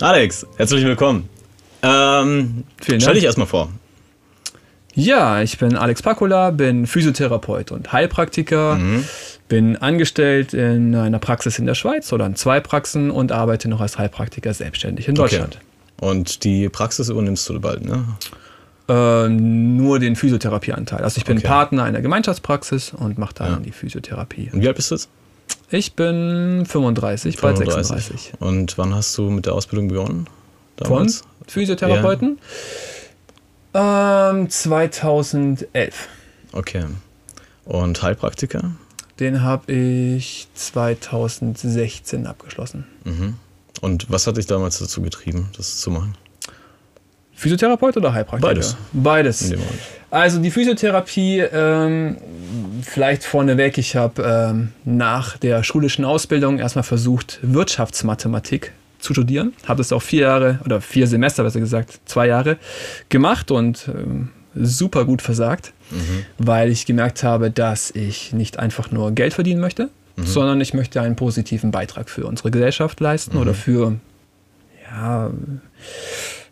Alex, herzlich willkommen. Ähm, Vielen stell Dank. dich erstmal vor. Ja, ich bin Alex Pakula, bin Physiotherapeut und Heilpraktiker, Mhm. bin angestellt in einer Praxis in der Schweiz oder in zwei Praxen und arbeite noch als Heilpraktiker selbstständig in Deutschland. Und die Praxis übernimmst du bald, ne? Äh, nur den Physiotherapieanteil. Also ich bin Okay. Partner einer Gemeinschaftspraxis und mache da Ja. dann die Physiotherapie. Und wie alt bist du jetzt? Ich bin 35, bald 35. 36. Und wann hast du mit der Ausbildung begonnen? Von Physiotherapeuten? Ähm, 2011. Okay. Und Heilpraktiker? Den habe ich 2016 abgeschlossen. Und was hat dich damals dazu getrieben, das zu machen? Physiotherapeut oder Heilpraktiker? Beides. Beides. Also die Physiotherapie, ähm, vielleicht vorneweg, ich habe ähm, nach der schulischen Ausbildung erstmal versucht, Wirtschaftsmathematik zu studieren. Habe das auch vier Jahre oder vier Semester, besser gesagt, zwei Jahre gemacht und ähm, super gut versagt, weil ich gemerkt habe, dass ich nicht einfach nur Geld verdienen möchte, sondern ich möchte einen positiven Beitrag für unsere Gesellschaft leisten oder für ja,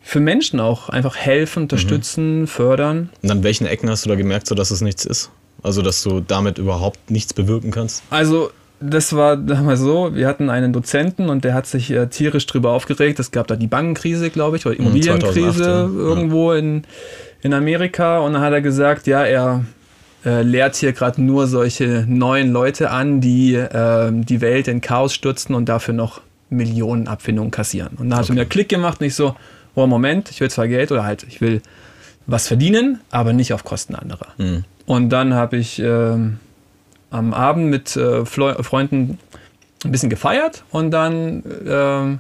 für Menschen auch einfach helfen, unterstützen, fördern. Und an welchen Ecken hast du da gemerkt, so dass es nichts ist? Also, dass du damit überhaupt nichts bewirken kannst? Also, das war damals so, wir hatten einen Dozenten und der hat sich äh, tierisch drüber aufgeregt. Es gab da die Bankenkrise, glaube ich, oder Immobilienkrise 2008, ja. irgendwo in, in Amerika. Und dann hat er gesagt, ja, er äh, lehrt hier gerade nur solche neuen Leute an, die äh, die Welt in Chaos stürzen und dafür noch Millionen Abfindungen kassieren. Und dann hat er mir Klick gemacht und ich so, oh Moment, ich will zwar Geld oder halt, ich will was verdienen, aber nicht auf Kosten anderer. Und dann habe ich ähm, am Abend mit äh, Freunden ein bisschen gefeiert und dann ähm,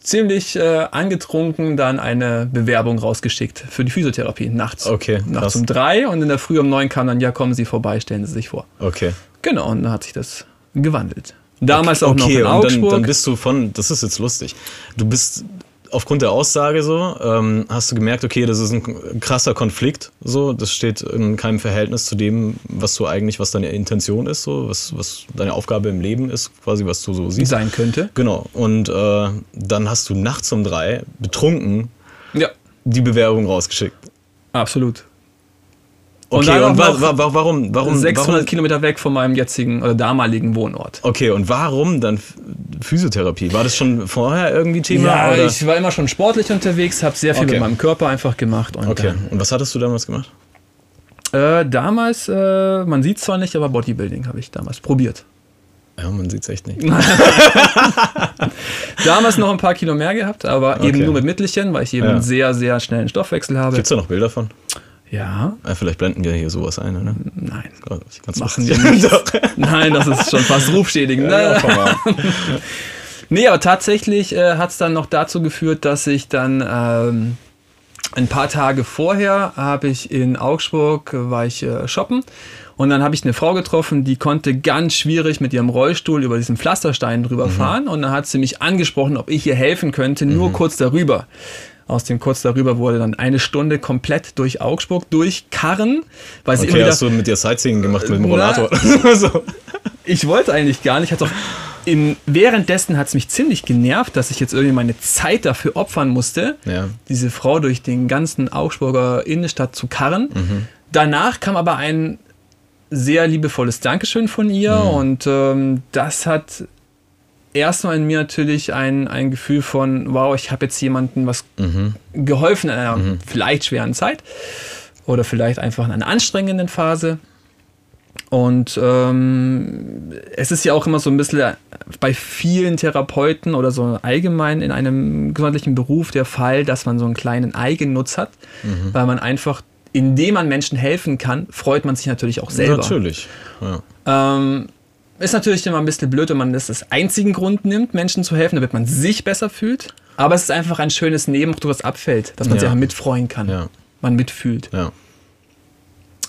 ziemlich äh, angetrunken dann eine Bewerbung rausgeschickt für die Physiotherapie nachts. Okay. Nachts um drei und in der Früh um neun kam dann, ja, kommen Sie vorbei, stellen Sie sich vor. Okay. Genau, und dann hat sich das gewandelt. Damals auch noch okay, in und Augsburg. dann, dann bist du von, das ist jetzt lustig, du bist aufgrund der Aussage so, ähm, hast du gemerkt, okay, das ist ein krasser Konflikt, so, das steht in keinem Verhältnis zu dem, was du eigentlich, was deine Intention ist, so, was, was deine Aufgabe im Leben ist, quasi, was du so siehst. sein könnte. Genau, und äh, dann hast du nachts um drei betrunken Ja, die Bewerbung rausgeschickt. absolut. Okay, und, auch wa wa wa warum, warum, 600 warum, Kilometer weg von meinem jetzigen oder damaligen Wohnort. okay, und warum dann Physiotherapie? War das schon vorher irgendwie Thema? Ja, oder? ich war immer schon sportlich unterwegs, habe sehr viel Okay. mit meinem Körper einfach gemacht. Und Okay, und was hattest du damals gemacht? Äh, damals, äh, man sieht zwar nicht, aber Bodybuilding habe ich damals probiert. Ja, man sieht es echt nicht. Damals noch ein paar Kilo mehr gehabt, aber eben Okay. nur mit Mittelchen, weil ich eben Ja. einen sehr, sehr schnellen Stoffwechsel habe. Gibt es da noch Bilder von? Ja, Ja, vielleicht blenden wir hier sowas ein, oder? nein. Ganz Machen wir nicht. Nein, das ist schon fast rufschädigend. Ja, Ne? mal. Nee, aber tatsächlich äh, hat es dann noch dazu geführt, dass ich dann ähm, ein paar Tage vorher habe ich in Augsburg, äh, war ich äh, shoppen und dann habe ich eine Frau getroffen, die konnte ganz schwierig mit ihrem Rollstuhl über diesen Pflasterstein drüber fahren und dann hat sie mich angesprochen, ob ich ihr helfen könnte, nur kurz darüber. Aus dem kurz darüber wurde dann eine Stunde komplett durch Augsburg durchkarren, weil sie immer Okay, wieder hast du mit dir Sightseeing gemacht mit dem Na. Rollator? so. ich wollte eigentlich gar nicht. Hat's auch in, währenddessen hat es mich ziemlich genervt, dass ich jetzt irgendwie meine Zeit dafür opfern musste, Ja. diese Frau durch den ganzen Augsburger Innenstadt zu karren. Danach kam aber ein sehr liebevolles Dankeschön von ihr und ähm, das hat erstmal in mir natürlich ein, ein Gefühl von, wow, ich habe jetzt jemandem was geholfen in einer vielleicht schweren Zeit oder vielleicht einfach in einer anstrengenden Phase. Und ähm, es ist ja auch immer so ein bisschen bei vielen Therapeuten oder so allgemein in einem gesundheitlichen Beruf der Fall, dass man so einen kleinen Eigennutz hat, weil man einfach, indem man Menschen helfen kann, freut man sich natürlich auch selber. Natürlich. Ja. Ähm, ist natürlich immer ein bisschen blöd, wenn man das als einzigen Grund nimmt, Menschen zu helfen, damit man sich besser fühlt. Aber es ist einfach ein schönes Nebenprodukt, das abfällt, dass man Ja. sich auch mitfreuen kann. Ja. Man mitfühlt. ja.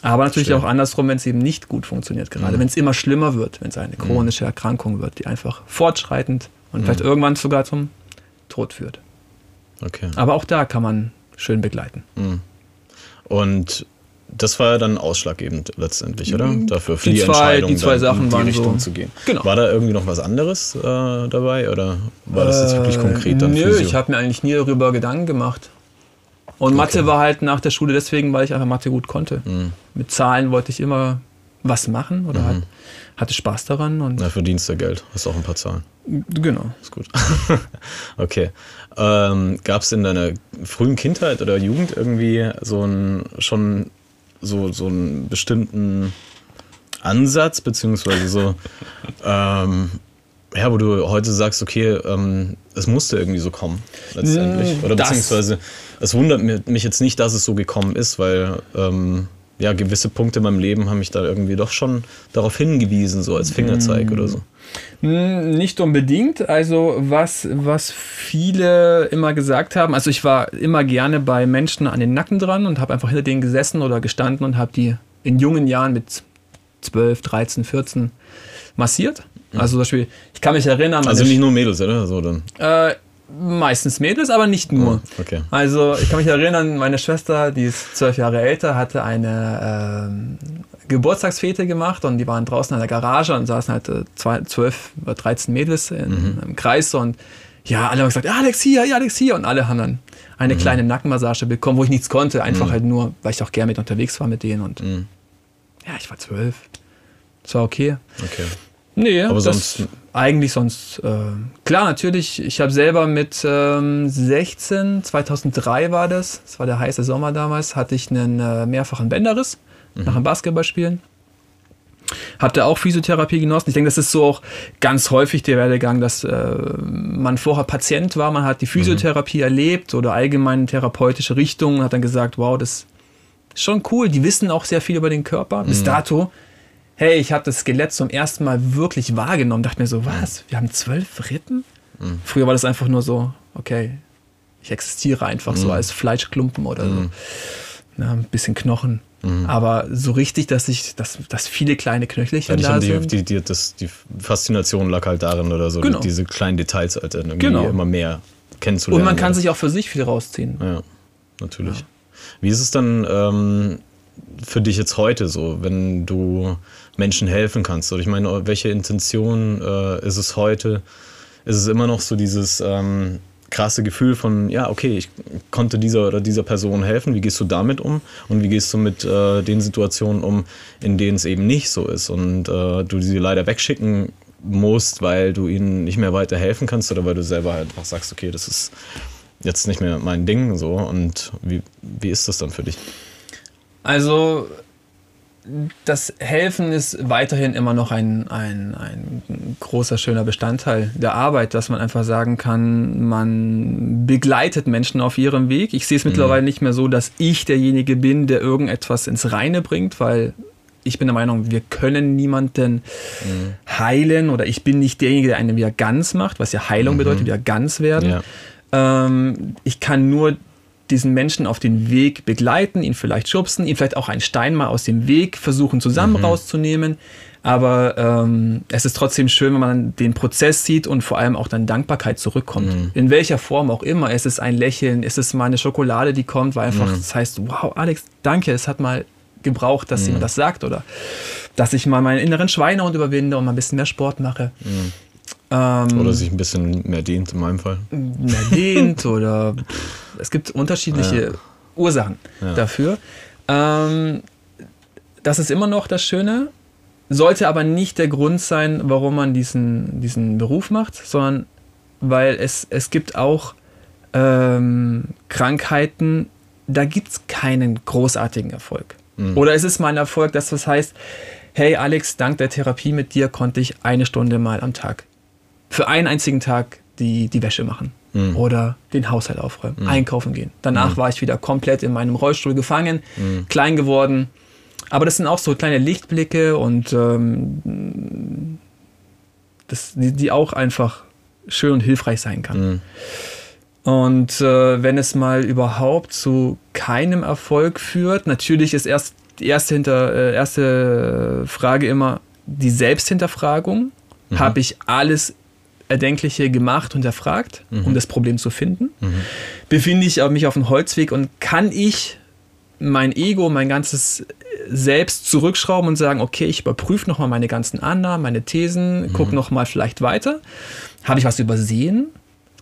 Aber natürlich Verstehe. auch andersrum, wenn es eben nicht gut funktioniert, gerade wenn es immer schlimmer wird, wenn es eine chronische Erkrankung wird, die einfach fortschreitend und vielleicht irgendwann sogar zum Tod führt. Okay. Aber auch da kann man schön begleiten. Und das war ja dann ausschlaggebend letztendlich, oder? Dafür für Die die, zwei- Entscheidung, die zwei Sachen in die waren Richtung so- zu gehen. Genau. War da irgendwie noch was anderes äh, dabei oder war das jetzt wirklich konkret dann Nö, Physio? ich habe mir eigentlich nie darüber Gedanken gemacht. Und Mathe war halt nach der Schule deswegen, weil ich einfach Mathe gut konnte. Mhm. Mit Zahlen wollte ich immer was machen oder halt, hatte Spaß daran und Na, verdienst du Geld, hast auch ein paar Zahlen. genau. Ist gut. okay. Ähm, Gab es in deiner frühen Kindheit oder Jugend irgendwie so einen schon so, so einen bestimmten Ansatz, beziehungsweise so, ähm, ja, wo du heute sagst, okay, ähm, es musste irgendwie so kommen, letztendlich. Mm, Oder das- beziehungsweise, es wundert mi- mich jetzt nicht, dass es so gekommen ist, weil ähm, ja, gewisse Punkte in meinem Leben haben mich da irgendwie doch schon darauf hingewiesen, so als Fingerzeig oder so. Hm, Nicht unbedingt. Also was, was viele immer gesagt haben, also ich war immer gerne bei Menschen an den Nacken dran und habe einfach hinter denen gesessen oder gestanden und habe die in jungen Jahren mit 12, 13, 14 massiert. Also zum Beispiel, ich kann mich erinnern, Also nicht nur Mädels, oder? So dann. Äh, meistens Mädels, aber nicht nur. Okay. Also ich kann mich erinnern, meine Schwester, die ist zwölf Jahre älter, hatte eine ähm, Geburtstagsfete gemacht und die waren draußen in der Garage und saßen halt äh, zwölf oder 13 Mädels in, im Kreis und ja, alle haben gesagt, ja, Alex hier, ja, Alex hier und alle haben dann eine kleine Nackenmassage bekommen, wo ich nichts konnte, einfach halt nur, weil ich auch gerne mit unterwegs war mit denen und Mhm. ja, ich war zwölf. Das war okay. Okay. Nee, Aber sonst- eigentlich sonst äh, klar natürlich. Ich habe selber mit ähm, 16, 2003 war das, das war der heiße Sommer damals, hatte ich einen äh, mehrfachen Bänderriss nach dem Basketballspielen. Hab da auch Physiotherapie genossen. Ich denke, das ist so auch ganz häufig der Werdegang, dass äh, man vorher Patient war, man hat die Physiotherapie erlebt oder allgemein therapeutische Richtungen, hat dann gesagt, wow, das ist schon cool. Die wissen auch sehr viel über den Körper. Bis dato hey, ich habe das Skelett zum ersten Mal wirklich wahrgenommen. Dachte mir so, was? Wir haben zwölf Rippen? Früher war das einfach nur so, okay, ich existiere einfach so als Fleischklumpen oder so. Ja, ein bisschen Knochen. Aber so richtig, dass ich, dass, dass viele kleine Knöchelchen Ja, da die, sind. die, die, das, die Faszination lag halt darin oder so, Genau. diese kleinen Details halt dann irgendwie Genau. immer mehr kennenzulernen. Und man kann oder? sich auch für sich viel rausziehen. Ja, natürlich. Wie ist es dann ähm, für dich jetzt heute so, wenn du Menschen helfen kannst? Oder ich meine, welche Intention äh, ist es heute? Ist es immer noch so dieses ähm, krasse Gefühl von, ja, okay, ich konnte dieser oder dieser Person helfen. Wie gehst du damit um? Und wie gehst du mit äh, den Situationen um, in denen es eben nicht so ist und äh, du sie leider wegschicken musst, weil du ihnen nicht mehr weiter helfen kannst oder weil du selber halt einfach sagst, okay, das ist jetzt nicht mehr mein Ding so und wie, wie ist das dann für dich? Also das Helfen ist weiterhin immer noch ein, ein, ein großer, schöner Bestandteil der Arbeit, dass man einfach sagen kann, man begleitet Menschen auf ihrem Weg. Ich sehe es mittlerweile nicht mehr so, dass ich derjenige bin, der irgendetwas ins Reine bringt, weil ich bin der Meinung, wir können niemanden heilen oder ich bin nicht derjenige, der einen wieder ganz macht, was ja Heilung bedeutet, wieder ganz werden. Ja. Ähm, ich kann nur diesen Menschen auf den Weg begleiten, ihn vielleicht schubsen, ihn vielleicht auch einen Stein mal aus dem Weg versuchen zusammen rauszunehmen. Aber ähm, es ist trotzdem schön, wenn man den Prozess sieht und vor allem auch dann Dankbarkeit zurückkommt. In welcher Form auch immer. Es ist ein Lächeln, es ist mal eine Schokolade, die kommt, weil einfach das heißt, wow, Alex, danke, es hat mal gebraucht, dass jemand das sagt oder dass ich mal meinen inneren Schweinehund überwinde und mal ein bisschen mehr Sport mache. Ähm, Oder sich ein bisschen mehr dehnt in meinem Fall. mehr dehnt oder es gibt unterschiedliche Ursachen dafür. Ähm, das ist immer noch das Schöne, sollte aber nicht der Grund sein, warum man diesen, diesen Beruf macht, sondern weil es, es gibt auch ähm, Krankheiten, da gibt es keinen großartigen Erfolg. Oder es ist mal ein Erfolg, dass das heißt, hey Alex, dank der Therapie mit dir konnte ich eine Stunde mal am Tag für einen einzigen Tag die, die Wäsche machen oder den Haushalt aufräumen, einkaufen gehen. Danach war ich wieder komplett in meinem Rollstuhl gefangen, klein geworden. Aber das sind auch so kleine Lichtblicke und ähm, das, die, die auch einfach schön und hilfreich sein kann. Und äh, wenn es mal überhaupt zu keinem Erfolg führt, natürlich ist erst die erste, hinter, äh, erste Frage immer die Selbsthinterfragung. Habe ich alles Erdenkliche gemacht und erfragt, um das Problem zu finden? Befinde ich mich auf dem Holzweg und kann ich mein Ego, mein ganzes Selbst zurückschrauben und sagen, okay, ich überprüfe nochmal meine ganzen Annahmen, meine Thesen, mhm. gucke nochmal vielleicht weiter. Habe ich was übersehen?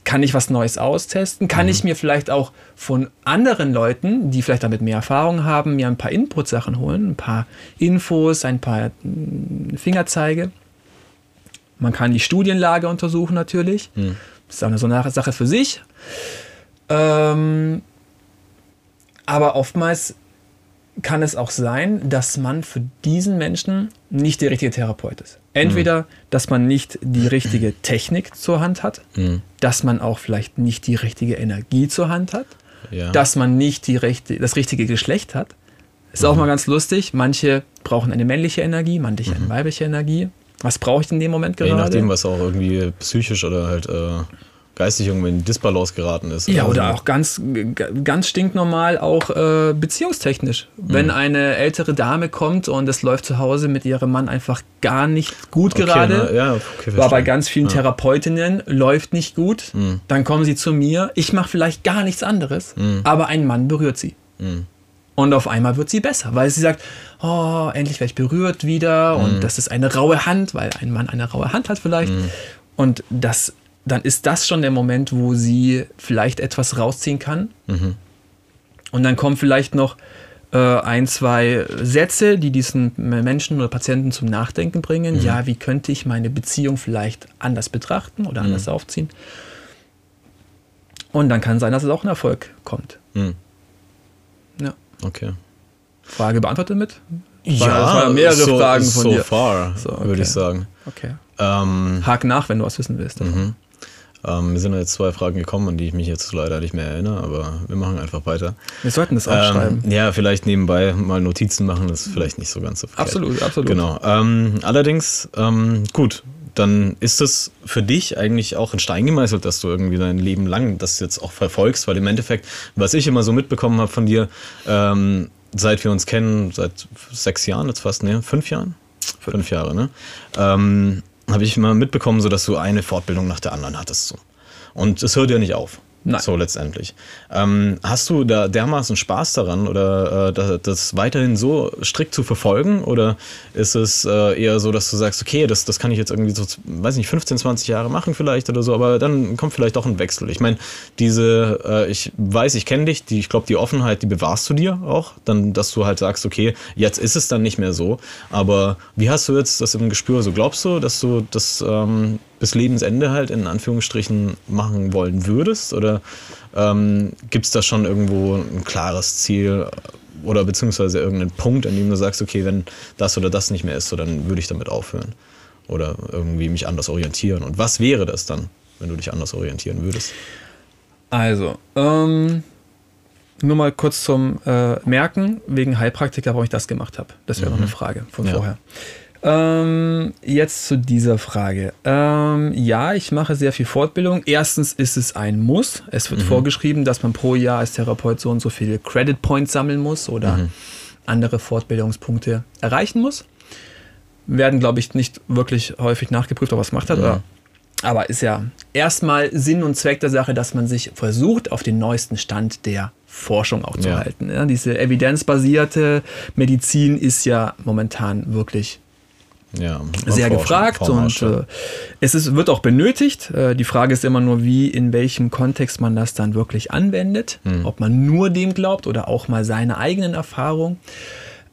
Kann ich was Neues austesten? Kann mhm. ich mir vielleicht auch von anderen Leuten, die vielleicht damit mehr Erfahrung haben, mir ein paar Input-Sachen holen, ein paar Infos, ein paar hm, Fingerzeige? Man kann die Studienlage untersuchen natürlich. Mhm. Das ist auch eine so eine Sache für sich. Ähm, aber oftmals kann es auch sein, dass man für diesen Menschen nicht der richtige Therapeut ist. Entweder, mhm. dass man nicht die richtige Technik zur Hand hat, mhm. dass man auch vielleicht nicht die richtige Energie zur Hand hat, ja. dass man nicht die rechte, das richtige Geschlecht hat. Ist mhm. auch mal ganz lustig. Manche brauchen eine männliche Energie, manche eine mhm. weibliche Energie. Was brauche ich in dem Moment gerade? Je nachdem, was auch irgendwie psychisch oder halt äh, geistig irgendwie in Disbalance geraten ist. Ja, oder also auch ganz, ganz stinknormal auch äh, beziehungstechnisch. Wenn mhm. eine ältere Dame kommt und es läuft zu Hause mit ihrem Mann einfach gar nicht gut okay, gerade, ne? ja, okay, war bei ganz vielen ja. Therapeutinnen, läuft nicht gut, mhm. dann kommen sie zu mir, ich mache vielleicht gar nichts anderes, mhm. aber ein Mann berührt sie. Und auf einmal wird sie besser, weil sie sagt, oh, endlich werde ich berührt wieder und mhm. das ist eine raue Hand, weil ein Mann eine raue Hand hat vielleicht. Mhm. Und das dann ist das schon der Moment, wo sie vielleicht etwas rausziehen kann. Mhm. Und dann kommen vielleicht noch äh, ein, zwei Sätze, die diesen Menschen oder Patienten zum Nachdenken bringen. Mhm. Ja, wie könnte ich meine Beziehung vielleicht anders betrachten oder anders mhm. aufziehen? Und dann kann sein, dass es auch ein Erfolg kommt. Mhm. Okay. Frage beantwortet mit? Ja, das waren mehrere so, Fragen von so dir. Far, so okay. würde ich sagen. Okay. Ähm, Hak nach, wenn du was wissen willst. Mhm. Ähm, mir sind jetzt zwei Fragen gekommen, an die ich mich jetzt leider nicht mehr erinnere, aber wir machen einfach weiter. Wir sollten das aufschreiben. Ähm, ja, vielleicht nebenbei mal Notizen machen, das ist vielleicht nicht so ganz so verkehrt. Absolut, absolut. Genau. Ähm, allerdings, ähm, gut, dann ist es für dich eigentlich auch in Stein gemeißelt, dass du irgendwie dein Leben lang das jetzt auch verfolgst, weil im Endeffekt, was ich immer so mitbekommen habe von dir, ähm, seit wir uns kennen, seit sechs Jahren jetzt fast, ne, fünf Jahren? Fünf, fünf Jahre, ne? Ähm, habe ich mal mitbekommen, so dass du eine Fortbildung nach der anderen hattest. So. Und es hört ja nicht auf. Nein. So letztendlich. Ähm, hast du da dermaßen Spaß daran oder äh, das weiterhin so strikt zu verfolgen? Oder ist es äh, eher so, dass du sagst, okay, das, das kann ich jetzt irgendwie so, weiß nicht, 15, 20 Jahre machen vielleicht oder so, aber dann kommt vielleicht auch ein Wechsel. Ich meine, diese, äh, ich weiß, ich kenne dich, die, ich glaube, die Offenheit, die bewahrst du dir auch, dann, dass du halt sagst, okay, jetzt ist es dann nicht mehr so. Aber wie hast du jetzt das im Gespür? So glaubst du, dass du das ähm, bis Lebensende halt in Anführungsstrichen machen wollen würdest? Oder ähm, gibt es da schon irgendwo ein klares Ziel oder beziehungsweise irgendeinen Punkt, an dem du sagst, okay, wenn das oder das nicht mehr ist, so, dann würde ich damit aufhören? Oder irgendwie mich anders orientieren? Und was wäre das dann, wenn du dich anders orientieren würdest? Also, ähm, nur mal kurz zum äh, Merken, wegen Heilpraktiker, warum ich das gemacht habe. Das wäre mhm. noch eine Frage von ja. vorher. Ähm, jetzt zu dieser Frage. Ähm, ja, ich mache sehr viel Fortbildung. Erstens ist es ein Muss. Es wird mhm. vorgeschrieben, dass man pro Jahr als Therapeut so und so viele Credit Points sammeln muss oder mhm. andere Fortbildungspunkte erreichen muss. Werden, glaube ich, nicht wirklich häufig nachgeprüft, ob was macht hat. Ja. Aber ist ja erstmal Sinn und Zweck der Sache, dass man sich versucht, auf den neuesten Stand der Forschung auch zu ja. halten. Ja, diese evidenzbasierte Medizin ist ja momentan wirklich ja, sehr gefragt und äh, es ist, wird auch benötigt. Äh, die Frage ist immer nur, wie, in welchem Kontext man das dann wirklich anwendet. Hm. Ob man nur dem glaubt oder auch mal seine eigenen Erfahrungen.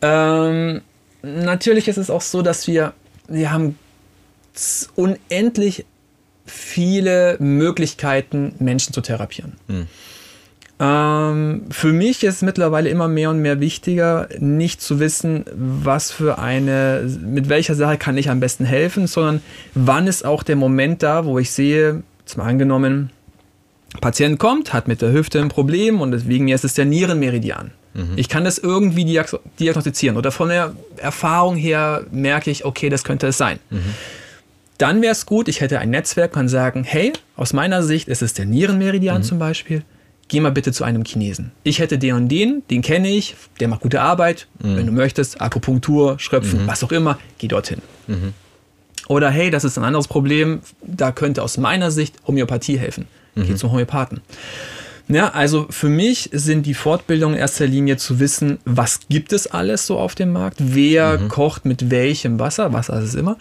Ähm, natürlich ist es auch so, dass wir, wir haben unendlich viele Möglichkeiten, Menschen zu therapieren. Hm. Ähm, für mich ist mittlerweile immer mehr und mehr wichtiger, nicht zu wissen, was für eine, mit welcher Sache kann ich am besten helfen, sondern wann ist auch der Moment da, wo ich sehe, zum angenommen, Patient kommt, hat mit der Hüfte ein Problem und deswegen ist der Nierenmeridian. Mhm. Ich kann das irgendwie diagnostizieren oder von der Erfahrung her merke ich, okay, das könnte es sein. Mhm. Dann wäre es gut, ich hätte ein Netzwerk, kann sagen, hey, aus meiner Sicht ist es der Nierenmeridian mhm. zum Beispiel geh mal bitte zu einem Chinesen. Ich hätte den und den, den kenne ich, der macht gute Arbeit. Mhm. Wenn du möchtest, Akupunktur, Schröpfen, mhm. was auch immer, geh dorthin. Mhm. Oder hey, das ist ein anderes Problem, da könnte aus meiner Sicht Homöopathie helfen. Geh mhm. zum Homöopathen. Ja, also für mich sind die Fortbildungen in erster Linie zu wissen, was gibt es alles so auf dem Markt, wer Mhm. kocht mit welchem Wasser, Wasser ist es immer,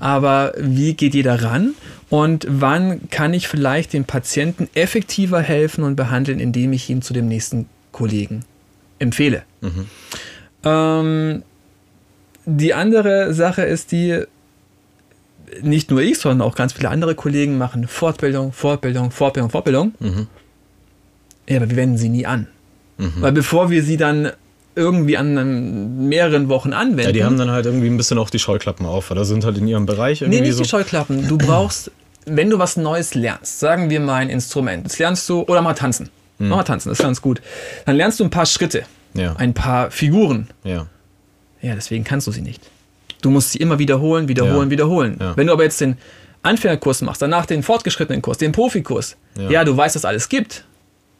aber wie geht jeder ran und wann kann ich vielleicht dem Patienten effektiver helfen und behandeln, indem ich ihn zu dem nächsten Kollegen empfehle. Mhm. Ähm, die andere Sache ist die, nicht nur ich, sondern auch ganz viele andere Kollegen machen Fortbildung, Fortbildung, Fortbildung, Fortbildung. Mhm. Ja, aber wir wenden sie nie an. Mhm. Weil bevor wir sie dann irgendwie an mehreren Wochen anwenden. Ja, die haben dann halt irgendwie ein bisschen auch die Scheuklappen auf, oder sind halt in ihrem Bereich irgendwie nee, nicht so. die Scheuklappen. Du brauchst, wenn du was Neues lernst, sagen wir mal ein Instrument, das lernst du, oder mal tanzen. Mach mal tanzen, das ist ganz gut. Dann lernst du ein paar Schritte, Mhm. Ja. ein paar Figuren. ja. Ja, deswegen kannst du sie nicht. Du musst sie immer wiederholen, wiederholen, Ja. wiederholen. Ja. Wenn du aber jetzt den Anfängerkurs machst, danach den fortgeschrittenen Kurs, den Profikurs, Ja. ja, du weißt, dass alles gibt,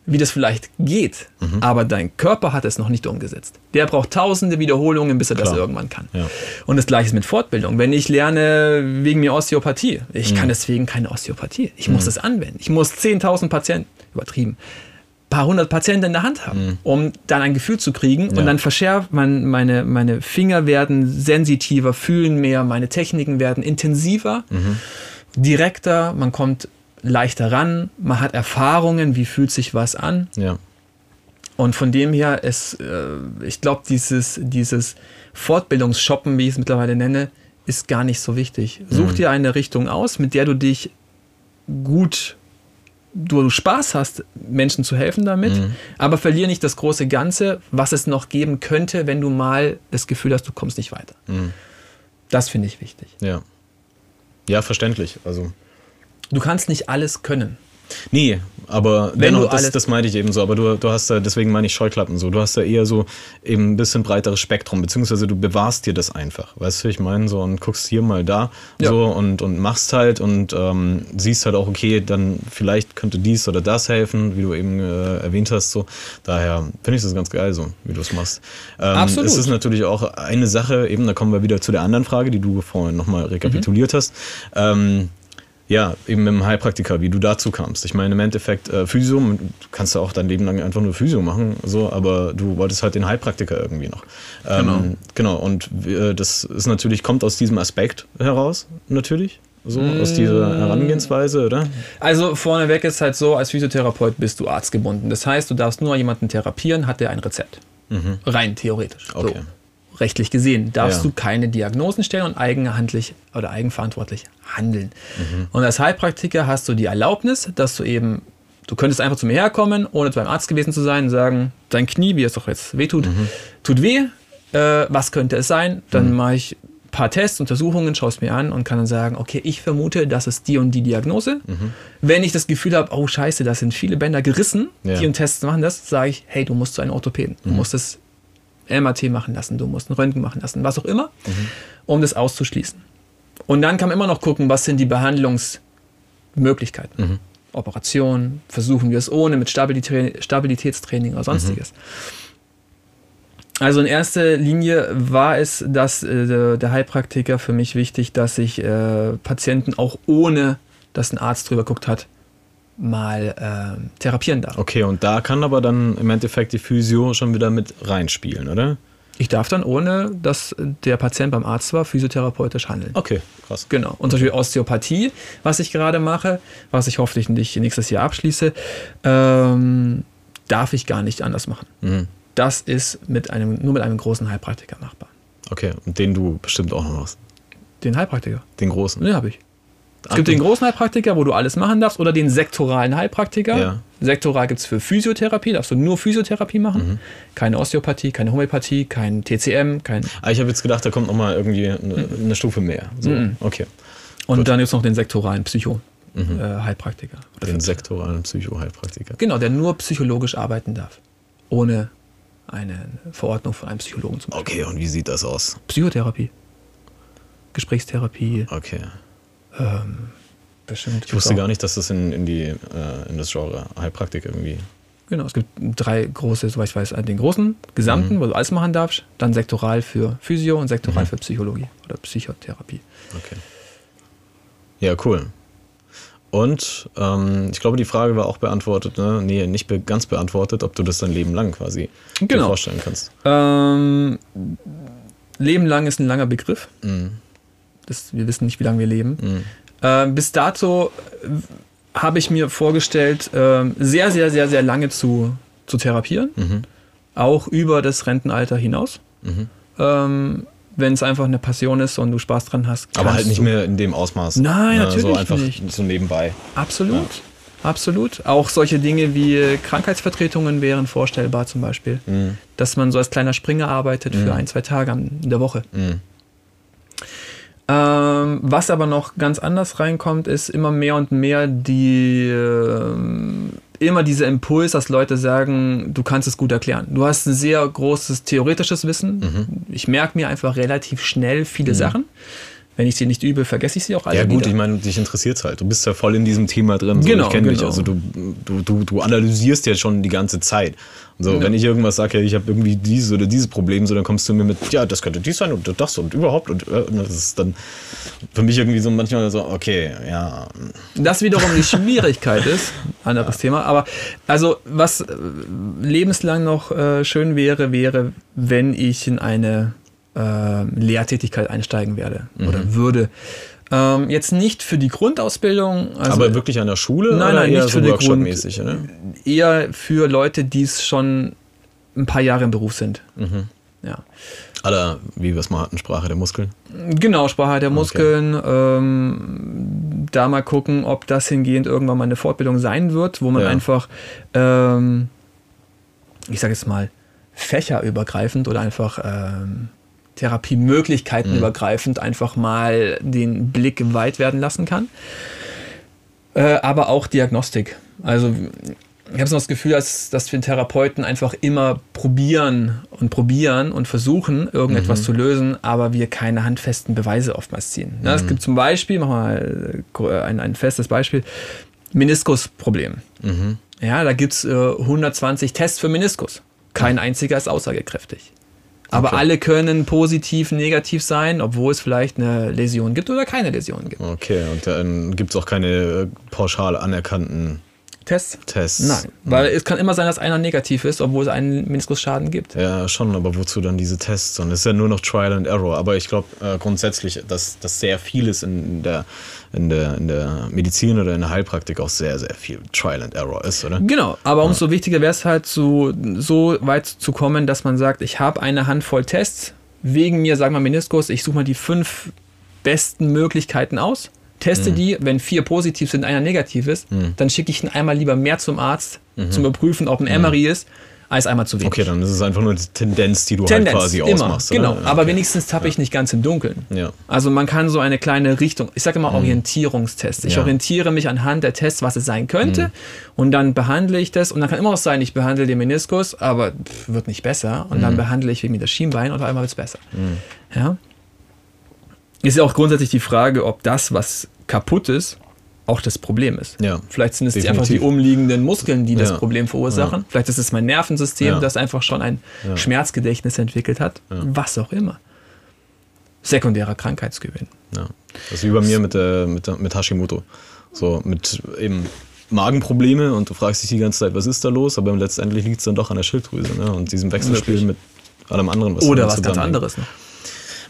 wie das vielleicht geht, Mhm. aber dein Körper hat es noch nicht umgesetzt. Der braucht tausende Wiederholungen, bis er das Klar. irgendwann kann. Ja. Und das gleiche ist mit Fortbildung. Wenn ich lerne wegen mir Osteopathie, ich Mhm. kann deswegen keine Osteopathie. Ich muss das anwenden. Ich muss 10.000 Patienten, übertrieben, paar hundert Patienten in der Hand haben, um dann ein Gefühl zu kriegen. Mhm. Ja. Und dann verschärft man, meine, meine Finger werden sensitiver, fühlen mehr, meine Techniken werden intensiver, Mhm. direkter, man kommt leichter ran, man hat Erfahrungen, wie fühlt sich was an. Ja. Und von dem her ist, äh, ich glaube, dieses, dieses Fortbildungsshoppen, wie ich es mittlerweile nenne, ist gar nicht so wichtig. Such Mhm. dir eine Richtung aus, mit der du dich gut, du Spaß hast, Menschen zu helfen damit, Mhm. aber verlier nicht das große Ganze, was es noch geben könnte, wenn du mal das Gefühl hast, du kommst nicht weiter. Mhm. Das finde ich wichtig. Ja. Ja, verständlich. Also. Du kannst nicht alles können. Nee, aber Wenn dennoch, du das, alles- das meinte ich eben so. Aber du, du hast da, deswegen meine ich Scheuklappen so. Du hast da eher so eben ein bisschen breiteres Spektrum, beziehungsweise du bewahrst dir das einfach. Weißt du, ich meine so und guckst hier mal da Ja. so und, und machst halt und ähm, siehst halt auch, okay, dann vielleicht könnte dies oder das helfen, wie du eben äh, erwähnt hast. So. Daher finde ich das ganz geil, so wie du es machst. Ähm, Absolut. Es ist natürlich auch eine Sache, eben, da kommen wir wieder zu der anderen Frage, die du vorhin nochmal rekapituliert Mhm. hast. Ähm, ja, eben mit dem Heilpraktiker, wie du dazu kamst. Ich meine, im Endeffekt, äh, Physio, du kannst ja auch dein Leben lang einfach nur Physio machen, so, aber du wolltest halt den Heilpraktiker irgendwie noch. Ähm, Genau. Genau, und äh, das ist natürlich, kommt aus diesem Aspekt heraus, natürlich. So, aus dieser Herangehensweise, oder? Also vorneweg ist halt so, als Physiotherapeut bist du arztgebunden. Das heißt, du darfst nur jemanden therapieren, hat der ein Rezept. Rein theoretisch. Mhm. Okay. So. Rechtlich gesehen darfst Ja. du keine Diagnosen stellen und eigenhandlich oder eigenverantwortlich handeln. Mhm. Und als Heilpraktiker hast du die Erlaubnis, dass du eben, du könntest einfach zu mir herkommen, ohne beim Arzt gewesen zu sein, und sagen, dein Knie, wie es doch jetzt wehtut, Mhm. tut weh, äh, was könnte es sein? Dann mache ich ein paar Tests, Untersuchungen, schaue es mir an und kann dann sagen, okay, ich vermute, das ist die und die Diagnose. Mhm. Wenn ich das Gefühl habe, oh scheiße, da sind viele Bänder gerissen, Ja. die und Tests machen das, sage ich, hey, du musst zu einem Orthopäden. Du musst das MRT machen lassen, du musst ein Röntgen machen lassen, was auch immer, um das auszuschließen. Und dann kann man immer noch gucken, was sind die Behandlungsmöglichkeiten. Operation, versuchen wir es ohne, mit Stabilitä Stabilitätstraining oder sonstiges. Also in erster Linie war es, dass äh, der- der Heilpraktiker für mich wichtig, dass ich äh, Patienten auch ohne, dass ein Arzt drüber guckt hat, mal ähm, therapieren darf. Okay, und da kann aber dann im Endeffekt die Physio schon wieder mit reinspielen, oder? Ich darf dann, ohne dass der Patient beim Arzt war, physiotherapeutisch handeln. Okay, krass. Genau. Und zum Beispiel Osteopathie, was ich gerade mache, was ich hoffentlich nicht nächstes Jahr abschließe, ähm, darf ich gar nicht anders machen. Mhm. Das ist mit einem, nur mit einem großen Heilpraktiker machbar. Okay, und den du bestimmt auch noch hast. Den Heilpraktiker, Den großen. den habe ich. Es gibt den großen Heilpraktiker, wo du alles machen darfst, oder den sektoralen Heilpraktiker. Ja. Sektoral gibt es für Physiotherapie, darfst du nur Physiotherapie machen. Mhm. Keine Osteopathie, keine Homöopathie, kein TCM, kein. Ah, ich habe jetzt gedacht, da kommt noch mal irgendwie eine, eine Stufe mehr. So, Mhm. okay. Und dann gibt es noch den sektoralen Psycho-Heilpraktiker. Mhm. Den sektoralen Psychoheilpraktiker. Genau, der nur psychologisch arbeiten darf. Ohne eine Verordnung von einem Psychologen zum Beispiel. Okay, und wie sieht das aus? Psychotherapie. Gesprächstherapie. Okay. Bestimmt. Ich wusste gar nicht, dass das in, in, die, äh, in das Genre Heilpraktik irgendwie. Genau, es gibt drei große, soweit ich weiß, den großen, gesamten, wo du alles machen darfst. Dann sektoral für Physio und sektoral für Psychologie oder Psychotherapie. Okay. Ja, cool. Und ähm, ich glaube, die Frage war auch beantwortet, ne? Nee, nicht be ganz beantwortet, ob du das dein Leben lang quasi dir Genau. vorstellen kannst. Ähm, Leben lang ist ein langer Begriff. Mhm. Das, wir wissen nicht, wie lange wir leben. Mhm. Ähm, bis dato äh, habe ich mir vorgestellt, ähm, sehr, sehr, sehr, sehr lange zu, zu therapieren. Mhm. Auch über das Rentenalter hinaus. Mhm. Ähm, Wenn es einfach eine Passion ist und du Spaß dran hast. Aber halt nicht du- mehr in dem Ausmaß. Nein, Ne, natürlich So einfach nicht. so nebenbei. Absolut. Absolut. Auch solche Dinge wie Krankheitsvertretungen wären vorstellbar zum Beispiel. Mhm. Dass man so als kleiner Springer arbeitet für ein, zwei Tage in der Woche. Mhm. Ähm, was aber noch ganz anders reinkommt, ist immer mehr und mehr die ähm, immer dieser Impuls, dass Leute sagen, du kannst es gut erklären. Du hast ein sehr großes theoretisches Wissen. Mhm. Ich merke mir einfach relativ schnell viele Sachen. Wenn ich sie nicht übe, vergesse ich sie auch alle. Ja gut, wieder. ich meine, dich interessiert halt. Du bist ja voll in diesem Thema drin. So. Genau, ich kenne dich. genau. Also du, du, du, du analysierst ja schon die ganze Zeit. So, wenn ich irgendwas sage, ja, ich habe irgendwie dieses oder dieses Problem, so dann kommst du mir mit, ja, das könnte dies sein und das und überhaupt und, äh, und das ist dann für mich irgendwie so manchmal so, okay, ja, Das wiederum die Schwierigkeit ist, anderes Thema, aber also was äh, lebenslang noch äh, schön wäre, wäre, wenn ich in eine äh, Lehrtätigkeit einsteigen werde oder würde. Ähm, jetzt nicht für die Grundausbildung, also aber wirklich an der Schule Nein, nein, nicht so für die Workshop-mäßig, oder? eher für Leute, die es schon ein paar Jahre im Beruf sind. Mhm. Ja. Aller, wie wir es mal hatten, Sprache der Muskeln. Genau, Sprache der Muskeln. Ähm, da mal gucken, ob das hingehend irgendwann mal eine Fortbildung sein wird, wo man Ja. einfach, ähm, ich sage jetzt mal, fächerübergreifend oder einfach ähm, Therapiemöglichkeiten Mhm. übergreifend einfach mal den Blick weit werden lassen kann. Äh, aber auch Diagnostik. Also ich habe so das Gefühl, dass, dass wir Therapeuten einfach immer probieren und probieren und versuchen, irgendetwas zu lösen, aber wir keine handfesten Beweise oftmals ziehen. Ja, Es gibt zum Beispiel, machen wir mal äh, ein, ein festes Beispiel, Meniskusproblem. Mhm. Ja, da gibt es äh, 120 Tests für Meniskus. Kein einziger ist aussagekräftig. Aber Okay. alle können positiv, negativ sein, obwohl es vielleicht eine Läsion gibt oder keine Läsion gibt. Okay, und dann gibt es auch keine äh, pauschal anerkannten Tests? Tests. Nein, weil es kann immer sein, dass einer negativ ist, obwohl es einen Meniskusschaden gibt. Ja, schon, aber wozu dann diese Tests? Und es ist ja nur noch Trial and Error. Aber ich glaube äh, grundsätzlich, dass, dass sehr vieles in der, in, der, in der Medizin oder in der Heilpraktik auch sehr, sehr viel Trial and Error ist, oder? Genau, aber umso wichtiger wäre es halt, zu, so weit zu kommen, dass man sagt, ich habe eine Handvoll Tests, wegen mir, sagen wir Meniskus, ich suche mal die fünf besten Möglichkeiten aus, teste Mhm. die, wenn vier positiv sind, einer negativ ist, dann schicke ich ihn einmal lieber mehr zum Arzt, zum Überprüfen, ob ein MRI ist, als einmal zu wenig. Mhm. Okay, dann ist es einfach nur die Tendenz, die du Tendenz, halt quasi immer, ausmachst. genau. Oder? Aber Okay. wenigstens tappe ich nicht ganz im Dunkeln. Ja. Also man kann so eine kleine Richtung, ich sage immer Orientierungstest. Ich Mhm. Ja. Mhm. orientiere mich anhand der Tests, was es sein könnte und dann behandle ich das und dann kann immer auch sein, ich behandle den Meniskus, aber pff, wird nicht besser und Mhm. dann behandle ich wegen das Schienbein und auf einmal wird es besser. Ja. Ist ja auch grundsätzlich die Frage, ob das, was kaputt ist, auch das Problem ist. Ja, Vielleicht sind es die einfach die definitiv. umliegenden Muskeln, die das Ja. Problem verursachen. Vielleicht ist es mein Nervensystem, Ja. das einfach schon ein Ja. Schmerzgedächtnis entwickelt hat. Was auch immer. Sekundärer Krankheitsgewinn. Ja. Das ist wie bei mir mit, der, mit, mit Hashimoto. So, mit eben Magenprobleme und du fragst dich die ganze Zeit, was ist da los? Aber letztendlich liegt es dann doch an der Schilddrüse ne? und diesem Wechselspiel mit allem anderen. Oder damit was ganz anderes noch.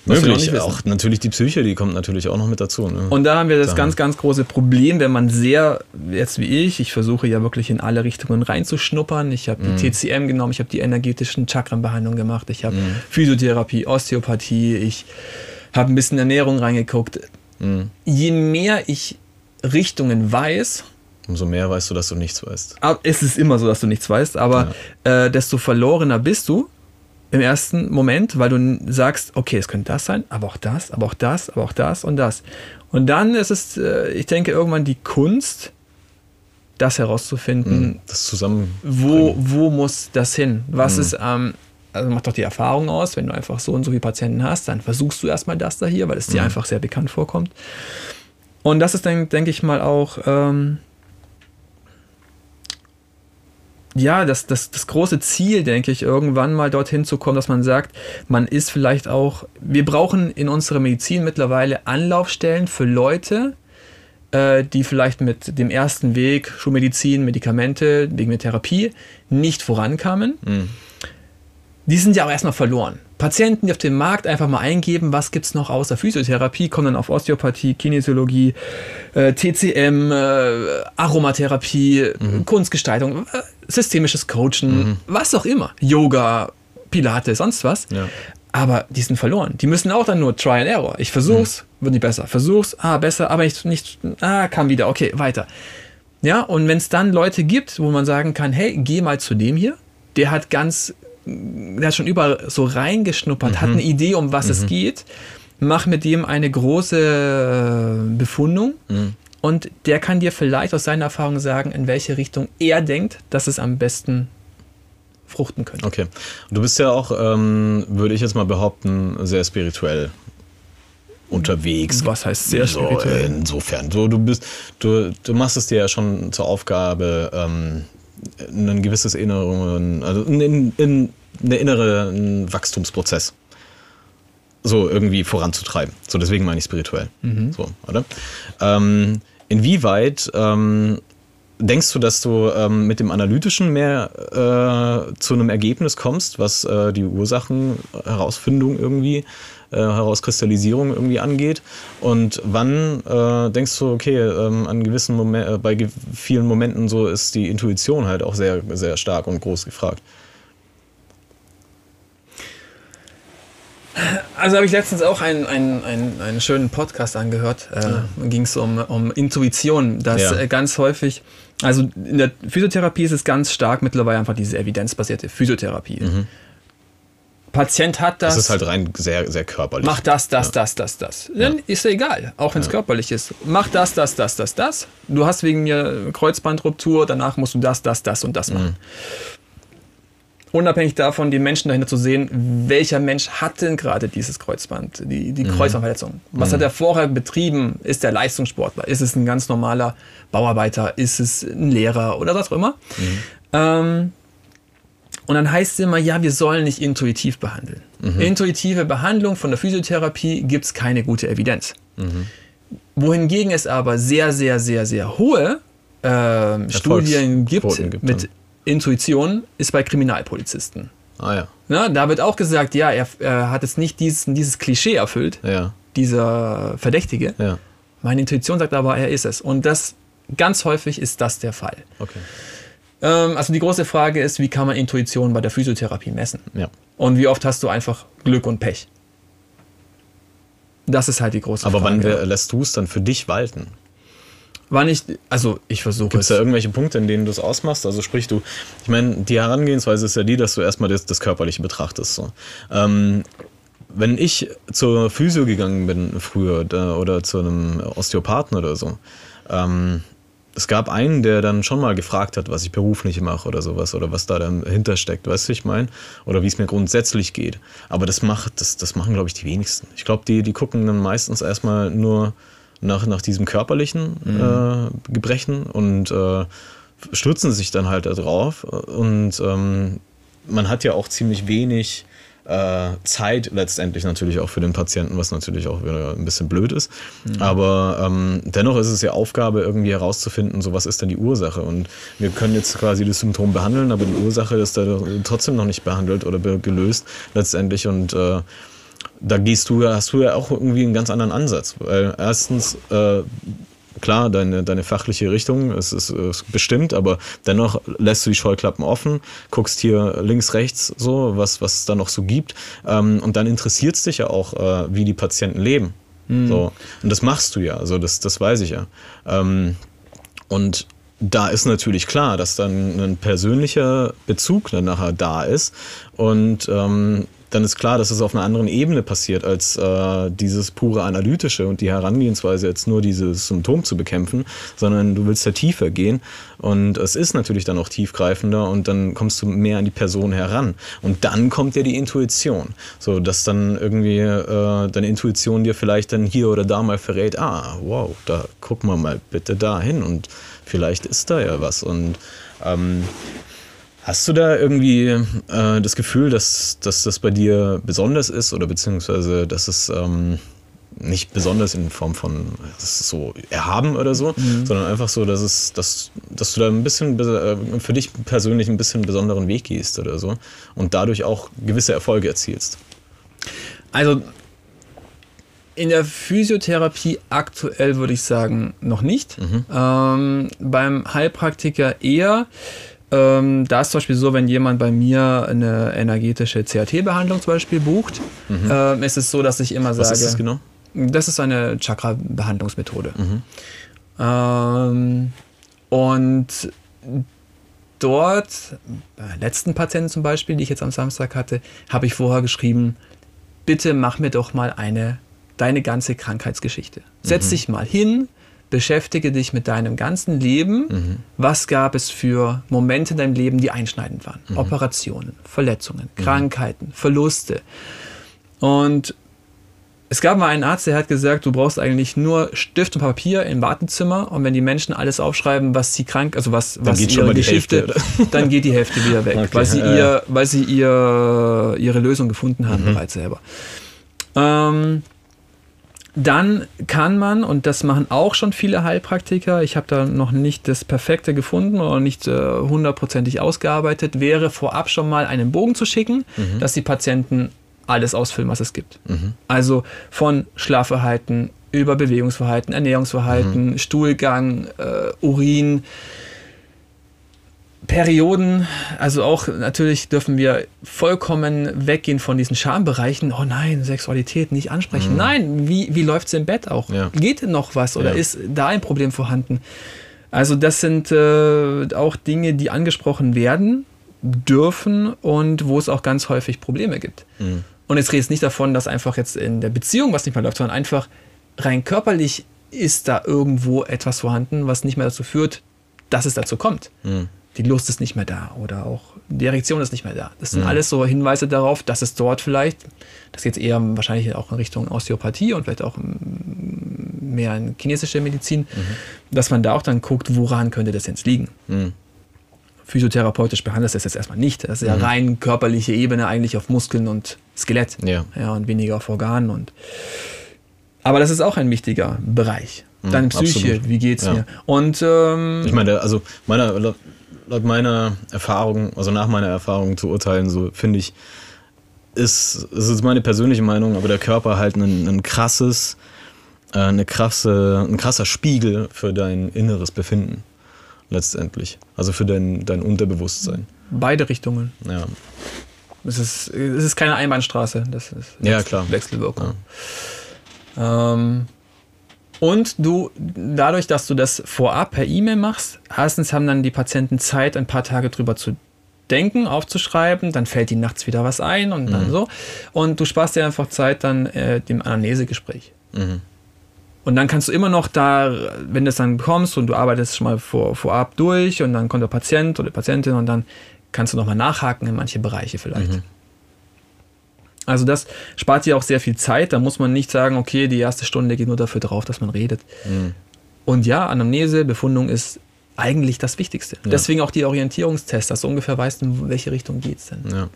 Möglich, auch natürlich die Psyche, die kommt natürlich auch noch mit dazu. Ne? Und da haben wir das Da- ganz, ganz große Problem, wenn man sehr, jetzt wie ich, ich versuche ja wirklich in alle Richtungen reinzuschnuppern. Ich habe Mhm. die TCM genommen, ich habe die energetischen Chakrenbehandlungen gemacht, ich Mhm. habe Physiotherapie, Osteopathie, ich habe ein bisschen Ernährung reingeguckt. Mhm. Je mehr ich Richtungen weiß, Umso mehr weißt du, dass du nichts weißt. ab- es ist immer so, dass du nichts weißt, aber äh, desto verlorener bist du im ersten Moment, weil du sagst, okay, es könnte das sein, aber auch das, aber auch das, aber auch das und das. Und dann ist es, äh, ich denke, irgendwann die Kunst, das herauszufinden, Das zusammen. wo, wo muss das hin? Was ist, ähm, also macht doch die Erfahrung aus, wenn du einfach so und so viele Patienten hast, dann versuchst du erstmal das da hier, weil es dir einfach sehr bekannt vorkommt. Und das ist dann, denke ich mal, auch ähm, ja, das, das, das große Ziel, denke ich, irgendwann mal dorthin zu kommen, dass man sagt, man ist vielleicht auch, wir brauchen in unserer Medizin mittlerweile Anlaufstellen für Leute, äh, die vielleicht mit dem ersten Weg, Schulmedizin, Medikamente, wegen der Therapie, nicht vorankamen. Mhm. Die sind ja auch erstmal verloren. Patienten, die auf dem Markt einfach mal eingeben, was gibt es noch außer Physiotherapie, kommen dann auf Osteopathie, Kinesiologie, äh, TCM, äh, Aromatherapie, Kunstgestaltung, äh, systemisches Coachen, was auch immer. Yoga, Pilates, sonst was. Ja. Aber die sind verloren. Die müssen auch dann nur Try and Error. Ich versuch's, wird nicht besser. Versuch's, ah, besser, aber ich nicht, ah, kam wieder, okay, weiter. Ja, und wenn es dann Leute gibt, wo man sagen kann, hey, geh mal zu dem hier, der hat ganz, der hat schon überall so reingeschnuppert, hat eine Idee, um was es geht, mach mit dem eine große äh, Befundung und der kann dir vielleicht aus seiner Erfahrung sagen, in welche Richtung er denkt, dass es am besten fruchten könnte. Okay. Und du bist ja auch, ähm, würde ich jetzt mal behaupten, sehr spirituell unterwegs. Was heißt sehr so, spirituell? Insofern. So, du bist, du, du machst es dir ja schon zur Aufgabe, ähm, ein gewisses inneren, also in, in, eine innere Wachstumsprozess so irgendwie voranzutreiben. So, deswegen meine ich spirituell. So, oder? Ähm, inwieweit ähm, denkst du, dass du ähm, mit dem Analytischen mehr äh, zu einem Ergebnis kommst, was äh, die Ursachenherausfindung irgendwie, äh, Herauskristallisierung irgendwie angeht? Und wann äh, denkst du, okay, ähm, an gewissen Momenten, bei ge vielen Momenten so ist die Intuition halt auch sehr, sehr stark und groß gefragt? Also habe ich letztens auch einen, einen, einen, einen schönen Podcast angehört. Äh, Da ging es um, um Intuition, dass Ja. äh, ganz häufig, also in der Physiotherapie ist es ganz stark mittlerweile einfach diese evidenzbasierte Physiotherapie. Patient hat das, Das ist halt rein sehr, sehr körperlich. mach das, das, das, das, das. Dann ist ja egal, auch wenn es körperlich ist. Mach das, das, das, das, das. Du hast wegen mir Kreuzbandruptur, danach musst du das, das, das und das machen. Unabhängig davon, den Menschen dahinter zu sehen, welcher Mensch hat denn gerade dieses Kreuzband, die, die Kreuzbandverletzung. Was hat er vorher betrieben? Ist er Leistungssportler? Ist es ein ganz normaler Bauarbeiter? Ist es ein Lehrer oder was auch immer? Ähm, und dann heißt es immer, ja, wir sollen nicht intuitiv behandeln. Intuitive Behandlung von der Physiotherapie gibt es keine gute Evidenz. Wohingegen es aber sehr, sehr, sehr, sehr hohe ähm, Studien gibt, gibt, mit. Intuition, ist bei Kriminalpolizisten. Ah ja. Na, da wird auch gesagt, ja, er, er hat jetzt nicht dieses, dieses Klischee erfüllt, Ja. dieser Verdächtige. Ja. Meine Intuition sagt aber, er ist es. Und das ganz häufig ist das der Fall. Okay. Ähm, also die große Frage ist, wie kann man Intuition bei der Physiotherapie messen? Ja. Und wie oft hast du einfach Glück und Pech? Das ist halt die große Aber wann Frage. wär- lässt du es dann für dich walten? Wann ich, also ich versuche Gibt es. da irgendwelche Punkte, in denen du es ausmachst? Also sprich du, ich meine, die Herangehensweise ist ja die, dass du erstmal das, das Körperliche betrachtest. So. Ähm, wenn ich zur Physio gegangen bin früher oder zu einem Osteopathen oder so, ähm, es gab einen, der dann schon mal gefragt hat, was ich beruflich mache oder sowas oder was da dahinter steckt, weißt du, ich meine? Oder wie es mir grundsätzlich geht. Aber das macht, das, das machen, glaube ich, die wenigsten. Ich glaube, die, die gucken dann meistens erstmal nur nach, nach diesem körperlichen äh, Gebrechen und äh, stürzen sich dann halt da drauf. Und ähm, man hat ja auch ziemlich wenig äh, Zeit letztendlich natürlich auch für den Patienten, was natürlich auch wieder ein bisschen blöd ist. Aber ähm, dennoch ist es ja Aufgabe, irgendwie herauszufinden, so was ist denn die Ursache. Und wir können jetzt quasi das Symptom behandeln, aber die Ursache ist da trotzdem noch nicht behandelt oder gelöst letztendlich. Und äh, da gehst du ja, hast du ja auch irgendwie einen ganz anderen Ansatz. Weil erstens, äh, klar, deine, deine fachliche Richtung ist, ist, ist bestimmt, aber dennoch lässt du die Scheuklappen offen, guckst hier links, rechts so, was, was es da noch so gibt. Ähm, und dann interessiert es dich ja auch, äh, wie die Patienten leben. So. Und das machst du ja, also das, das weiß ich ja. Ähm, und da ist natürlich klar, dass dann ein persönlicher Bezug dann nachher da ist. Und ähm, dann ist klar, dass es auf einer anderen Ebene passiert, als äh, dieses pure Analytische und die Herangehensweise, jetzt nur dieses Symptom zu bekämpfen, sondern du willst ja tiefer gehen. Und es ist natürlich dann auch tiefgreifender und dann kommst du mehr an die Person heran. Und dann kommt ja die Intuition. So, dass dann irgendwie äh, deine Intuition dir vielleicht dann hier oder da mal verrät, ah, wow, da gucken wir mal bitte da hin und vielleicht ist da ja was. Und ähm, Hast du da irgendwie äh, das Gefühl, dass, dass das bei dir besonders ist oder beziehungsweise, dass es ähm, nicht besonders in Form von so erhaben oder so, Mhm. sondern einfach so, dass es, dass, dass du da ein bisschen äh, für dich persönlich ein bisschen besonderen Weg gehst oder so und dadurch auch gewisse Erfolge erzielst. Also in der Physiotherapie aktuell würde ich sagen noch nicht. Ähm, beim Heilpraktiker eher. Ähm, da ist zum Beispiel so, wenn jemand bei mir eine energetische CAT-Behandlung zum Beispiel bucht, ähm, ist es so, dass ich immer Was sage, ist das genau? das ist eine Chakra-Behandlungsmethode. Ähm, und dort, bei der letzten Patienten zum Beispiel, die ich jetzt am Samstag hatte, habe ich vorher geschrieben, bitte mach mir doch mal eine, deine ganze Krankheitsgeschichte. Setz dich mal hin, beschäftige dich mit deinem ganzen Leben. Was gab es für Momente in deinem Leben, die einschneidend waren? Operationen, Verletzungen, Krankheiten, Verluste. Und es gab mal einen Arzt, der hat gesagt, du brauchst eigentlich nur Stift und Papier im Wartezimmer und wenn die Menschen alles aufschreiben, was sie krank, also was, was geht schon ihre Geschichte, dann geht die Hälfte wieder weg, Okay, weil sie, ihr, weil sie ihr, ihre Lösung gefunden haben bereits selber. Ähm, dann kann man, und das machen auch schon viele Heilpraktiker, ich habe da noch nicht das Perfekte gefunden oder nicht äh, hundertprozentig ausgearbeitet, wäre vorab schon mal einen Bogen zu schicken, dass die Patienten alles ausfüllen, was es gibt. Also von Schlafverhalten über Bewegungsverhalten, Ernährungsverhalten, Stuhlgang, äh, Urin, Perioden, also auch natürlich dürfen wir vollkommen weggehen von diesen Schambereichen. Oh nein, Sexualität nicht ansprechen. Nein, wie, wie läuft es im Bett auch? Ja. Geht denn noch was oder Ja. ist da ein Problem vorhanden? Also das sind äh, auch Dinge, die angesprochen werden dürfen und wo es auch ganz häufig Probleme gibt. Und jetzt redest nicht davon, dass einfach jetzt in der Beziehung was nicht mehr läuft, sondern einfach rein körperlich ist da irgendwo etwas vorhanden, was nicht mehr dazu führt, dass es dazu kommt. Die Lust ist nicht mehr da oder auch die Erektion ist nicht mehr da. Das sind alles so Hinweise darauf, dass es dort vielleicht, das geht eher wahrscheinlich auch in Richtung Osteopathie und vielleicht auch mm, mehr in chinesische Medizin, dass man da auch dann guckt, woran könnte das jetzt liegen. Physiotherapeutisch behandelt das jetzt erstmal nicht. Das ist ja rein körperliche Ebene eigentlich auf Muskeln und Skelett. Ja. ja und weniger auf Organen. Und aber das ist auch ein wichtiger Bereich. Deine Psyche, absolut. wie geht's Ja. mir? Und ähm, Ich meine, also meiner, laut meiner Erfahrung, also nach meiner Erfahrung zu urteilen, so finde ich, ist, es ist meine persönliche Meinung, aber der Körper halt ein, ein krasses, äh, eine krasse, ein krasser Spiegel für dein inneres Befinden letztendlich. Also für dein, dein Unterbewusstsein. beide Richtungen. Ja. Es ist, es ist keine Einbahnstraße. Das ist Ja, klar. Wechselwirkung. Ähm, und du, dadurch, dass du das vorab per E-Mail machst, erstens haben dann die Patienten Zeit, ein paar Tage drüber zu denken, aufzuschreiben, dann fällt ihnen nachts wieder was ein und Mhm. dann so. Und du sparst dir einfach Zeit dann äh, dem Anamnesegespräch. Mhm. Und dann kannst du immer noch da, wenn du es dann bekommst und du arbeitest schon mal vor, vorab durch und dann kommt der Patient oder die Patientin und dann kannst du nochmal nachhaken in manche Bereiche vielleicht. Mhm. Also das spart dir auch sehr viel Zeit. Da muss man nicht sagen, okay, die erste Stunde geht nur dafür drauf, dass man redet. Mhm. Und ja, Anamnese, Befundung ist eigentlich das Wichtigste. Deswegen auch die Orientierungstests, dass du ungefähr weißt, in welche Richtung geht es denn. Ja.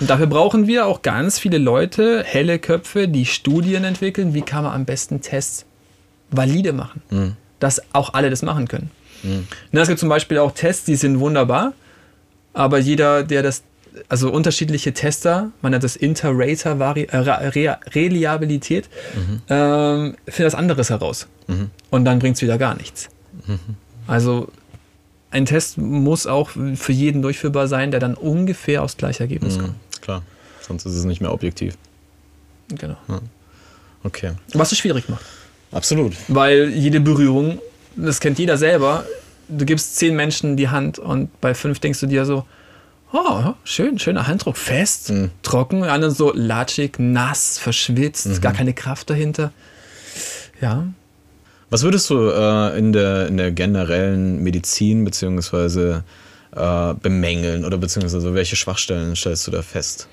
Und dafür brauchen wir auch ganz viele Leute, helle Köpfe, die Studien entwickeln, wie kann man am besten Tests valide machen. Mhm. Dass auch alle das machen können. Na, es gibt zum Beispiel auch Tests, die sind wunderbar, aber jeder, der das, also unterschiedliche Tester, man nennt das Inter-Rater Vari- äh, Reliabilität, ähm, findet das anderes heraus. Und dann bringt es wieder gar nichts. Also ein Test muss auch für jeden durchführbar sein, der dann ungefähr aufs gleiche Ergebnis kommt. Mhm. Klar. Sonst ist es nicht mehr objektiv. Genau. Okay. Was es schwierig macht. Absolut. Weil jede Berührung, das kennt jeder selber, du gibst zehn Menschen die Hand und bei fünf denkst du dir so, oh, schön, schöner Handdruck, fest, Mhm. trocken, andere so latschig, nass, verschwitzt, gar keine Kraft dahinter. Ja, Was würdest du äh, in, der, in der generellen Medizin beziehungsweise äh, bemängeln oder beziehungsweise welche Schwachstellen stellst du da fest?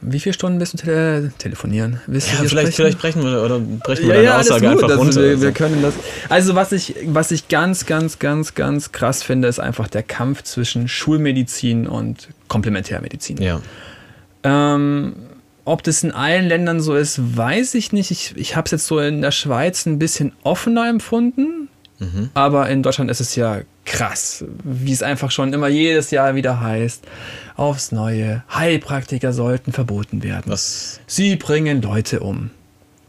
Wie viele Stunden willst du tele telefonieren? Du Ja, hier vielleicht, sprechen? vielleicht brechen wir oder brechen wir Ja, deine ja, Aussage einfach Also runter. wir, also. wir können das. Also was ich, was ich ganz, ganz, ganz, ganz krass finde, ist einfach der Kampf zwischen Schulmedizin und Komplementärmedizin. ja. Ähm, ob das in allen Ländern so ist, weiß ich nicht. Ich, ich habe es jetzt so in der Schweiz ein bisschen offener empfunden. Mhm. Aber in Deutschland ist es ja krass, wie es einfach schon immer jedes Jahr wieder heißt. Aufs Neue. Heilpraktiker sollten verboten werden. Was, Sie bringen Leute um.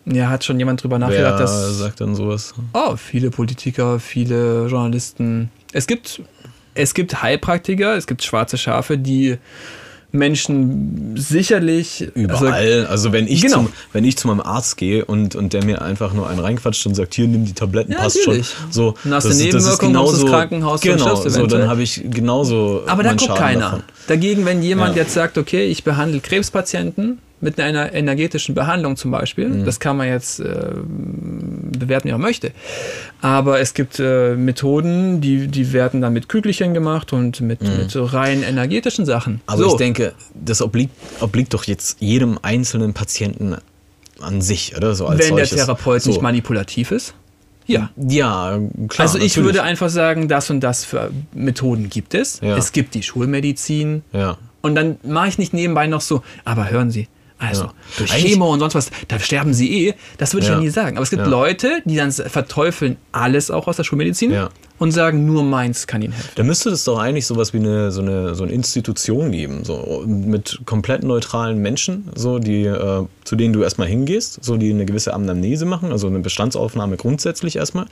Ja, hat schon jemand drüber nachgedacht, wer dass. sagt dann sowas? Oh, viele Politiker, viele Journalisten. Es gibt, es gibt Heilpraktiker, es gibt schwarze Schafe, die Menschen sicherlich. Also, Überall. Also, wenn, ich Genau. zum, wenn ich zu meinem Arzt gehe und, und der mir einfach nur einen reinquatscht und sagt, hier, nimm die Tabletten, Ja, passt natürlich. schon. So, Und hast eine Nebenwirkung, kommst ins Krankenhaus genau, so, dann habe ich genauso aber da guckt Schaden keiner. davon. Dagegen, wenn jemand Ja. jetzt sagt, okay, ich behandle Krebspatienten mit einer energetischen Behandlung zum Beispiel, Mhm. das kann man jetzt äh, bewerten, wie man möchte. Aber es gibt äh, Methoden, die, die werden dann mit Kügelchen gemacht und mit, mit so rein energetischen Sachen. Mhm. Aber so. ich denke, das obliegt, obliegt doch jetzt jedem einzelnen Patienten an sich, oder? So als wenn der solches. Therapeut so. nicht manipulativ ist, ja. Ja, klar. also ich natürlich. würde einfach sagen, das und das für Methoden gibt es. Ja. Es gibt die Schulmedizin, Ja. Und dann mache ich nicht nebenbei noch so, aber hören Sie, also Ja. durch Chemo und sonst was, da sterben Sie eh. Das würde ich ja. Nie sagen. Aber es gibt. Leute, die dann verteufeln alles auch aus der Schulmedizin Ja. Und sagen, nur meins kann Ihnen helfen. Da müsste es doch eigentlich sowas wie eine, so, eine, so eine Institution geben, so mit komplett neutralen Menschen, so die, äh, zu denen du erstmal hingehst, so die eine gewisse Anamnese machen, also eine Bestandsaufnahme grundsätzlich erstmal.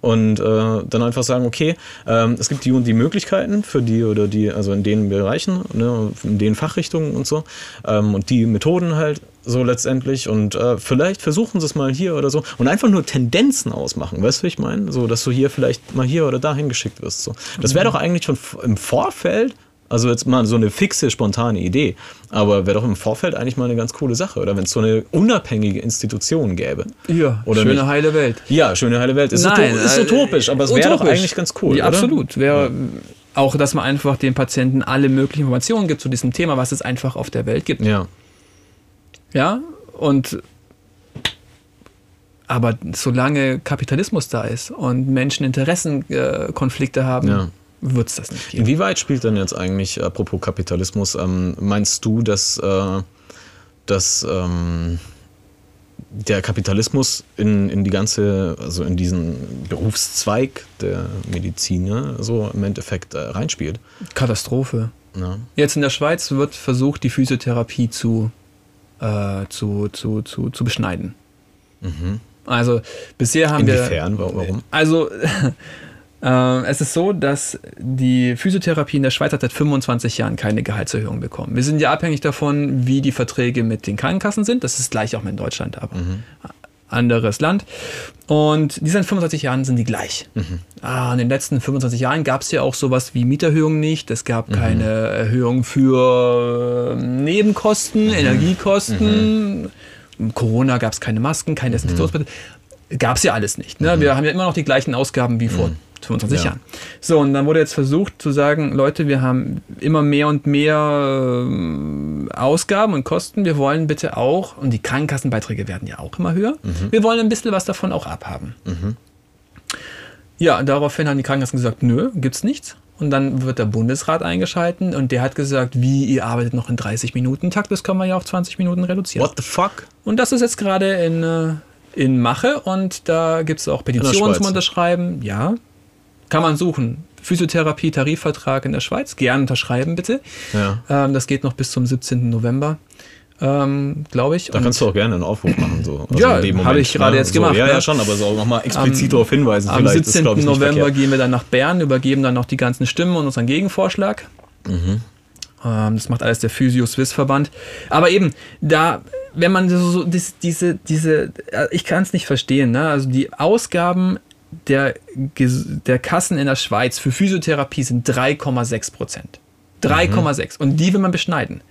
Und äh, dann einfach sagen, okay, ähm, es gibt die und die Möglichkeiten für die oder die, also in den Bereichen, ne, in den Fachrichtungen und so. Ähm, und die Methoden halt so letztendlich und äh, vielleicht versuchen sie es mal hier oder so und einfach nur Tendenzen ausmachen, weißt du, wie ich meine? So, dass du hier vielleicht mal hier oder dahin geschickt wirst. So. Das wäre doch eigentlich schon im Vorfeld, also jetzt mal so eine fixe, spontane Idee, aber wäre doch im Vorfeld eigentlich mal eine ganz coole Sache, oder wenn es so eine unabhängige Institution gäbe. Ja, Oder schöne nicht? heile Welt. Ja, schöne heile Welt. Ist, Nein, uto ist äh, utopisch, aber es wäre doch utopisch. eigentlich ganz cool. Ja, oder? absolut. Wäre auch, dass man einfach den Patienten alle möglichen Informationen gibt zu diesem Thema, was es einfach auf der Welt gibt. Ja. Ja, und aber solange Kapitalismus da ist und Menschen Interessenkonflikte äh, haben, Ja. wird es das nicht geben. Inwieweit spielt denn jetzt eigentlich, apropos Kapitalismus, ähm, meinst du, dass, äh, dass ähm, der Kapitalismus in, in die ganze, also in diesen Berufszweig der Mediziner so im Endeffekt äh, reinspielt? Katastrophe. Ja. Jetzt in der Schweiz wird versucht, die Physiotherapie zu, äh, zu, zu, zu, zu beschneiden. Also bisher haben wir. Inwiefern? Wa- Warum? Also äh, es ist so, dass die Physiotherapie in der Schweiz hat seit 25 Jahren keine Gehaltserhöhung bekommen. Wir sind ja abhängig davon, wie die Verträge mit den Krankenkassen sind. Das ist gleich auch in Deutschland, aber anderes Land. Und die seit 25 Jahren sind die gleich. Ah, in den letzten 25 Jahren gab es ja auch sowas wie Mieterhöhungen nicht. Es gab keine Erhöhung für äh, Nebenkosten, Energiekosten. Corona gab es keine Masken, keine Desinfektionsmittel. Gab es ja alles nicht. Ne? Wir haben ja immer noch die gleichen Ausgaben wie vor 25 Ja. Jahren. So, und dann wurde jetzt versucht zu sagen, Leute, wir haben immer mehr und mehr ähm, Ausgaben und Kosten. Wir wollen bitte auch, und die Krankenkassenbeiträge werden ja auch immer höher, wir wollen ein bisschen was davon auch abhaben. Ja, daraufhin haben die Krankenkassen gesagt, nö, gibt's nichts. Und dann wird der Bundesrat eingeschalten und der hat gesagt, wie, ihr arbeitet noch in 30 Minuten Takt, das können wir ja auf 20 Minuten reduzieren. What the fuck? Und das ist jetzt gerade in, äh, in Mache und da gibt es auch Petitionen zum Unterschreiben. Ja, kann man suchen. Physiotherapie, Tarifvertrag in der Schweiz. Gern unterschreiben, bitte. Ja. Ähm, das geht noch bis zum 17. November, ähm, glaube ich. Da kannst du auch gerne einen Aufruf machen. So. Also Ja, habe ich gerade ne? jetzt so, gemacht, Ja, ne? ja, schon, aber so auch nochmal explizit Am- darauf hinweisen. Am vielleicht ist, 17. glaub ich, nicht November gehen wir dann nach Bern, übergeben dann noch die ganzen Stimmen und unseren Gegenvorschlag. Mhm. Ähm, das macht alles der Physio-Swiss-Verband. Aber eben, da, wenn man so, so diese, diese, äh, ich kann es nicht verstehen, ne? also die Ausgaben der, der Kassen in der Schweiz für Physiotherapie sind 3,6 Prozent. 3,6. Und die will man beschneiden.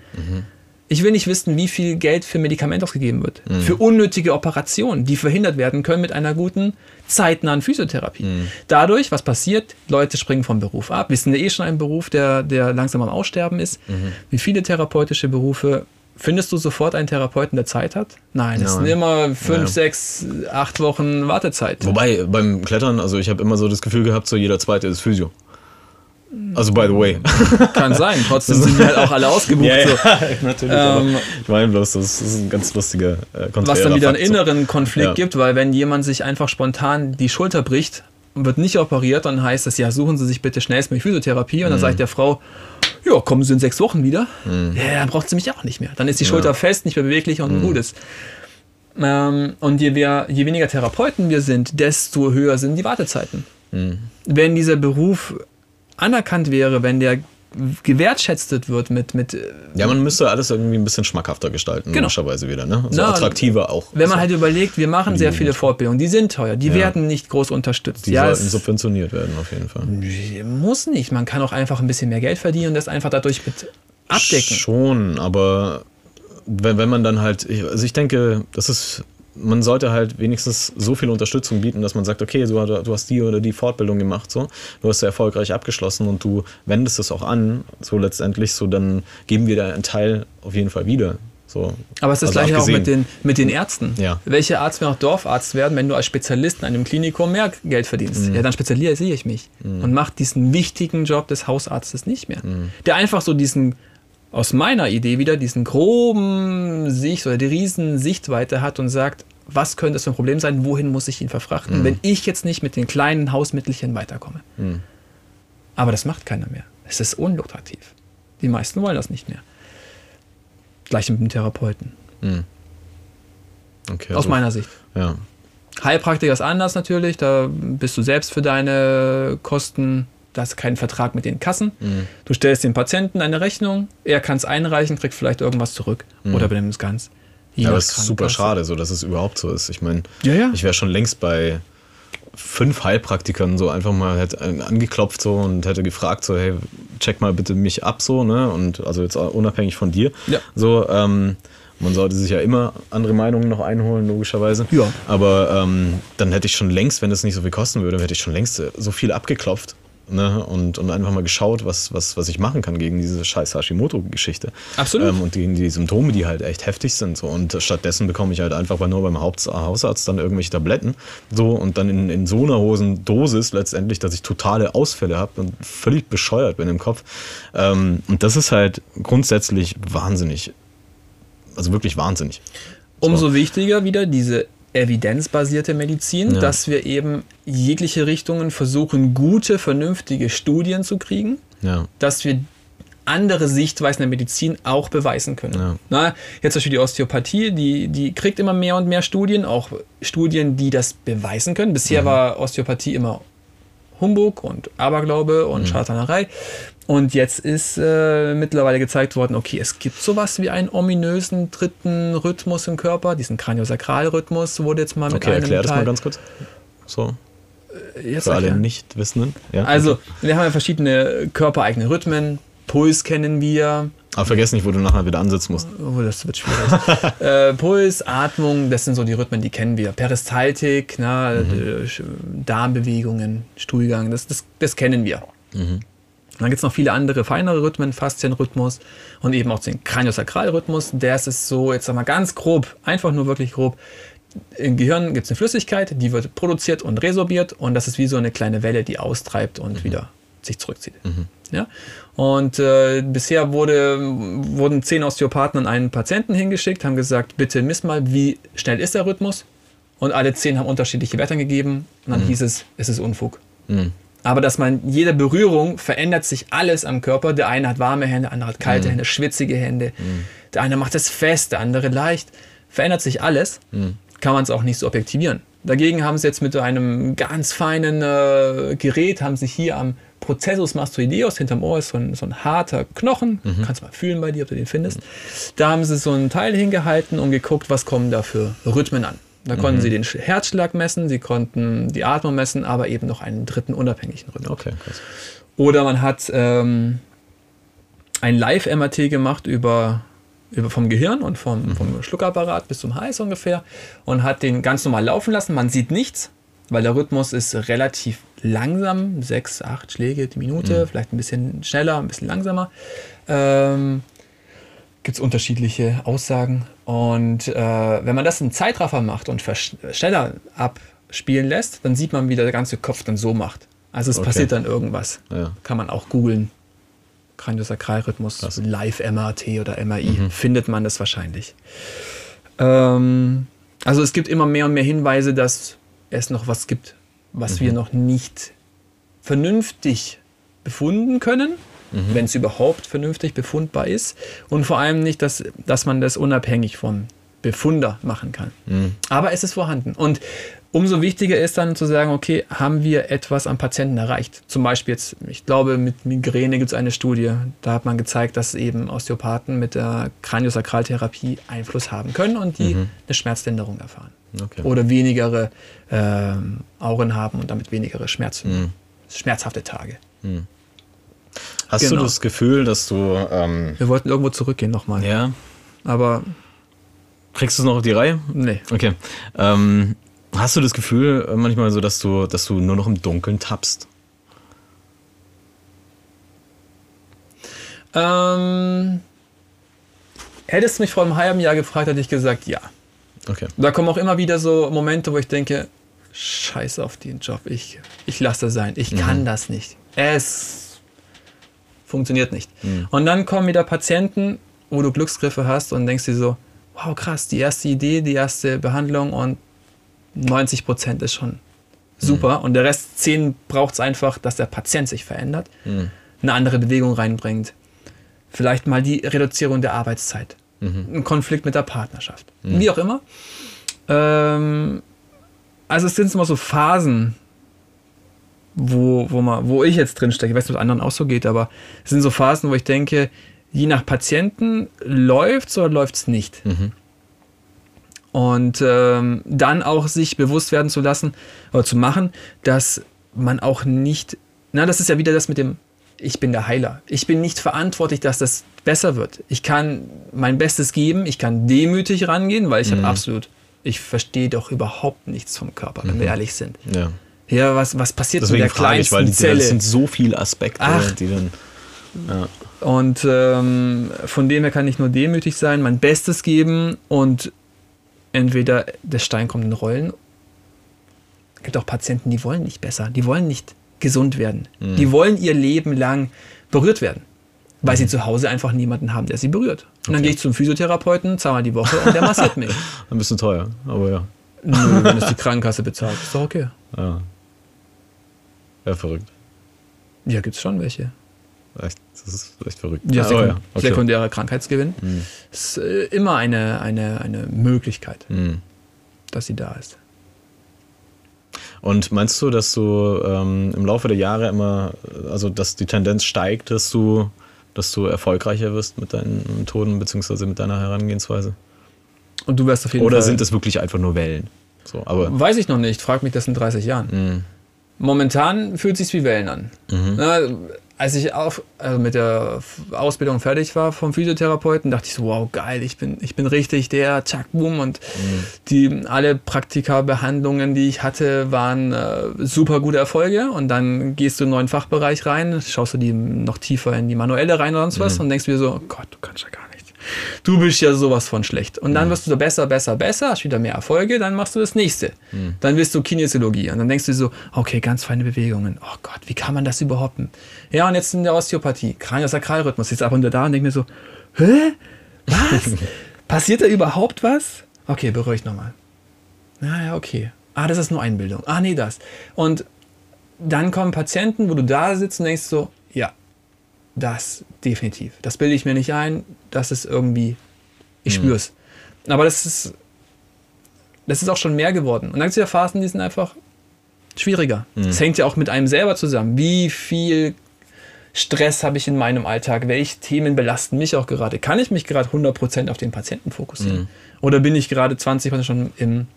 Ich will nicht wissen, wie viel Geld für Medikamente ausgegeben wird. Für unnötige Operationen, die verhindert werden können mit einer guten, zeitnahen Physiotherapie. Dadurch, was passiert? Leute springen vom Beruf ab. Wir sind ja eh schon ein Beruf, der, der langsam am Aussterben ist. Wie viele therapeutische Berufe Findest du sofort einen Therapeuten, der Zeit hat? Nein, es Nein. sind immer fünf, Ja. sechs, acht Wochen Wartezeit. Wobei, beim Klettern, also ich habe immer so das Gefühl gehabt, so jeder Zweite ist Physio. Also, by the way. Kann sein. Trotzdem sind die halt auch alle ausgebucht. ja, so. ja, natürlich. Ähm, ich meine bloß, das ist ein ganz lustiger äh, Was konträrer dann wieder einen Fakt, so. inneren Konflikt Ja. gibt, weil wenn jemand sich einfach spontan die Schulter bricht und wird nicht operiert, dann heißt es, ja, suchen Sie sich bitte schnellstmöglich Physiotherapie. Mhm. Und dann sagt der Frau, ja, kommen Sie in sechs Wochen wieder. Ja, dann braucht sie mich auch nicht mehr. Dann ist die Schulter fest, nicht mehr beweglich Mhm. und gut ist. Ähm, und je, mehr, je weniger Therapeuten wir sind, desto höher sind die Wartezeiten. Mhm. Wenn dieser Beruf anerkannt wäre, wenn der gewertschätzt wird mit, mit Ja, man müsste alles irgendwie ein bisschen schmackhafter gestalten, Genau. logischerweise wieder, ne? So Na, attraktiver auch. Wenn man so. halt überlegt, wir machen sehr viele Fortbildungen, die sind teuer, die Ja. werden nicht groß unterstützt. Die ja, sollten subventioniert werden, auf jeden Fall. muss nicht. Man kann auch einfach ein bisschen mehr Geld verdienen und das einfach dadurch mit abdecken. Schon, aber wenn, wenn man dann halt, also ich denke, das ist, man sollte halt wenigstens so viel Unterstützung bieten, dass man sagt, okay, du, du hast die oder die Fortbildung gemacht, so, du hast sie erfolgreich abgeschlossen und du wendest es auch an, so letztendlich, so dann geben wir da einen Teil auf jeden Fall wieder. So. Aber es ist das Also gleiche auch mit den, mit den Ärzten. Ja. Welcher Arzt will auch Dorfarzt werden, wenn du als Spezialist in einem Klinikum mehr Geld verdienst? Mhm. Ja, dann spezialisiere ich mich und mache diesen wichtigen Job des Hausarztes nicht mehr. Mhm. Der einfach so diesen, aus meiner Idee wieder, diesen groben Sicht oder die riesen Sichtweite hat und sagt, was könnte es für ein Problem sein, wohin muss ich ihn verfrachten, wenn ich jetzt nicht mit den kleinen Hausmittelchen weiterkomme. Mhm. Aber das macht keiner mehr. Es ist unlukrativ. Die meisten wollen das nicht mehr. Gleich mit dem Therapeuten. Okay, Aus also, meiner Sicht. Ja. Heilpraktiker ist anders natürlich. Da bist du selbst für deine Kosten. Da hast du keinen Vertrag mit den Kassen. Mhm. Du stellst dem Patienten eine Rechnung. Er kann es einreichen, kriegt vielleicht irgendwas zurück. Oder benimmt es ganz. Mhm. Ja, es ist super schade, so dass es überhaupt so ist. Ich meine, Ja, ja. ich wäre schon längst bei fünf Heilpraktikern so einfach mal hätte angeklopft so und hätte gefragt so hey check mal bitte mich ab so ne und also jetzt unabhängig von dir Ja. so ähm, man sollte sich ja immer andere Meinungen noch einholen logischerweise Ja. aber ähm, dann hätte ich schon längst wenn es nicht so viel kosten würde hätte ich schon längst so viel abgeklopft ne? und, und einfach mal geschaut was, was, was ich machen kann gegen diese scheiß Hashimoto-Geschichte Absolut. ähm, und gegen die Symptome, die halt echt heftig sind. So. Und stattdessen bekomme ich halt einfach nur beim Haupt Hausarzt dann irgendwelche Tabletten. So, und dann in, in so einer hohen Dosis letztendlich, dass ich totale Ausfälle habe und völlig bescheuert bin im Kopf. Ähm, und das ist halt grundsätzlich wahnsinnig. Also wirklich wahnsinnig. Umso wichtiger wieder diese evidenzbasierte Medizin, Ja. dass wir eben jegliche Richtungen versuchen, gute, vernünftige Studien zu kriegen, Ja. dass wir andere Sichtweisen der Medizin auch beweisen können. Ja. Na, jetzt zum Beispiel die Osteopathie, die, die kriegt immer mehr und mehr Studien, auch Studien, die das beweisen können. Bisher war Osteopathie immer Humbug und Aberglaube und Scharlatanerei. Und jetzt ist äh, mittlerweile gezeigt worden, okay, es gibt sowas wie einen ominösen dritten Rhythmus im Körper, diesen Kraniosakralrhythmus wurde jetzt mal mit Okay, einem erklär das Teil- mal ganz kurz. So, Jetzt für alle erklären. Nichtwissenden. Ja, Also, okay. wir haben ja verschiedene körpereigene Rhythmen. Puls kennen wir, Aber vergiss nicht, wo du nachher wieder ansitzen musst. Oh, das wird schwierig. äh, Puls, Atmung, das sind so die Rhythmen, die kennen wir. Peristaltik, na, äh, Sch- Darmbewegungen, Stuhlgang, das, das, das kennen wir. Und dann gibt es noch viele andere feinere Rhythmen, Faszienrhythmus und eben auch den Kraniosakralrhythmus. Der ist es so, jetzt sag mal ganz grob, einfach nur wirklich grob. Im Gehirn gibt es eine Flüssigkeit, die wird produziert und resorbiert und das ist wie so eine kleine Welle, die austreibt und wieder sich zurückzieht. Ja? Und äh, bisher wurde, wurden zehn Osteopathen an einen Patienten hingeschickt, haben gesagt, bitte miss mal, wie schnell ist der Rhythmus? Und alle zehn haben unterschiedliche Werte gegeben und dann hieß es, es ist Unfug. Aber dass man jede Berührung verändert sich alles am Körper. Der eine hat warme Hände, der andere hat kalte Hände, schwitzige Hände. Der eine macht es fest, der andere leicht. Verändert sich alles, kann man es auch nicht so objektivieren. Dagegen haben sie jetzt mit einem ganz feinen äh, Gerät, haben sie hier am Prozessus mastoideus, hinterm Ohr ist so ein, so ein harter Knochen, kannst mal fühlen bei dir, ob du den findest. Da haben sie so ein Teil hingehalten und geguckt, was kommen da für Rhythmen an. Da konnten sie den Sch- Herzschlag messen, sie konnten die Atmung messen, aber eben noch einen dritten unabhängigen Rhythmus. Okay, krass. Oder man hat ähm, ein Live-MRT gemacht über, über vom Gehirn und vom, vom Schluckapparat bis zum Hals ungefähr und hat den ganz normal laufen lassen. Man sieht nichts, weil der Rhythmus ist relativ langsam, sechs, acht Schläge die Minute, vielleicht ein bisschen schneller, ein bisschen langsamer. Ähm, Gibt es unterschiedliche Aussagen. Und äh, wenn man das in Zeitraffer macht und schneller abspielen lässt, dann sieht man, wie der ganze Kopf dann so macht. Also es Okay. passiert dann irgendwas. Ja. Kann man auch googeln. Kraniosakralrhythmus, Krass. Live-MRT oder MRI, findet man das wahrscheinlich. Ähm, also es gibt immer mehr und mehr Hinweise, dass es noch was gibt, was wir noch nicht vernünftig befunden können, wenn es überhaupt vernünftig befundbar ist. Und vor allem nicht, dass, dass man das unabhängig vom Befunder machen kann. Aber es ist vorhanden. Und umso wichtiger ist dann zu sagen, okay, haben wir etwas am Patienten erreicht? Zum Beispiel jetzt, ich glaube, mit Migräne gibt es eine Studie, da hat man gezeigt, dass eben Osteopathen mit der Kraniosakraltherapie Einfluss haben können und die eine Schmerzlinderung erfahren. Okay. Oder wenigere ähm, Auren haben und damit wenigere Schmerzen, schmerzhafte Tage. Hast du Genau. das Gefühl, dass du, ähm, Wir wollten irgendwo zurückgehen nochmal. ja, Aber kriegst du es noch auf die Reihe? nee. Okay. Ähm, hast du das Gefühl äh, manchmal so, dass du, dass du nur noch im Dunkeln tappst? Ähm, hättest du mich vor einem halben Jahr gefragt, hätte ich gesagt, ja. Okay. Da kommen auch immer wieder so Momente, wo ich denke, scheiß auf den Job, ich, ich lasse das sein, ich kann das nicht. Es funktioniert nicht. Und dann kommen wieder Patienten, wo du Glücksgriffe hast und denkst dir so, wow, krass, die erste Idee, die erste Behandlung und 90 Prozent ist schon super. Und der Rest 10 braucht es einfach, dass der Patient sich verändert, eine andere Bewegung reinbringt, vielleicht mal die Reduzierung der Arbeitszeit, ein Konflikt mit der Partnerschaft, wie auch immer. Ähm, also es sind immer so Phasen, wo, wo, man, wo ich jetzt drin stecke. Ich weiß nicht, ob es anderen auch so geht, aber es sind so Phasen, wo ich denke, je nach Patienten läuft es oder läuft es nicht. Und ähm, dann auch sich bewusst werden zu lassen oder zu machen, dass man auch nicht, na, das ist ja wieder das mit dem, ich bin der Heiler. Ich bin nicht verantwortlich, dass das besser wird. Ich kann mein Bestes geben, ich kann demütig rangehen, weil ich habe absolut, ich verstehe doch überhaupt nichts vom Körper, wenn wir ehrlich sind. Ja. Ja, was, was passiert Deswegen mit der frage ich, kleinsten weil die, Zelle? das sind so viele Aspekte, Ach. die dann. Ja. Und ähm, von dem her kann ich nur demütig sein, mein Bestes geben und entweder der Stein kommt in Rollen. Es gibt auch Patienten, die wollen nicht besser, die wollen nicht gesund werden. Die wollen ihr Leben lang berührt werden, weil sie zu Hause einfach niemanden haben, der sie berührt. Und dann gehe ich zum Physiotherapeuten, zweimal die Woche und der massiert mich. Ein bisschen teuer, aber ja. Nö, wenn es die Krankenkasse bezahlt, ist doch okay. Ja, ja verrückt. Ja, gibt es schon welche. Das ist echt verrückt. Ja, sekund ja. Okay. sekundärer Krankheitsgewinn ist äh, immer eine, eine, eine Möglichkeit, Hm. dass sie da ist. Und meinst du, dass du ähm, im Laufe der Jahre immer, also dass die Tendenz steigt, dass du, dass du erfolgreicher wirst mit deinen Methoden bzw. mit deiner Herangehensweise? Und du wärst auf jeden Oder Fall. sind es wirklich einfach nur Wellen? So, aber Weiß ich noch nicht, frag mich das in 30 Jahren. mh, Momentan fühlt sich wie Wellen an. Na, als ich auf, also mit der Ausbildung fertig war vom Physiotherapeuten, dachte ich so, wow, geil, ich bin, ich bin richtig der, zack, boom. Und die, alle Praktika-Behandlungen, die ich hatte, waren äh, super gute Erfolge. Und dann gehst du in einen neuen Fachbereich rein, schaust du die noch tiefer in die Manuelle rein oder sonst was und denkst dir so, oh Gott, du kannst ja gar nicht. Du bist ja sowas von schlecht. Und dann wirst du so besser, besser, besser, hast wieder mehr Erfolge, dann machst du das nächste. Dann willst du Kinesiologie. Und dann denkst du so, okay, ganz feine Bewegungen. Oh Gott, wie kann man das überhaupt? Ja, und jetzt in der Osteopathie, Kraniosakralrhythmus, jetzt ab und da und denk mir so, hä? Was? Passiert da überhaupt was? Okay, beruhigt nochmal. Na ja, okay. Ah, das ist nur Einbildung. Ah, nee, das. Und dann kommen Patienten, wo du da sitzt und denkst so, das definitiv. Das bilde ich mir nicht ein. Das ist irgendwie, ich spür's. Aber das ist, das ist auch schon mehr geworden. Und dann gibt es ja Phasen, die sind einfach schwieriger. Das hängt ja auch mit einem selber zusammen. Wie viel Stress habe ich in meinem Alltag? Welche Themen belasten mich auch gerade? Kann ich mich gerade 100% auf den Patienten fokussieren? Oder bin ich gerade 20% schon im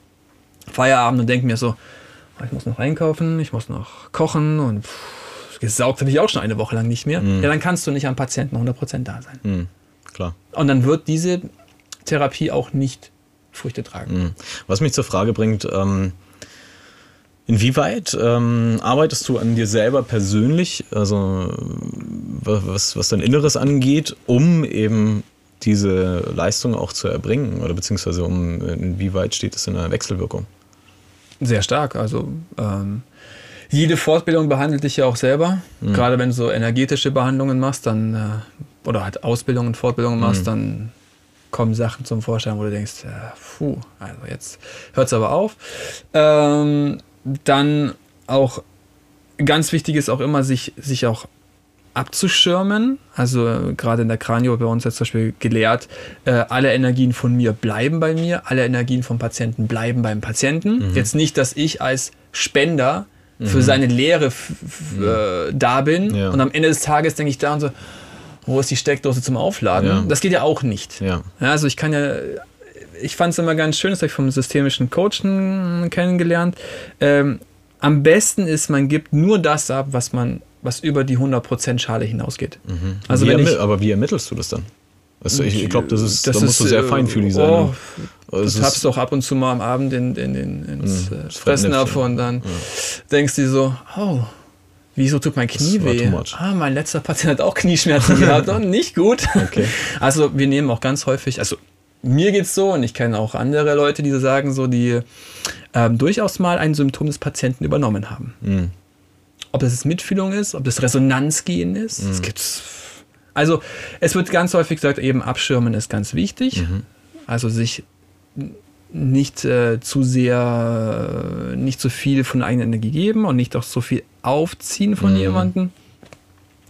Feierabend und denke mir so, "Oh, ich muss noch einkaufen, ich muss noch kochen und pff, gesaugt habe ich auch schon eine Woche lang nicht mehr. Ja, dann kannst du nicht am Patienten 100% da sein. mh, klar. Und dann wird diese Therapie auch nicht Früchte tragen. Mhm. Was mich zur Frage bringt, ähm, inwieweit ähm, arbeitest du an dir selber persönlich, also wa- was, was dein Inneres angeht, um eben diese Leistung auch zu erbringen oder beziehungsweise um inwieweit steht es in einer Wechselwirkung? Sehr stark. Also ähm, Jede Fortbildung behandelt dich ja auch selber. Mhm. Gerade wenn du so energetische Behandlungen machst, dann äh, oder halt Ausbildungen, Fortbildungen machst, mhm. dann kommen Sachen zum Vorschein, wo du denkst, ja, puh, also jetzt hört es aber auf. Ähm, dann auch ganz wichtig ist auch immer, sich, sich auch abzuschirmen. Also äh, gerade in der Kranio bei uns jetzt zum Beispiel gelehrt, äh, alle Energien von mir bleiben bei mir, alle Energien vom Patienten bleiben beim Patienten. Mhm. Jetzt nicht, dass ich als Spender für mhm. seine Lehre äh, da bin ja. und am Ende des Tages denke ich da und so, wo ist die Steckdose zum Aufladen? Ja. Das geht ja auch nicht. Ja. also ich kann ja, ich fand es immer ganz schön, das habe ich vom systemischen Coachen kennengelernt. Ähm, am besten ist, man gibt nur das ab, was man, was über die 100% Schale hinausgeht. Mhm. Also wie ich, aber wie ermittelst du das dann? Also ich, ich glaube, das ist, das da musst ist, du sehr äh, feinfühlig sein. Oh, also du tappst doch ab und zu mal am Abend in, in, in, ins mh, Fressen ab und dann ja. denkst du so, oh, Wieso tut mein Knie weh? Ah, mein letzter Patient hat auch Knieschmerzen gehabt. und nicht gut. Okay. Also wir nehmen auch ganz häufig, also mir geht es so und ich kenne auch andere Leute, die sagen so, die ähm, durchaus mal ein Symptom des Patienten übernommen haben. Mhm. Ob das jetzt Mitfühlung ist, ob das Resonanzgehen ist, mhm. es gibt's. Also es wird ganz häufig gesagt, eben abschirmen ist ganz wichtig. Mhm. Also sich nicht äh, zu sehr, äh, nicht zu viel von eigener Energie geben und nicht auch so viel aufziehen von mhm. jemandem.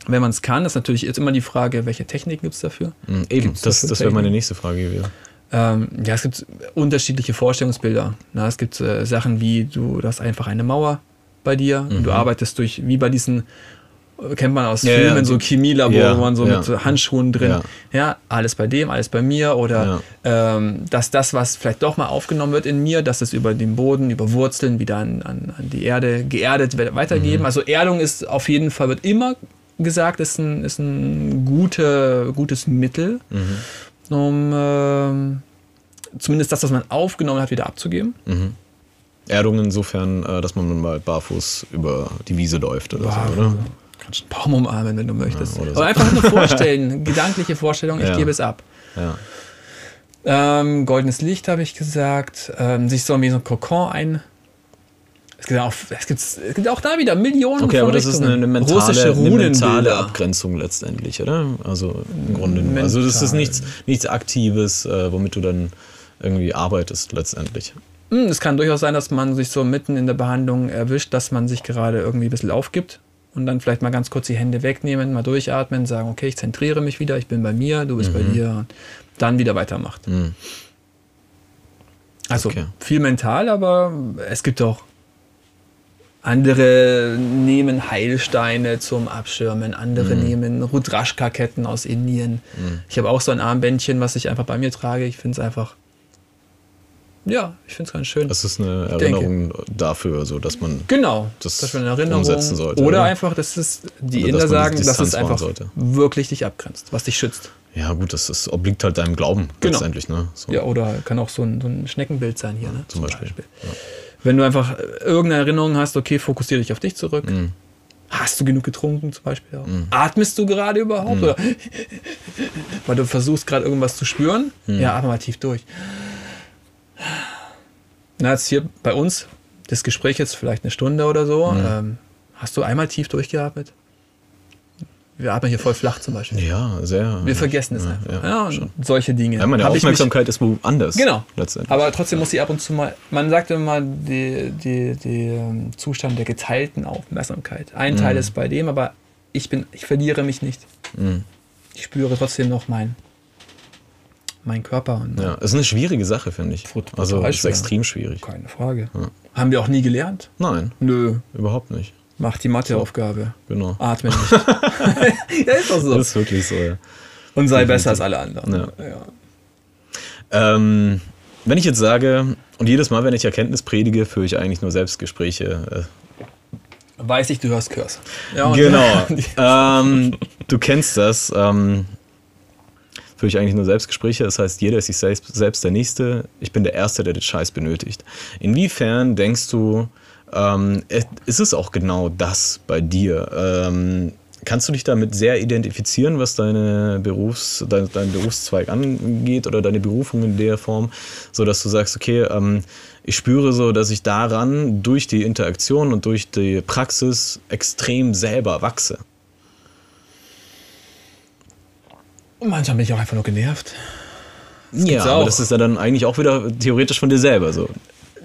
Wenn man es kann, ist natürlich jetzt immer die Frage, welche Techniken gibt es dafür? Mhm, eben, das, das wäre meine nächste Frage gewesen. Ähm, ja, es gibt unterschiedliche Vorstellungsbilder. Na, es gibt äh, Sachen wie, du hast einfach eine Mauer bei dir mhm. und du arbeitest durch, wie bei diesen kennt man aus ja, Filmen, ja. so Chemielabor, ja, wo man so mit Handschuhen drin, ja. alles bei dem, alles bei mir oder ähm, dass das, was vielleicht doch mal aufgenommen wird in mir, dass es über den Boden, über Wurzeln wieder an, an, an die Erde geerdet wird, weitergeben. Mhm. Also Erdung ist auf jeden Fall, wird immer gesagt, ist ein, ist ein gute, gutes Mittel, mhm. um äh, zumindest das, was man aufgenommen hat, wieder abzugeben. Mhm. Erdung insofern, äh, dass man mal barfuß über die Wiese läuft oder wow. so, oder? Kannst einen Baum umarmen, wenn du möchtest. Ja, so. Aber einfach nur vorstellen, gedankliche Vorstellung, ich ja. gebe es ab. Ja. Ähm, goldenes Licht habe ich gesagt, ähm, sich so wie so ein Kokon ein. Es gibt, auch, es, gibt, es gibt auch da wieder Millionen Okay, aber das ist eine, eine mentale, eine mentale Abgrenzung letztendlich, oder? Also im Grunde. Mental. Also das ist nichts, nichts Aktives, äh, womit du dann irgendwie arbeitest letztendlich. Hm, es kann durchaus sein, dass man sich so mitten in der Behandlung erwischt, dass man sich gerade irgendwie ein bisschen aufgibt und dann vielleicht mal ganz kurz die Hände wegnehmen, mal durchatmen, sagen, okay, ich zentriere mich wieder, ich bin bei mir, du bist mhm. bei dir und dann wieder weitermacht. Mhm. Also okay. viel mental, aber es gibt auch andere nehmen Heilsteine zum Abschirmen, andere mhm. nehmen Rudrashka-Ketten aus Indien. Mhm. Ich habe auch so ein Armbändchen, was ich einfach bei mir trage. Ich finde es einfach ja, ich finde es ganz schön. Das ist eine Erinnerung denke. dafür, so dass man genau, das dass man eine Erinnerung umsetzen sollte. Oder, oder? einfach, dass es die Inder sagen, dass es einfach sollte. wirklich dich abgrenzt, was dich schützt. Ja, gut, das ist, obliegt halt deinem Glauben genau. letztendlich. Ne? So. Ja, oder kann auch so ein, so ein Schneckenbild sein hier, ne? zum, zum Beispiel. Beispiel. Ja. Wenn du einfach irgendeine Erinnerung hast, okay, fokussiere dich auf dich zurück. Mhm. Hast du genug getrunken zum Beispiel? Mhm. Atmest du gerade überhaupt? Mhm. Oder weil du versuchst gerade irgendwas zu spüren? Mhm. Ja, atme mal tief durch. Na, jetzt hier bei uns, das Gespräch jetzt vielleicht eine Stunde oder so. Mhm. Ähm, hast du einmal tief durchgeatmet? Wir atmen hier voll flach zum Beispiel. Ja, sehr. Wir vergessen es ja, einfach. Ja, ja solche Dinge. Ja, meine Hab Aufmerksamkeit ist woanders. Genau. Aber trotzdem muss sie ab und zu mal, man sagt immer, die, die, die ähm, Zustand der geteilten Aufmerksamkeit. Ein Teil mhm. ist bei dem, aber ich bin, ich verliere mich nicht. Mhm. Ich spüre trotzdem noch mein mein Körper. Und ja, ist eine schwierige Sache, finde ich. Also ist extrem schwierig. Keine Frage. Ja. Haben wir auch nie gelernt? Nein. Nö. Überhaupt nicht. Mach die Matheaufgabe. Genau. Atme nicht. ja, ist doch so. Das ist wirklich so, ja. Und sei besser als alle anderen. Ja. ja. Ähm, wenn ich jetzt sage, und jedes Mal, wenn ich Erkenntnis predige, führe ich eigentlich nur Selbstgespräche. Äh, Weiß ich, du hörst Kurs. Ja, genau. ähm, du kennst das. Ähm, führe ich eigentlich nur Selbstgespräche. Das heißt, jeder ist sich selbst, selbst der Nächste. Ich bin der Erste, der den Scheiß benötigt. Inwiefern denkst du, ähm, ist es auch genau das bei dir? Ähm, kannst du dich damit sehr identifizieren, was deine Berufs, dein, dein Berufszweig angeht oder deine Berufung in der Form, so dass du sagst, okay, ähm, ich spüre so, dass ich daran durch die Interaktion und durch die Praxis extrem selber wachse. Und manchmal bin ich auch einfach nur genervt. ja, aber das ist ja dann eigentlich auch wieder theoretisch von dir selber so.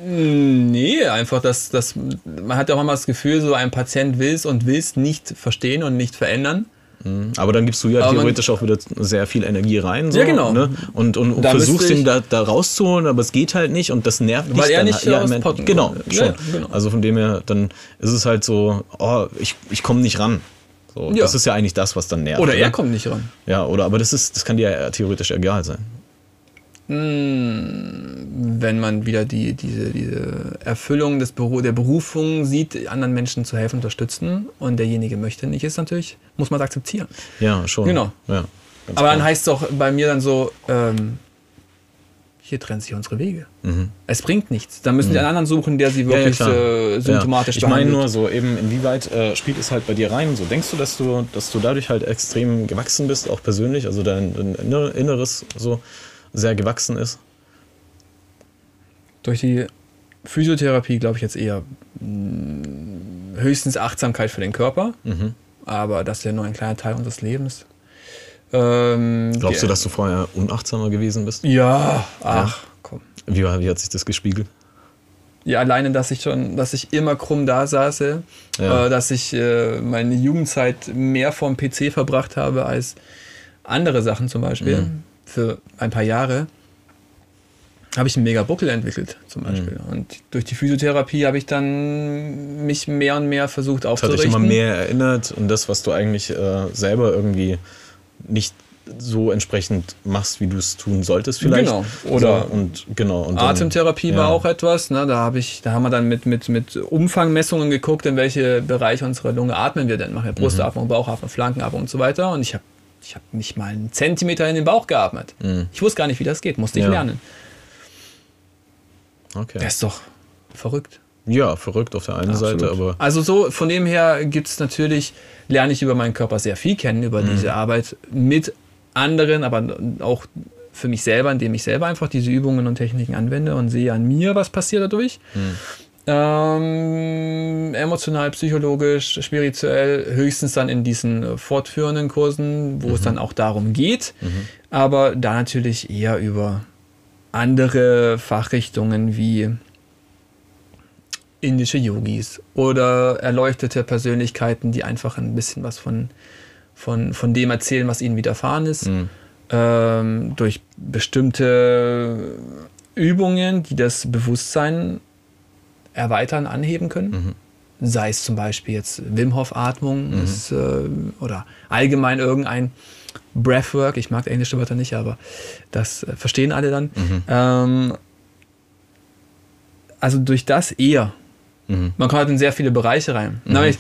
Nee, einfach, dass, dass man hat ja auch immer das Gefühl, so ein Patient will es und will es nicht verstehen und nicht verändern. Mhm. Aber dann gibst du ja Aber theoretisch auch wieder sehr viel Energie rein. So, Ja, genau. Ne? Und, und, und versuchst ihn da, da rauszuholen, aber es geht halt nicht und das nervt dich. Weil er nicht halt- ja, rauspotten Genau, will. schon. Ja, genau. Also von dem her, dann ist es halt so, oh, ich, ich komme nicht ran. So, Ja. Das ist ja eigentlich das, was dann nervt. Oder er oder? kommt nicht ran. Ja, oder aber das ist, das kann dir ja theoretisch egal sein. Wenn man wieder die, diese, diese Erfüllung des Beru der Berufung sieht, anderen Menschen zu helfen, unterstützen und derjenige möchte nicht, ist natürlich, muss man es akzeptieren. Ja, schon. Genau. Ja, Aber dann klar. heißt es doch bei mir dann so, ähm, hier trennen sich unsere Wege. Es bringt nichts. Da müssen die einen anderen suchen, der sie Mhm. Ja, ja, wirklich äh, symptomatisch ja. Ich meine behandelt. nur so eben, inwieweit äh, spielt es halt bei dir rein? So denkst du, dass du, dass du dadurch halt extrem gewachsen bist, auch persönlich, also dein, dein Inner- Inneres so sehr gewachsen ist? Durch die Physiotherapie glaube ich jetzt eher mh, höchstens Achtsamkeit für den Körper, Mhm. aber das ist ja nur ein kleiner Teil unseres Lebens. Ähm, Glaubst du, dass du vorher unachtsamer gewesen bist? Ja, ach, komm. Wie, war- wie hat sich das gespiegelt? Ja, alleine, dass ich schon, dass ich immer krumm da saße, Ja. äh, dass ich äh, meine Jugendzeit mehr vorm PC verbracht habe als andere Sachen zum Beispiel, Mhm. für ein paar Jahre, habe ich einen mega Buckel entwickelt zum Mhm. Beispiel. Und durch die Physiotherapie habe ich dann mich mehr und mehr versucht Das hat dich aufzurichten. immer mehr erinnert und das, was du eigentlich äh, selber irgendwie nicht so entsprechend machst, wie du es tun solltest vielleicht. Genau. Oder so, und genau und dann- Atemtherapie war ja. auch etwas. Ne? Da, hab ich, da haben wir dann mit, mit, mit Umfangmessungen geguckt, in welche Bereiche unserer Lunge atmen wir denn. Machen wir Brustatmung, Bauchatmung, Flankenatmung und so weiter. Und ich habe ich hab nicht mal einen Zentimeter in den Bauch geatmet. Ich wusste gar nicht, wie das geht. Musste ich Ja. lernen. Okay. Das ist doch verrückt. Ja, verrückt auf der einen Absolut. Seite, aber Also so, von dem her gibt es natürlich, lerne ich über meinen Körper sehr viel kennen, über Mhm. diese Arbeit mit anderen, aber auch für mich selber, indem ich selber einfach diese Übungen und Techniken anwende und sehe an mir, was passiert dadurch. Mhm. Ähm, emotional, psychologisch, spirituell, höchstens dann in diesen fortführenden Kursen, wo Mhm. es dann auch darum geht. Aber da natürlich eher über andere Fachrichtungen wie indische Yogis oder erleuchtete Persönlichkeiten, die einfach ein bisschen was von, von, von dem erzählen, was ihnen widerfahren ist. Mhm. Ähm, durch bestimmte Übungen, die das Bewusstsein erweitern, anheben können. Sei es zum Beispiel jetzt Wim Hof Atmung ist, äh, oder allgemein irgendein Breathwork. Ich mag englische Wörter nicht, aber das äh, verstehen alle dann. Ähm, also durch das eher. Mhm. Man kommt halt in sehr viele Bereiche rein. Wenn ich,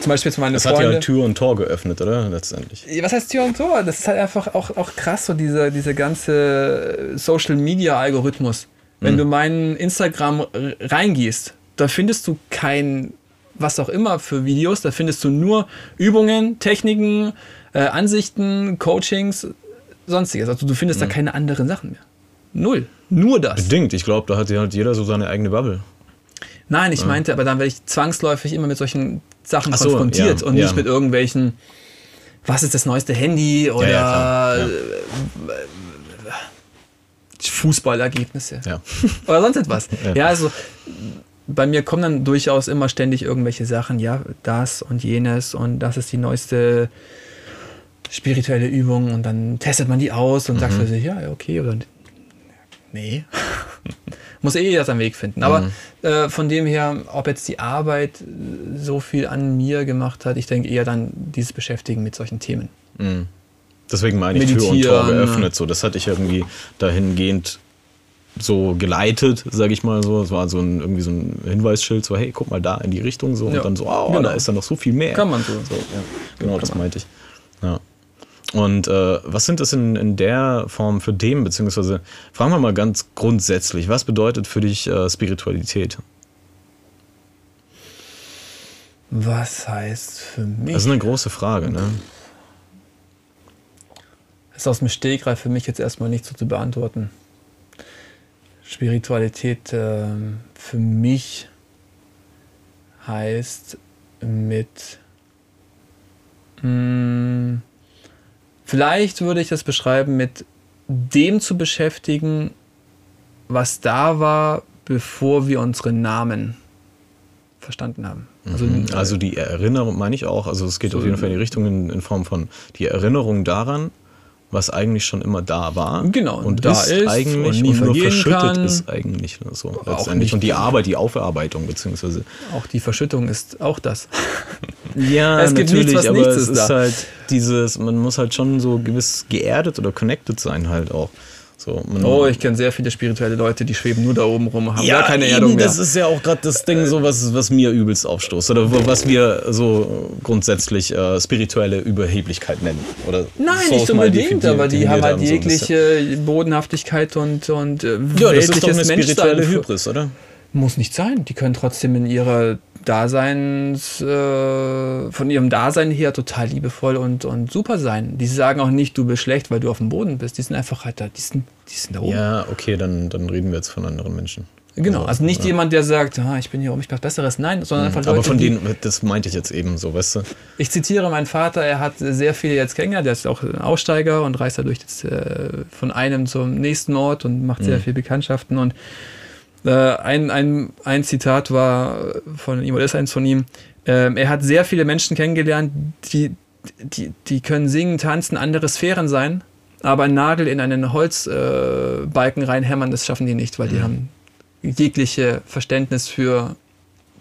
zum Beispiel jetzt meine es hat ja Freunde. Tür und Tor geöffnet, oder? Letztendlich. Was heißt Tür und Tor? Das ist halt einfach auch, auch krass, so diese, diese ganze Social Media Algorithmus. Wenn du meinen Instagram reingehst, da findest du kein, was auch immer für Videos, da findest du nur Übungen, Techniken, äh, Ansichten, Coachings, sonstiges. Also du findest da keine anderen Sachen mehr. Null. Nur das. Bedingt. Ich glaube, da hat ja halt jeder so seine eigene Bubble. Nein, ich meinte, aber dann werde ich zwangsläufig immer mit solchen Sachen Ach so, konfrontiert ja, und ja. nicht mit irgendwelchen, was ist das neueste Handy oder ja, ja. äh, Fußballergebnisse Ja. oder sonst etwas. Ja. Ja. also bei mir kommen dann durchaus immer ständig irgendwelche Sachen, ja, das und jenes und das ist die neueste spirituelle Übung und dann testet man die aus und Mhm. sagt für sich, ja, okay oder nee. Muss eh jeder seinen Weg finden. Aber Mhm. äh, von dem her, ob jetzt die Arbeit äh, so viel an mir gemacht hat, ich denke eher dann dieses Beschäftigen mit solchen Themen. Deswegen meine ich Tür und Tor Meditieren, geöffnet. So, das hatte ich irgendwie dahingehend so geleitet, sage ich mal so. Es war so ein, irgendwie so ein Hinweisschild, so hey, guck mal da in die Richtung so Ja, und dann so, oh, genau. da ist dann noch so viel mehr. Kann man so. So, ja, genau, das meinte ich. Und äh, was sind das in, in der Form für Themen, beziehungsweise fragen wir mal ganz grundsätzlich, was bedeutet für dich äh, Spiritualität? Was heißt für mich? Das ist eine große Frage, ne? ist aus dem Stegreif für mich jetzt erstmal nicht so zu beantworten. Spiritualität ähm, für mich heißt mit mh, vielleicht würde ich das beschreiben mit dem zu beschäftigen, was da war, bevor wir unsere Namen verstanden haben. Also, mhm. also die Erinnerung meine ich auch. Also es geht so auf jeden Fall in die Richtung in, in Form von die Erinnerung daran, was eigentlich schon immer da war. Genau. Und da ist, ist eigentlich und und nur verschüttet kann. ist eigentlich so letztendlich. Und die Arbeit, die Aufarbeitung beziehungsweise. Auch die Verschüttung ist auch das. Ja, es gibt natürlich, nichts, aber nichts es ist, ist halt dieses, man muss halt schon so gewiss geerdet oder connected sein halt auch. So, oh, ich kenne sehr viele spirituelle Leute, die schweben nur da oben rum, haben ja, gar keine Erdung mehr. Das ist ja auch gerade das Ding, so was, was mir übelst aufstoßt oder was wir so grundsätzlich äh, spirituelle Überheblichkeit nennen. Oder Nein, nicht unbedingt, aber die haben halt jegliche so Bodenhaftigkeit und, und äh, ja, das ist doch eine spirituelle Hybris, oder? Muss nicht sein. Die können trotzdem in ihrer Daseins, äh, von ihrem Dasein her total liebevoll und, und super sein. Die sagen auch nicht, du bist schlecht, weil du auf dem Boden bist. Die sind einfach halt da, die sind, die sind da oben. Ja, okay, dann, dann reden wir jetzt von anderen Menschen. Genau, also, also nicht ja. jemand, der sagt, ah, ich bin hier oben, ich was Besseres. Nein, sondern mhm, einfach Leute. Aber von denen, das meinte ich jetzt eben so, weißt du? Ich zitiere meinen Vater, er hat sehr viele jetzt kennengelernt, der ist auch ein Aussteiger und reist dadurch jetzt, äh, von einem zum nächsten Ort und macht sehr mhm. viele Bekanntschaften und ein, ein, ein Zitat war von ihm, oder ist eins von ihm. Ähm, er hat sehr viele Menschen kennengelernt, die, die, die können singen, tanzen, andere Sphären sein, aber ein Nagel in einen Holzbalken äh, reinhämmern, das schaffen die nicht, weil die mhm. haben jegliche Verständnis für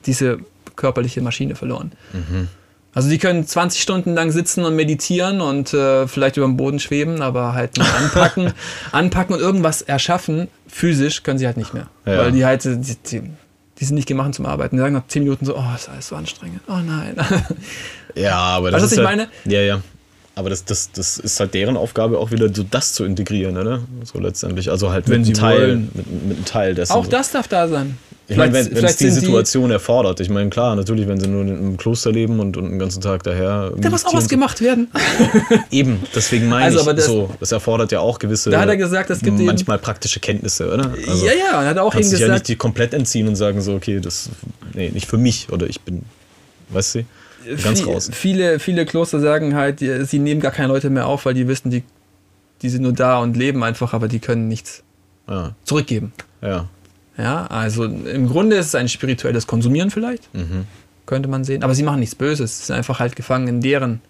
diese körperliche Maschine verloren. Mhm. Also die können 20 Stunden lang sitzen und meditieren und äh, vielleicht über dem Boden schweben, aber halt mal anpacken, anpacken und irgendwas erschaffen, physisch können sie halt nicht mehr. Ja. Weil die halt, die, die, die, sind nicht gemacht zum Arbeiten. Die sagen nach 10 Minuten so, oh, ist alles so anstrengend. Oh nein. Ja, aber das weißt, ist was ich halt, meine? Ja, ja. Aber das, das, das ist halt deren Aufgabe, auch wieder so das zu integrieren, oder? So letztendlich. Also halt Wenn mit, einem Teil, mit, mit einem Teil dessen. Auch das darf da sein. Ich meine, wenn, wenn es die Situation die erfordert. Ich meine, klar, natürlich, wenn sie nur im Kloster leben und, und den ganzen Tag daher. Da muss auch was gemacht werden. eben, deswegen meine also, ich das, so. Das erfordert ja auch gewisse. Da hat er gesagt, es gibt manchmal praktische Kenntnisse, oder? Also, ja, ja, hat auch kannst dich gesagt, ja nicht die komplett entziehen und sagen so, okay, das, nee, nicht für mich oder ich bin, weißt du, ganz raus. Viele, viele Kloster sagen halt, sie nehmen gar keine Leute mehr auf, weil die wissen, die, die sind nur da und leben einfach, aber die können nichts ja. zurückgeben. Ja. Ja, also im Grunde ist es ein spirituelles Konsumieren vielleicht, mhm. könnte man sehen. Aber sie machen nichts Böses. Sie sind einfach halt gefangen in deren,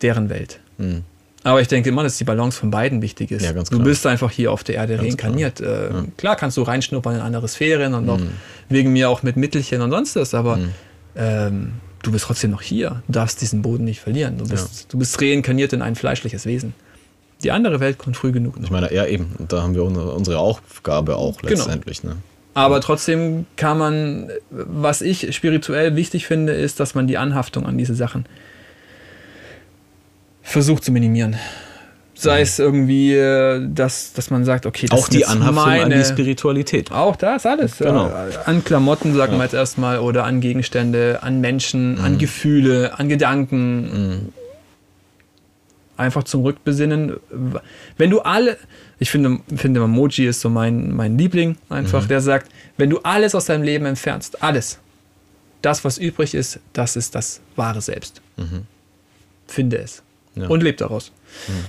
deren Welt. Mhm. Aber ich denke immer, dass die Balance von beiden wichtig ist. Ja, ganz klar. Du bist einfach hier auf der Erde ganz reinkarniert. Klar. Äh, ja. klar. kannst du reinschnuppern in andere Sphären und auch mhm. wegen mir auch mit Mittelchen und sonst was, aber mhm. ähm, du bist trotzdem noch hier. Du darfst diesen Boden nicht verlieren. Du bist, ja. du bist reinkarniert in ein fleischliches Wesen. Die andere Welt kommt früh genug. Noch. Ich meine, ja eben, und da haben wir unsere Aufgabe auch genau. letztendlich. Genau. Ne? Aber trotzdem kann man, was ich spirituell wichtig finde, ist, dass man die Anhaftung an diese Sachen versucht zu minimieren. Sei es irgendwie, äh, dass, dass man sagt, okay, das auch die Anhaftung meine, an die Spiritualität. Auch das alles. Genau. An Klamotten, sagen ja. wir jetzt erstmal, oder an Gegenstände, an Menschen, mhm. an Gefühle, an Gedanken. Mhm einfach zum Rückbesinnen. Wenn du alle, ich finde, finde Moji ist so mein, mein Liebling einfach, mhm. der sagt, wenn du alles aus deinem Leben entfernst, alles, das, was übrig ist, das ist das wahre Selbst. Mhm. Finde es. Ja. Und lebe daraus. Mhm.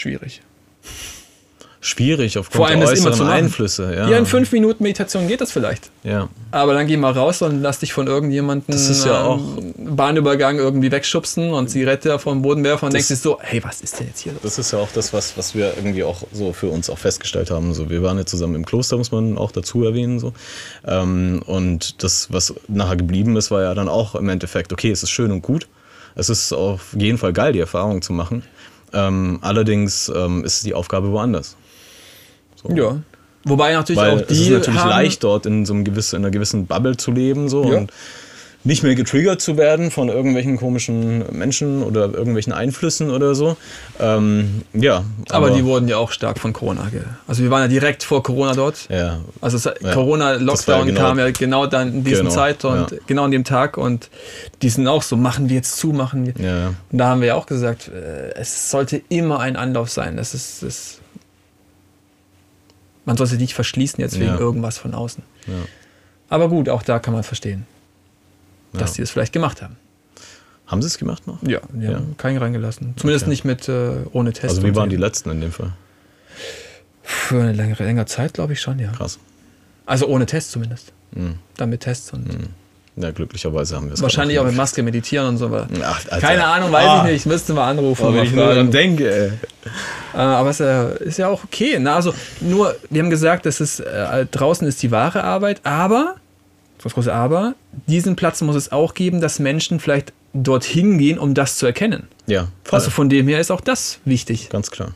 Schwierig schwierig aufgrund Vor allem der äußeren Einflüsse. Ja. ja, in fünf Minuten Meditation geht das vielleicht. Ja. Aber dann geh mal raus und lass dich von irgendjemandem ja auch Bahnübergang irgendwie wegschubsen und Zigarette vom Boden werfen und denkst dir so, hey, was ist denn jetzt hier los? Das ist ja auch das, was, was wir irgendwie auch so für uns auch festgestellt haben. So, wir waren ja zusammen im Kloster, muss man auch dazu erwähnen. So. Ähm, und das, was nachher geblieben ist, war ja dann auch im Endeffekt, okay, es ist schön und gut. Es ist auf jeden Fall geil, die Erfahrung zu machen. Ähm, allerdings ähm, ist die Aufgabe woanders. So. Ja. Wobei natürlich Weil auch die. Es ist natürlich leicht, dort in so einem gewissen, in einer gewissen Bubble zu leben. So, ja. und nicht mehr getriggert zu werden von irgendwelchen komischen Menschen oder irgendwelchen Einflüssen oder so. Ähm, ja. Aber, die wurden ja auch stark von Corona. Ge also wir waren ja direkt vor Corona dort. Ja. Also Ja. Corona-Lockdown genau- kam ja genau dann in diesen Genau, Zeit und ja. genau an dem Tag und die sind auch so, machen wir jetzt zu, machen wir. Ja. Und da haben wir ja auch gesagt, äh, es sollte immer ein Anlauf sein. Das ist, das man sollte sich nicht verschließen jetzt wegen irgendwas von außen. Aber gut, auch da kann man verstehen, dass Ja. die es vielleicht gemacht haben. Haben sie es gemacht noch? Ja, die Ja. haben keinen reingelassen. Zumindest Okay. nicht mit äh, ohne Test. Also wie waren die letzten in dem Fall? Für eine längere, längere Zeit, glaube ich schon, ja. Krass. Also ohne Test zumindest. Mhm. Dann mit Tests und Ja, glücklicherweise haben wir es wahrscheinlich auch mit Maske meditieren und so. aber- Alter. Keine Ahnung, weiß Ah. ich nicht. Müsste mal anrufen. Oh, wenn ich nur dran denke, ey. Äh, aber es äh, ist ja auch okay. Ne? Also nur, wir haben gesagt, das ist, äh, draußen ist die wahre Arbeit, aber, das große Aber, diesen Platz muss es auch geben, dass Menschen vielleicht dorthin gehen, um das zu erkennen. Ja, voll. Also von dem her ist auch das wichtig. ganz klar.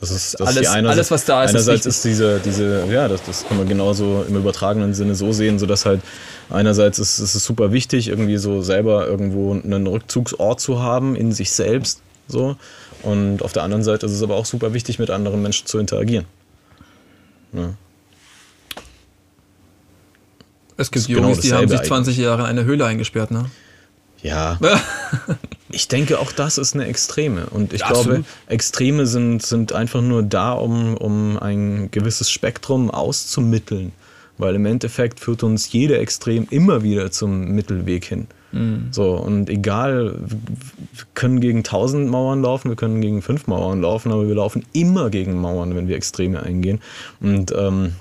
Das ist, das Alles- ist alles, was da ist, ist Einerseits wichtig. ist, diese, diese, ja, das, das kann man genauso im übertragenen Sinne so sehen, so dass halt einerseits ist, ist es super wichtig, irgendwie so selber irgendwo einen Rückzugsort zu haben in sich selbst, so. Und auf der anderen Seite ist es aber auch super wichtig, mit anderen Menschen zu interagieren. Ja. Es gibt ist genau Jungs, die haben sich 20 Jahre in eine Höhle eingesperrt. Ne? Ja, ich denke, auch das ist eine Extreme. Und ich Ja, glaube, absolut. Extreme sind, sind einfach nur da, um, um ein gewisses Spektrum auszumitteln. Weil im Endeffekt führt uns jede Extrem immer wieder zum Mittelweg hin. Mhm. So, und egal, wir können gegen 1000 Mauern laufen, wir können gegen 5 Mauern laufen, aber wir laufen immer gegen Mauern, wenn wir Extreme eingehen. Und ähm,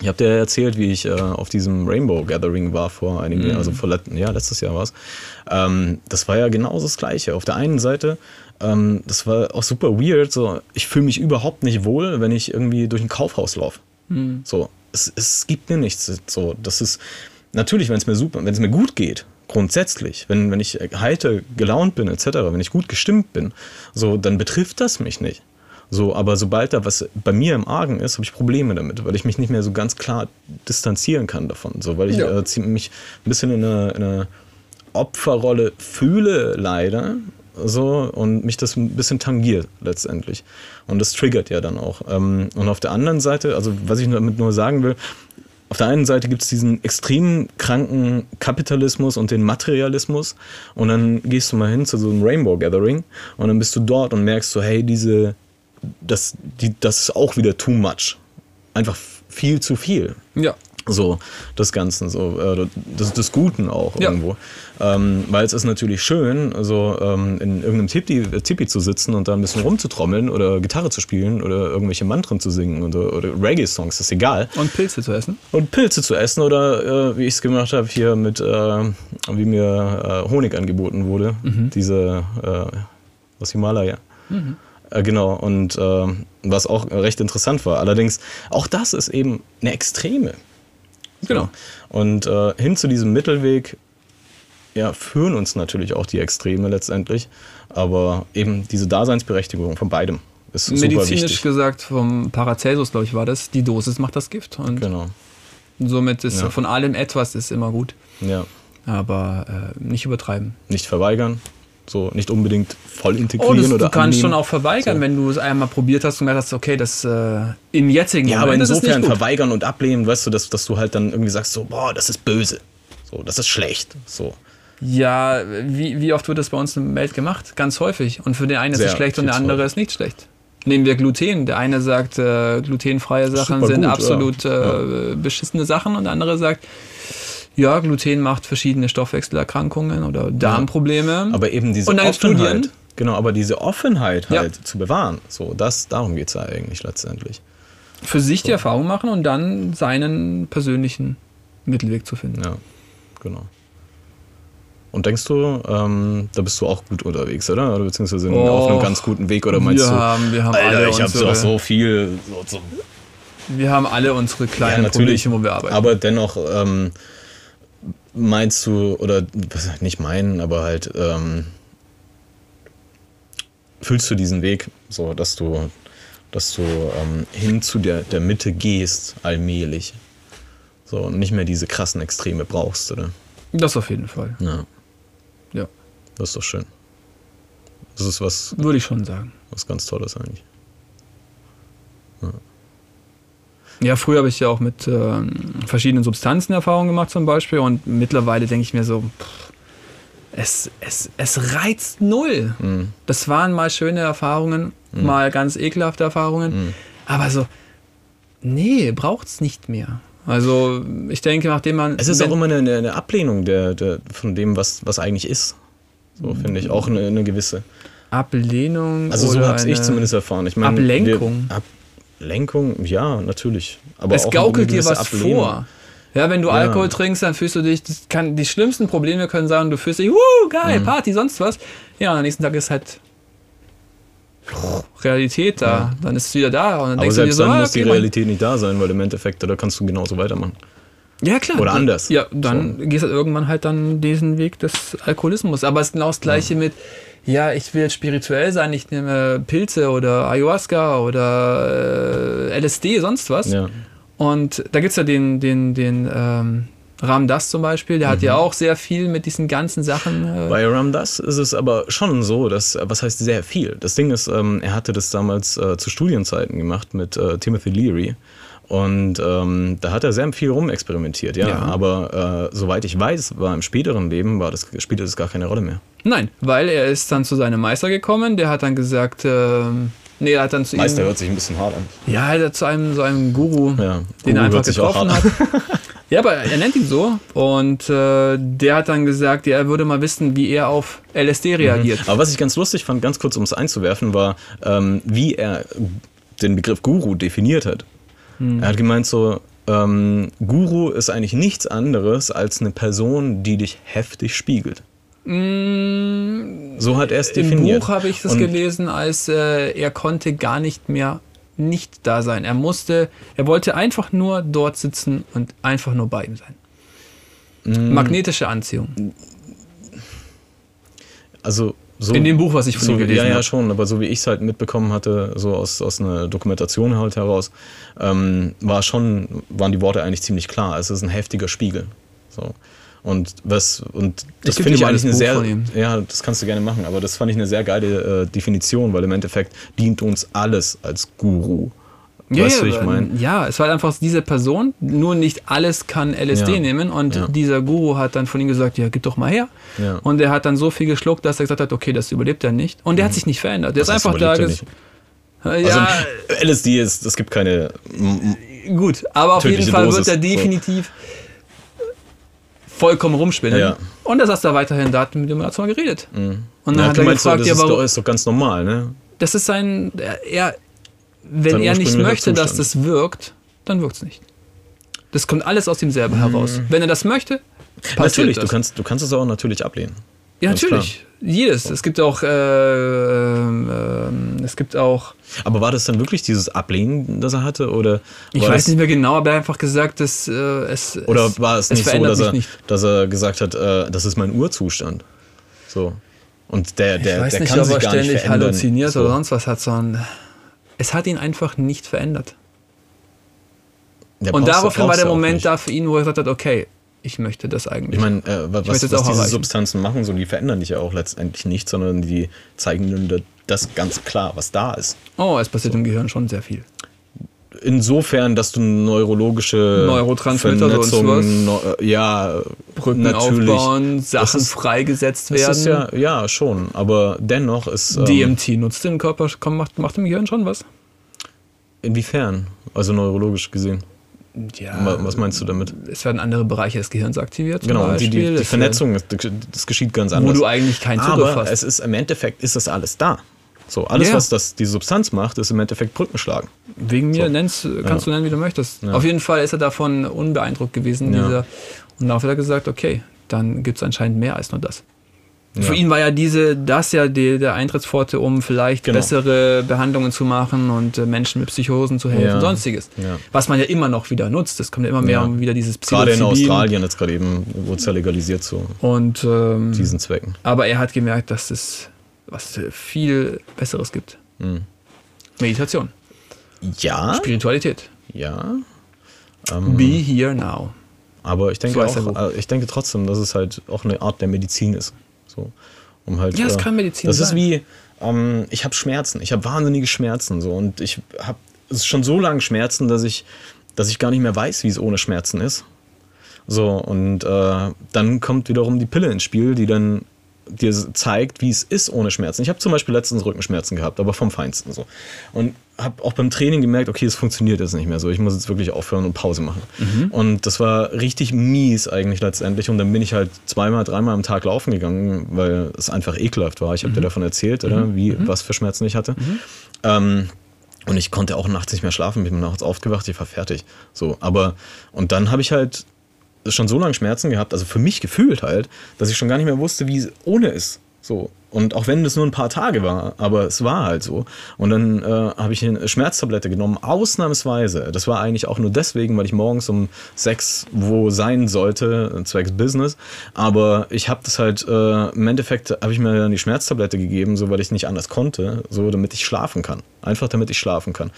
ich habe dir erzählt, wie ich äh, auf diesem Rainbow Gathering war vor einigen Jahren, also vor let ja, letztes Jahr war es. Ähm, das war ja genauso das Gleiche. Auf der einen Seite, ähm, das war auch super weird, so, ich fühle mich überhaupt nicht wohl, wenn ich irgendwie durch ein Kaufhaus laufe. So, es, es gibt mir nichts. So, das ist natürlich, wenn es mir super, wenn es mir gut geht, grundsätzlich, wenn, wenn ich heiter gelaunt bin, etc., wenn ich gut gestimmt bin, so, dann betrifft das mich nicht. So, aber sobald da was bei mir im Argen ist, habe ich Probleme damit, weil ich mich nicht mehr so ganz klar distanzieren kann davon. So, weil ich Ja. äh, ziemlich ein bisschen in einer, in einer Opferrolle fühle, leider. So, und mich das ein bisschen tangiert letztendlich. Und das triggert ja dann auch. Ähm, und auf der anderen Seite, also was ich damit nur sagen will, auf der einen Seite gibt es diesen extrem kranken Kapitalismus und den Materialismus und dann gehst du mal hin zu so einem Rainbow Gathering und dann bist du dort und merkst so, hey, diese, das, die, das ist auch wieder too much. Einfach viel zu viel. Ja. So, das Ganze, so, äh, das, des Guten auch Ja. irgendwo. Ähm, weil es ist natürlich schön, so ähm, in irgendeinem Tipi, äh, Tipi zu sitzen und da ein bisschen rumzutrommeln oder Gitarre zu spielen oder irgendwelche Mantren zu singen oder, oder Reggae-Songs, ist egal. Und Pilze zu essen. Und Pilze zu essen oder äh, wie ich es gemacht habe hier mit, äh, wie mir äh, Honig angeboten wurde, diese äh, aus Himalaya. Äh, genau, und äh, was auch recht interessant war. Allerdings, auch das ist eben eine Extreme. Genau. Und äh, hin zu diesem Mittelweg ja, führen uns natürlich auch die Extreme letztendlich. Aber eben diese Daseinsberechtigung von beidem ist super Medizinisch wichtig. gesagt, vom Paracelsus, glaube ich, war das, die Dosis macht das Gift. Und Genau. somit ist Ja. von allem etwas ist immer gut. Ja. Aber äh, nicht übertreiben. Nicht verweigern. So, nicht unbedingt voll integrieren Oh, das, oder du kannst annehmen. schon auch verweigern, So. wenn du es einmal probiert hast und gedacht hast, okay, das äh, im jetzigen Ja, aber Moment ist es insofern nicht gut. verweigern und ablehnen, weißt du, dass, dass du halt dann irgendwie sagst, so, boah, das ist böse. So, das ist schlecht. So. Ja, wie, wie oft wird das bei uns im Welt gemacht? Ganz häufig. Und für den einen ist Sehr es schlecht und der andere häufig. ist nicht schlecht. Nehmen wir Gluten. Der eine sagt, äh, glutenfreie Sachen sind gut, absolut ja. äh, beschissene Sachen und der andere sagt, ja, Gluten macht verschiedene Stoffwechselerkrankungen oder Darmprobleme. Aber eben diese Und dann Offenheit. Studien. Genau, aber diese Offenheit Ja. halt zu bewahren. So, das, darum geht es ja eigentlich letztendlich. für sich die Erfahrung machen und dann seinen persönlichen Mittelweg zu finden. Ja, genau. Und denkst du, ähm, da bist du auch gut unterwegs, oder? Oder beziehungsweise Oh, auf einem ganz guten Weg? Oder meinst wir du, haben, wir haben Alter, alle ich habe doch so viel. So, so. wir haben alle unsere kleinen Problemchen, wo wir arbeiten. Aber dennoch ähm, meinst du, oder nicht meinen, aber halt, ähm, fühlst du diesen Weg, so dass du, dass du ähm, hin zu der, der Mitte gehst, allmählich. So, und nicht mehr diese krassen Extreme brauchst, oder? Das auf jeden Fall. Ja, Ja, das ist doch schön. Das ist was, würde ich schon sagen. was ganz Tolles eigentlich. Ja, früher habe ich ja auch mit ähm, verschiedenen Substanzen Erfahrungen gemacht zum Beispiel und mittlerweile denke ich mir so, pff, es, es, es reizt null. Mhm. Das waren mal schöne Erfahrungen, mal ganz ekelhafte Erfahrungen, Mhm. aber so, nee, braucht es nicht mehr. Also ich denke, nachdem man... Es ist auch immer eine, eine- Ablehnung der, der, von dem, was, was eigentlich ist. So finde ich. Auch eine, eine gewisse. Ablehnung Also so habe ich zumindest erfahren. Ich meine, Ablenkung. Wir, Ablenkung, ja, natürlich. Aber es gaukelt dir was Ablehnung. vor. Ja, wenn du Ja. Alkohol trinkst, dann fühlst du dich, das kann, die schlimmsten Probleme können sein, du fühlst dich, wuh, geil, Mhm. Party, sonst was. Ja, und am nächsten Tag ist halt Realität da. Dann ist es wieder da. Und dann Aber denkst du dir selbst so, dann ah, muss die okay, Realität nicht da sein, weil im Endeffekt, da kannst du genauso weitermachen. Ja, klar. Oder anders. Ja, dann gehst du halt irgendwann halt dann diesen Weg des Alkoholismus. Aber es ist genau das Gleiche mit, ja, ich will jetzt spirituell sein, ich nehme Pilze oder Ayahuasca oder äh, LSD, sonst was. Ja. Und da gibt es ja den, den, den ähm, Ram Das zum Beispiel, der hat Mhm. ja auch sehr viel mit diesen ganzen Sachen. Äh, Bei Ram Das ist es aber schon so, dass, was heißt sehr viel? Das Ding ist, ähm, er hatte das damals äh, zu Studienzeiten gemacht mit äh, Timothy Leary. Und ähm, da hat er sehr viel rumexperimentiert, ja. Ja. Aber äh, soweit ich weiß, war im späteren Leben, war das, spielte das gar keine Rolle mehr. Nein, weil er ist dann zu seinem Meister gekommen, der hat dann gesagt, ähm, nee, er hat dann zu Meister ihm, hört sich ein bisschen hart an. ja, er hat zu einem, so einem Guru, Ja, den Guru er einfach getroffen hat. Ja, aber er nennt ihn so und äh, der hat dann gesagt, ja, er würde mal wissen, wie er auf LSD reagiert. Aber was ich ganz lustig fand, ganz kurz um es einzuwerfen, war, ähm, wie er den Begriff Guru definiert hat. Hm. Er hat gemeint so, ähm, Guru ist eigentlich nichts anderes als eine Person, die dich heftig spiegelt. So hat er es Mm, Im definiert. Buch habe ich das Und- gelesen, als äh, er konnte gar nicht mehr nicht da sein. Er musste, er wollte einfach nur dort sitzen und einfach nur bei ihm sein. Mm. Magnetische Anziehung. Also so, In dem Buch, was ich von so, ihm gelesen Ja, ja, habe. schon, aber so wie ich es halt mitbekommen hatte, so aus, aus einer Dokumentation halt heraus, ähm, war schon, waren die Worte eigentlich ziemlich klar. Es ist ein heftiger Spiegel. So. Und was, und das finde ich eigentlich eine sehr, ja, das kannst du gerne machen, aber das fand ich eine sehr geile äh, Definition, weil im Endeffekt dient uns alles als Guru. weißt du, wie ich meine? ja, es war einfach diese Person, nur nicht alles kann LSD Ja. nehmen und Ja. dieser Guru hat dann von ihm gesagt, ja, gib doch mal her. Ja. Und er hat dann so viel geschluckt, dass er gesagt hat, okay, das überlebt er nicht. Und der hat sich nicht verändert. Der Mhm. Ist einfach da. Ja, Also LSD ist, es gibt keine. gut, aber auf jeden Fall Dosis, wird er so. Vollkommen rumspinnen. Ja. Und er saß da weiterhin da, hat mit dem Arzt mal geredet. Und dann Mhm. Ja, hat du er gefragt, das ja, ist, doch, warum, ist doch ganz normal, ne? das ist sein, er, wenn Sein er nicht möchte, dass Zustand. das wirkt, dann wirkt es nicht. Das kommt alles aus ihm selber heraus. Wenn er das möchte, Mhm. Natürlich, das. du kannst, du kannst es auch natürlich ablehnen. Ja, ganz natürlich. Jedes. Es gibt auch, äh, ähm, es gibt auch, Aber war das dann wirklich dieses Ablehnen, das er hatte? Oder ich weiß nicht mehr genau, aber er hat einfach gesagt, dass äh, es. Oder es, war es nicht so, dass er, nicht. dass er gesagt hat, äh, das ist mein Urzustand? So. Und der, der, ich weiß der nicht, kann ob sich er gar nicht ständig verändern. halluziniert so. oder sonst was hat, sondern es hat ihn einfach nicht verändert. Der Und daraufhin war der Moment nicht. da für ihn, wo er gesagt hat, okay, ich möchte das eigentlich. Ich meine, äh, was, möchte was auch diese. Substanzen machen, so, die verändern dich ja auch letztendlich nicht, sondern die zeigen nur das ganz klar, was da ist. oh, es passiert im Gehirn schon sehr viel. Insofern, dass du neurologische Neurotransmitter, sonst Vernetzungen, neu- äh, ja, Brücken natürlich. aufbauen, Das Sachen ist- freigesetzt Das werden. ist ja, ja, schon, aber dennoch ist. Ähm, DMT nutzt den Körper, komm, macht, macht im Gehirn schon was? Inwiefern? Also neurologisch gesehen. Ja. Wa- Was meinst du damit? Es werden andere Bereiche des Gehirns aktiviert. Genau, die, die, die Vernetzung, das geschieht ganz werden- Wo anders. du eigentlich keinen Zugriff aber hast. es ist im Endeffekt ist das alles da. So, alles, Ja. was das, die Substanz macht, ist im Endeffekt Brücken schlagen. Wegen mir So. nennst, kannst du nennen, wie du möchtest. Ja. Auf jeden Fall ist er davon unbeeindruckt gewesen. Ja. Dieser, und darauf hat er gesagt, okay, dann gibt es anscheinend mehr als nur das. Für ihn war ja diese, das ja die, der Eintrittspforte, um vielleicht Genau. bessere Behandlungen zu machen und äh, Menschen mit Psychosen zu helfen Ja. und sonstiges. Ja. Was man ja immer noch wieder nutzt. Es kommt ja immer mehr um wieder dieses Gerade in Psilocybin. Australien jetzt gerade eben wurde es ja legalisiert zu Und, ähm, diesen Zwecken. aber er hat gemerkt, dass es was äh, viel Besseres gibt. Mhm. Meditation, Ja, Spiritualität. ja. Ähm, Be here now. Aber ich denke So auch, äh, ich denke trotzdem, dass es halt auch eine Art der Medizin ist. So, um halt, Ja, es äh, kann Medizin Das ist sein. wie, ähm, ich habe Schmerzen, ich habe wahnsinnige Schmerzen so und ich habe ist schon so lange Schmerzen, dass ich, dass ich gar nicht mehr weiß, wie es ohne Schmerzen ist. So, und äh, dann kommt wiederum die Pille ins Spiel, die dann dir zeigt, wie es ist ohne Schmerzen. Ich habe zum Beispiel letztens Rückenschmerzen gehabt, aber vom Feinsten so. Und habe auch beim Training gemerkt, okay, es funktioniert jetzt nicht mehr so. Ich muss jetzt wirklich aufhören und Pause machen. Und das war richtig mies eigentlich letztendlich. Und dann bin ich halt zweimal, dreimal am Tag laufen gegangen, weil es einfach ekelhaft war. Ich habe dir davon erzählt, oder? Wie, was für Schmerzen ich hatte. Ähm, und ich konnte auch nachts nicht mehr schlafen, bin nachts aufgewacht, ich war fertig. So, aber, und dann habe ich halt schon so lange Schmerzen gehabt, also für mich gefühlt halt, dass ich schon gar nicht mehr wusste, wie es ohne ist. So. Und auch wenn das nur ein paar Tage war, aber es war halt so. Und dann äh, habe ich eine Schmerztablette genommen, ausnahmsweise. Das war eigentlich auch nur deswegen, weil ich morgens um sechs wo sein sollte, zwecks Business. Aber ich habe das halt, äh, im Endeffekt habe ich mir dann die Schmerztablette gegeben, so weil ich nicht anders konnte, so damit ich schlafen kann. Einfach damit ich schlafen kann.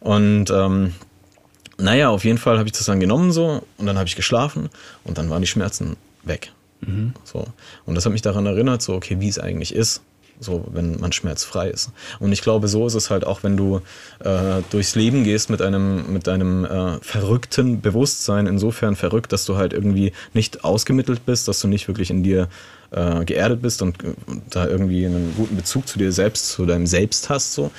Und ähm, naja, auf jeden Fall habe ich das dann genommen so und dann habe ich geschlafen und dann waren die Schmerzen weg. So. Und das hat mich daran erinnert, so, okay, wie es eigentlich ist, so, wenn man schmerzfrei ist. Und ich glaube, so ist es halt auch, wenn du äh, durchs Leben gehst mit einem, mit einem äh, verrückten Bewusstsein, insofern verrückt, dass du halt irgendwie nicht ausgemittelt bist, dass du nicht wirklich in dir äh, geerdet bist und, und da irgendwie einen guten Bezug zu dir selbst, zu deinem Selbst hast, so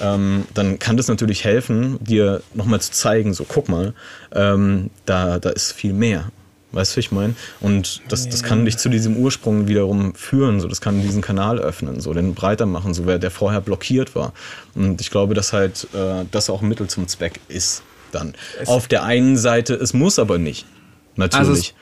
ähm, dann kann das natürlich helfen, dir nochmal zu zeigen, so guck mal, ähm, da, da ist viel mehr. Weißt du, ich meine? Und das, das kann dich zu diesem Ursprung wiederum führen, so das kann diesen Kanal öffnen, so den breiter machen, so wer der vorher blockiert war. Und ich glaube, dass halt äh, das auch ein Mittel zum Zweck ist dann. Auf der einen Seite, es muss aber nicht. Natürlich. es,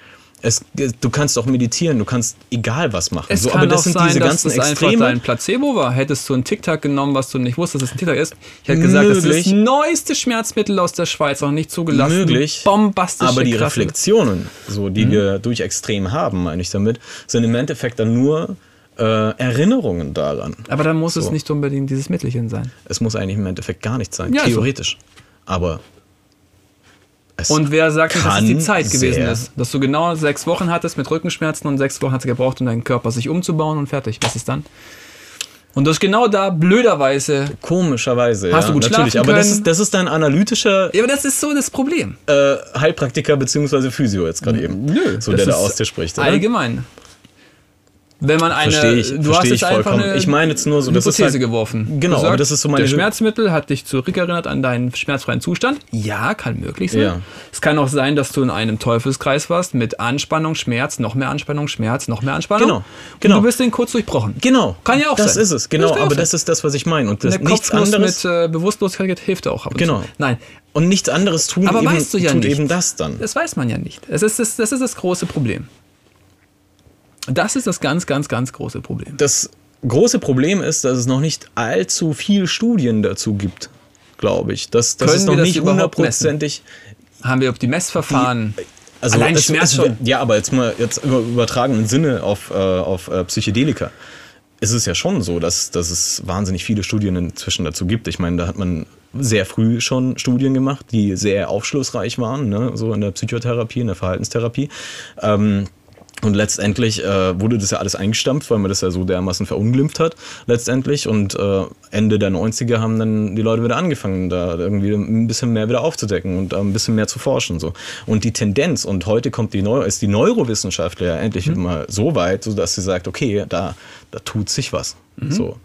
du kannst auch meditieren, du kannst egal was machen. Es so, kann aber das auch sind sein, diese dass ganzen es einfach Extreme. dein Placebo war. Hättest du einen TikTok genommen, was du nicht wusstest, dass es ein TikTok ist. Ich hätte gesagt, das ist Möglich. das neueste Schmerzmittel aus der Schweiz, auch nicht zugelassen. Möglich. Bombastische Aber die krasse- Reflexionen, so, die Mhm. wir durch Extrem haben, meine ich damit, sind im Endeffekt dann nur äh, Erinnerungen daran. Aber dann muss es So. nicht unbedingt dieses Mittelchen sein. Es muss eigentlich im Endeffekt gar nicht sein, Ja, theoretisch. Aber es Und wer sagt dass es die Zeit gewesen ist? Dass du genau sechs Wochen hattest mit Rückenschmerzen und sechs Wochen hat es gebraucht, um deinen Körper sich umzubauen und fertig. Was ist dann? Und das ist genau da, blöderweise. Komischerweise, Hast ja, du gut natürlich. Aber das können? ist, das ist dein analytischer Ja, aber das ist so das Problem. äh, Heilpraktiker bzw. Physio jetzt gerade eben. Nö. So das der da aus dir spricht. Oder? Allgemein. Wenn man eine. Verstehe ich, du verstehe hast ich vollkommen. eine Ich meine jetzt nur so, das ist Hypothese halt- geworfen. Genau, aber das ist so meine Der Schmerzmittel hat dich zurückerinnert an deinen schmerzfreien Zustand. Ja, kann möglich sein. Ja. Es kann auch sein, dass du in einem Teufelskreis warst mit Anspannung, Schmerz, noch mehr Anspannung, Schmerz, noch mehr Anspannung. Genau, Und genau. du bist den kurz durchbrochen. Genau. Kann ja auch das sein. ist es, genau. Das aber das ist das, was ich meine. Und das Der nichts Kopfnuss anderes. mit äh, Bewusstlosigkeit hilft auch ab und Genau. zu. Nein, und nichts anderes tun aber eben, weißt du ja tut nicht. eben das dann. Das weiß man ja nicht. Es ist das, das ist das große Problem. Das ist das ganz, ganz, ganz große Problem. Das große Problem ist, dass es noch nicht allzu viel Studien dazu gibt, glaube ich. Das, das Können ist wir noch das nicht hundertprozentig. Haben wir auf die Messverfahren. Also Allein es, Schmerz schon. Ja, aber jetzt mal jetzt im übertragenen Sinne auf, äh, auf äh, Psychedelika. Ist es ja schon so, dass, dass es wahnsinnig viele Studien inzwischen dazu gibt. Ich meine, da hat man sehr früh schon Studien gemacht, die sehr aufschlussreich waren, ne? so in der Psychotherapie, in der Verhaltenstherapie. Ähm, und letztendlich äh, wurde das ja alles eingestampft, weil man das ja so dermaßen verunglimpft hat, letztendlich. Und äh, Ende der 90er haben dann die Leute wieder angefangen, da irgendwie ein bisschen mehr wieder aufzudecken und da ein bisschen mehr zu forschen. So. Und die Tendenz, und heute kommt die Neu ist die Neurowissenschaftler ja endlich mal so weit, so dass sie sagt, okay, da, da tut sich was. So.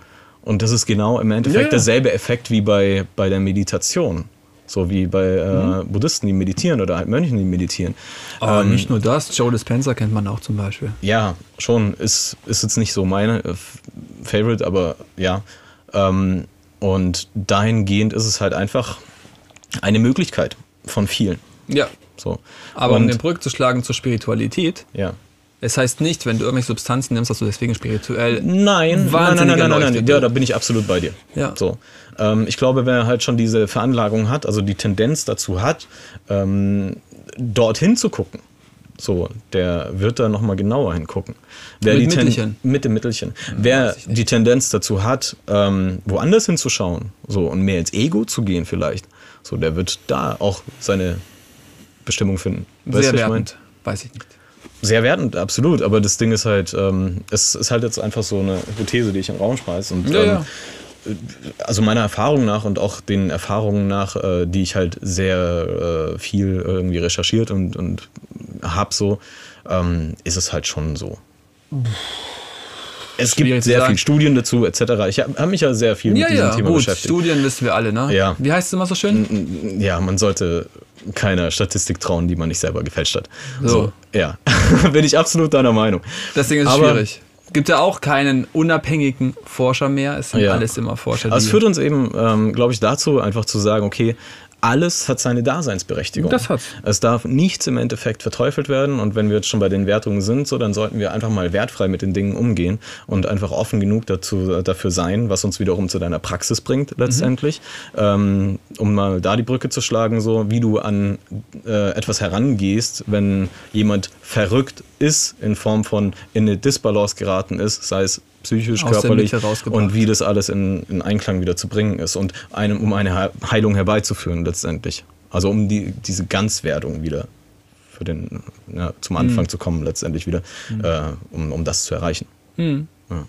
Und das ist genau im Endeffekt Ja, ja. derselbe Effekt wie bei, bei der Meditation. So wie bei äh, Buddhisten, die meditieren oder halt Mönchen, die meditieren. Aber Ähm, nicht nur das, Joe Dispenza kennt man auch zum Beispiel. ja, schon. Ist, ist jetzt nicht so meine äh, Favorite, aber ja. Ähm, und dahingehend ist es halt einfach eine Möglichkeit von vielen. Ja. So. Aber um und, den Brück zu schlagen zur Spiritualität, ja. es heißt nicht, wenn du irgendwelche Substanzen nimmst, dass du deswegen spirituell. Nein, nein, nein, nein, nein, nein, erleuchtet Ja, da bin ich absolut bei dir. Ja. So. Ähm, ich glaube, wer halt schon diese Veranlagung hat, also die Tendenz dazu hat, ähm, dorthin zu gucken, so, der wird da nochmal genauer hingucken. Wer Mit Mittelchen. Mit dem Mittelchen. Wer weiß ich nicht. die Tendenz dazu hat, ähm, woanders hinzuschauen, so und mehr ins Ego zu gehen vielleicht, so, der wird da auch seine Bestimmung finden. Sehr du, was ich mein? wertend. weiß ich nicht. Sehr wertend, absolut. Aber das Ding ist halt, ähm, es ist halt jetzt einfach so eine Hypothese, die ich in den Raum schmeiße. Und Ja, ähm, ja. Also meiner Erfahrung nach und auch den Erfahrungen nach, äh, die ich halt sehr äh, viel irgendwie recherchiert und, und hab so, ähm, ist es halt schon so. Es Schwierig gibt sehr sagen. viele Studien dazu, etc. Ich habe hab mich ja sehr viel Ja, mit diesem ja, Thema gut. beschäftigt. Studien wissen wir alle, ne? Ja. Wie heißt es immer so schön? Ja, man sollte keiner Statistik trauen, die man nicht selber gefälscht hat. So. ja, bin ich absolut deiner Meinung. Deswegen ist es schwierig. Gibt ja auch keinen unabhängigen Forscher mehr. Es sind Ja. alles immer Forscher, Aber es führt uns eben, ähm, glaube ich, dazu, einfach zu sagen, okay, alles hat seine Daseinsberechtigung. Das hat's. Es darf nichts im Endeffekt verteufelt werden und wenn wir jetzt schon bei den Wertungen sind, so dann sollten wir einfach mal wertfrei mit den Dingen umgehen und einfach offen genug dazu, dafür sein, was uns wiederum zu deiner Praxis bringt letztendlich, ähm, um mal da die Brücke zu schlagen, so wie du an äh, etwas herangehst, wenn jemand verrückt ist in Form von in eine Disbalance geraten ist, sei es psychisch, Aus körperlich und wie das alles in, in Einklang wieder zu bringen ist und einem, um eine He- Heilung herbeizuführen letztendlich. Also um die, diese Ganzwerdung wieder für den, ja, zum Anfang zu kommen letztendlich wieder, äh, um, um das zu erreichen. Hm. Ja.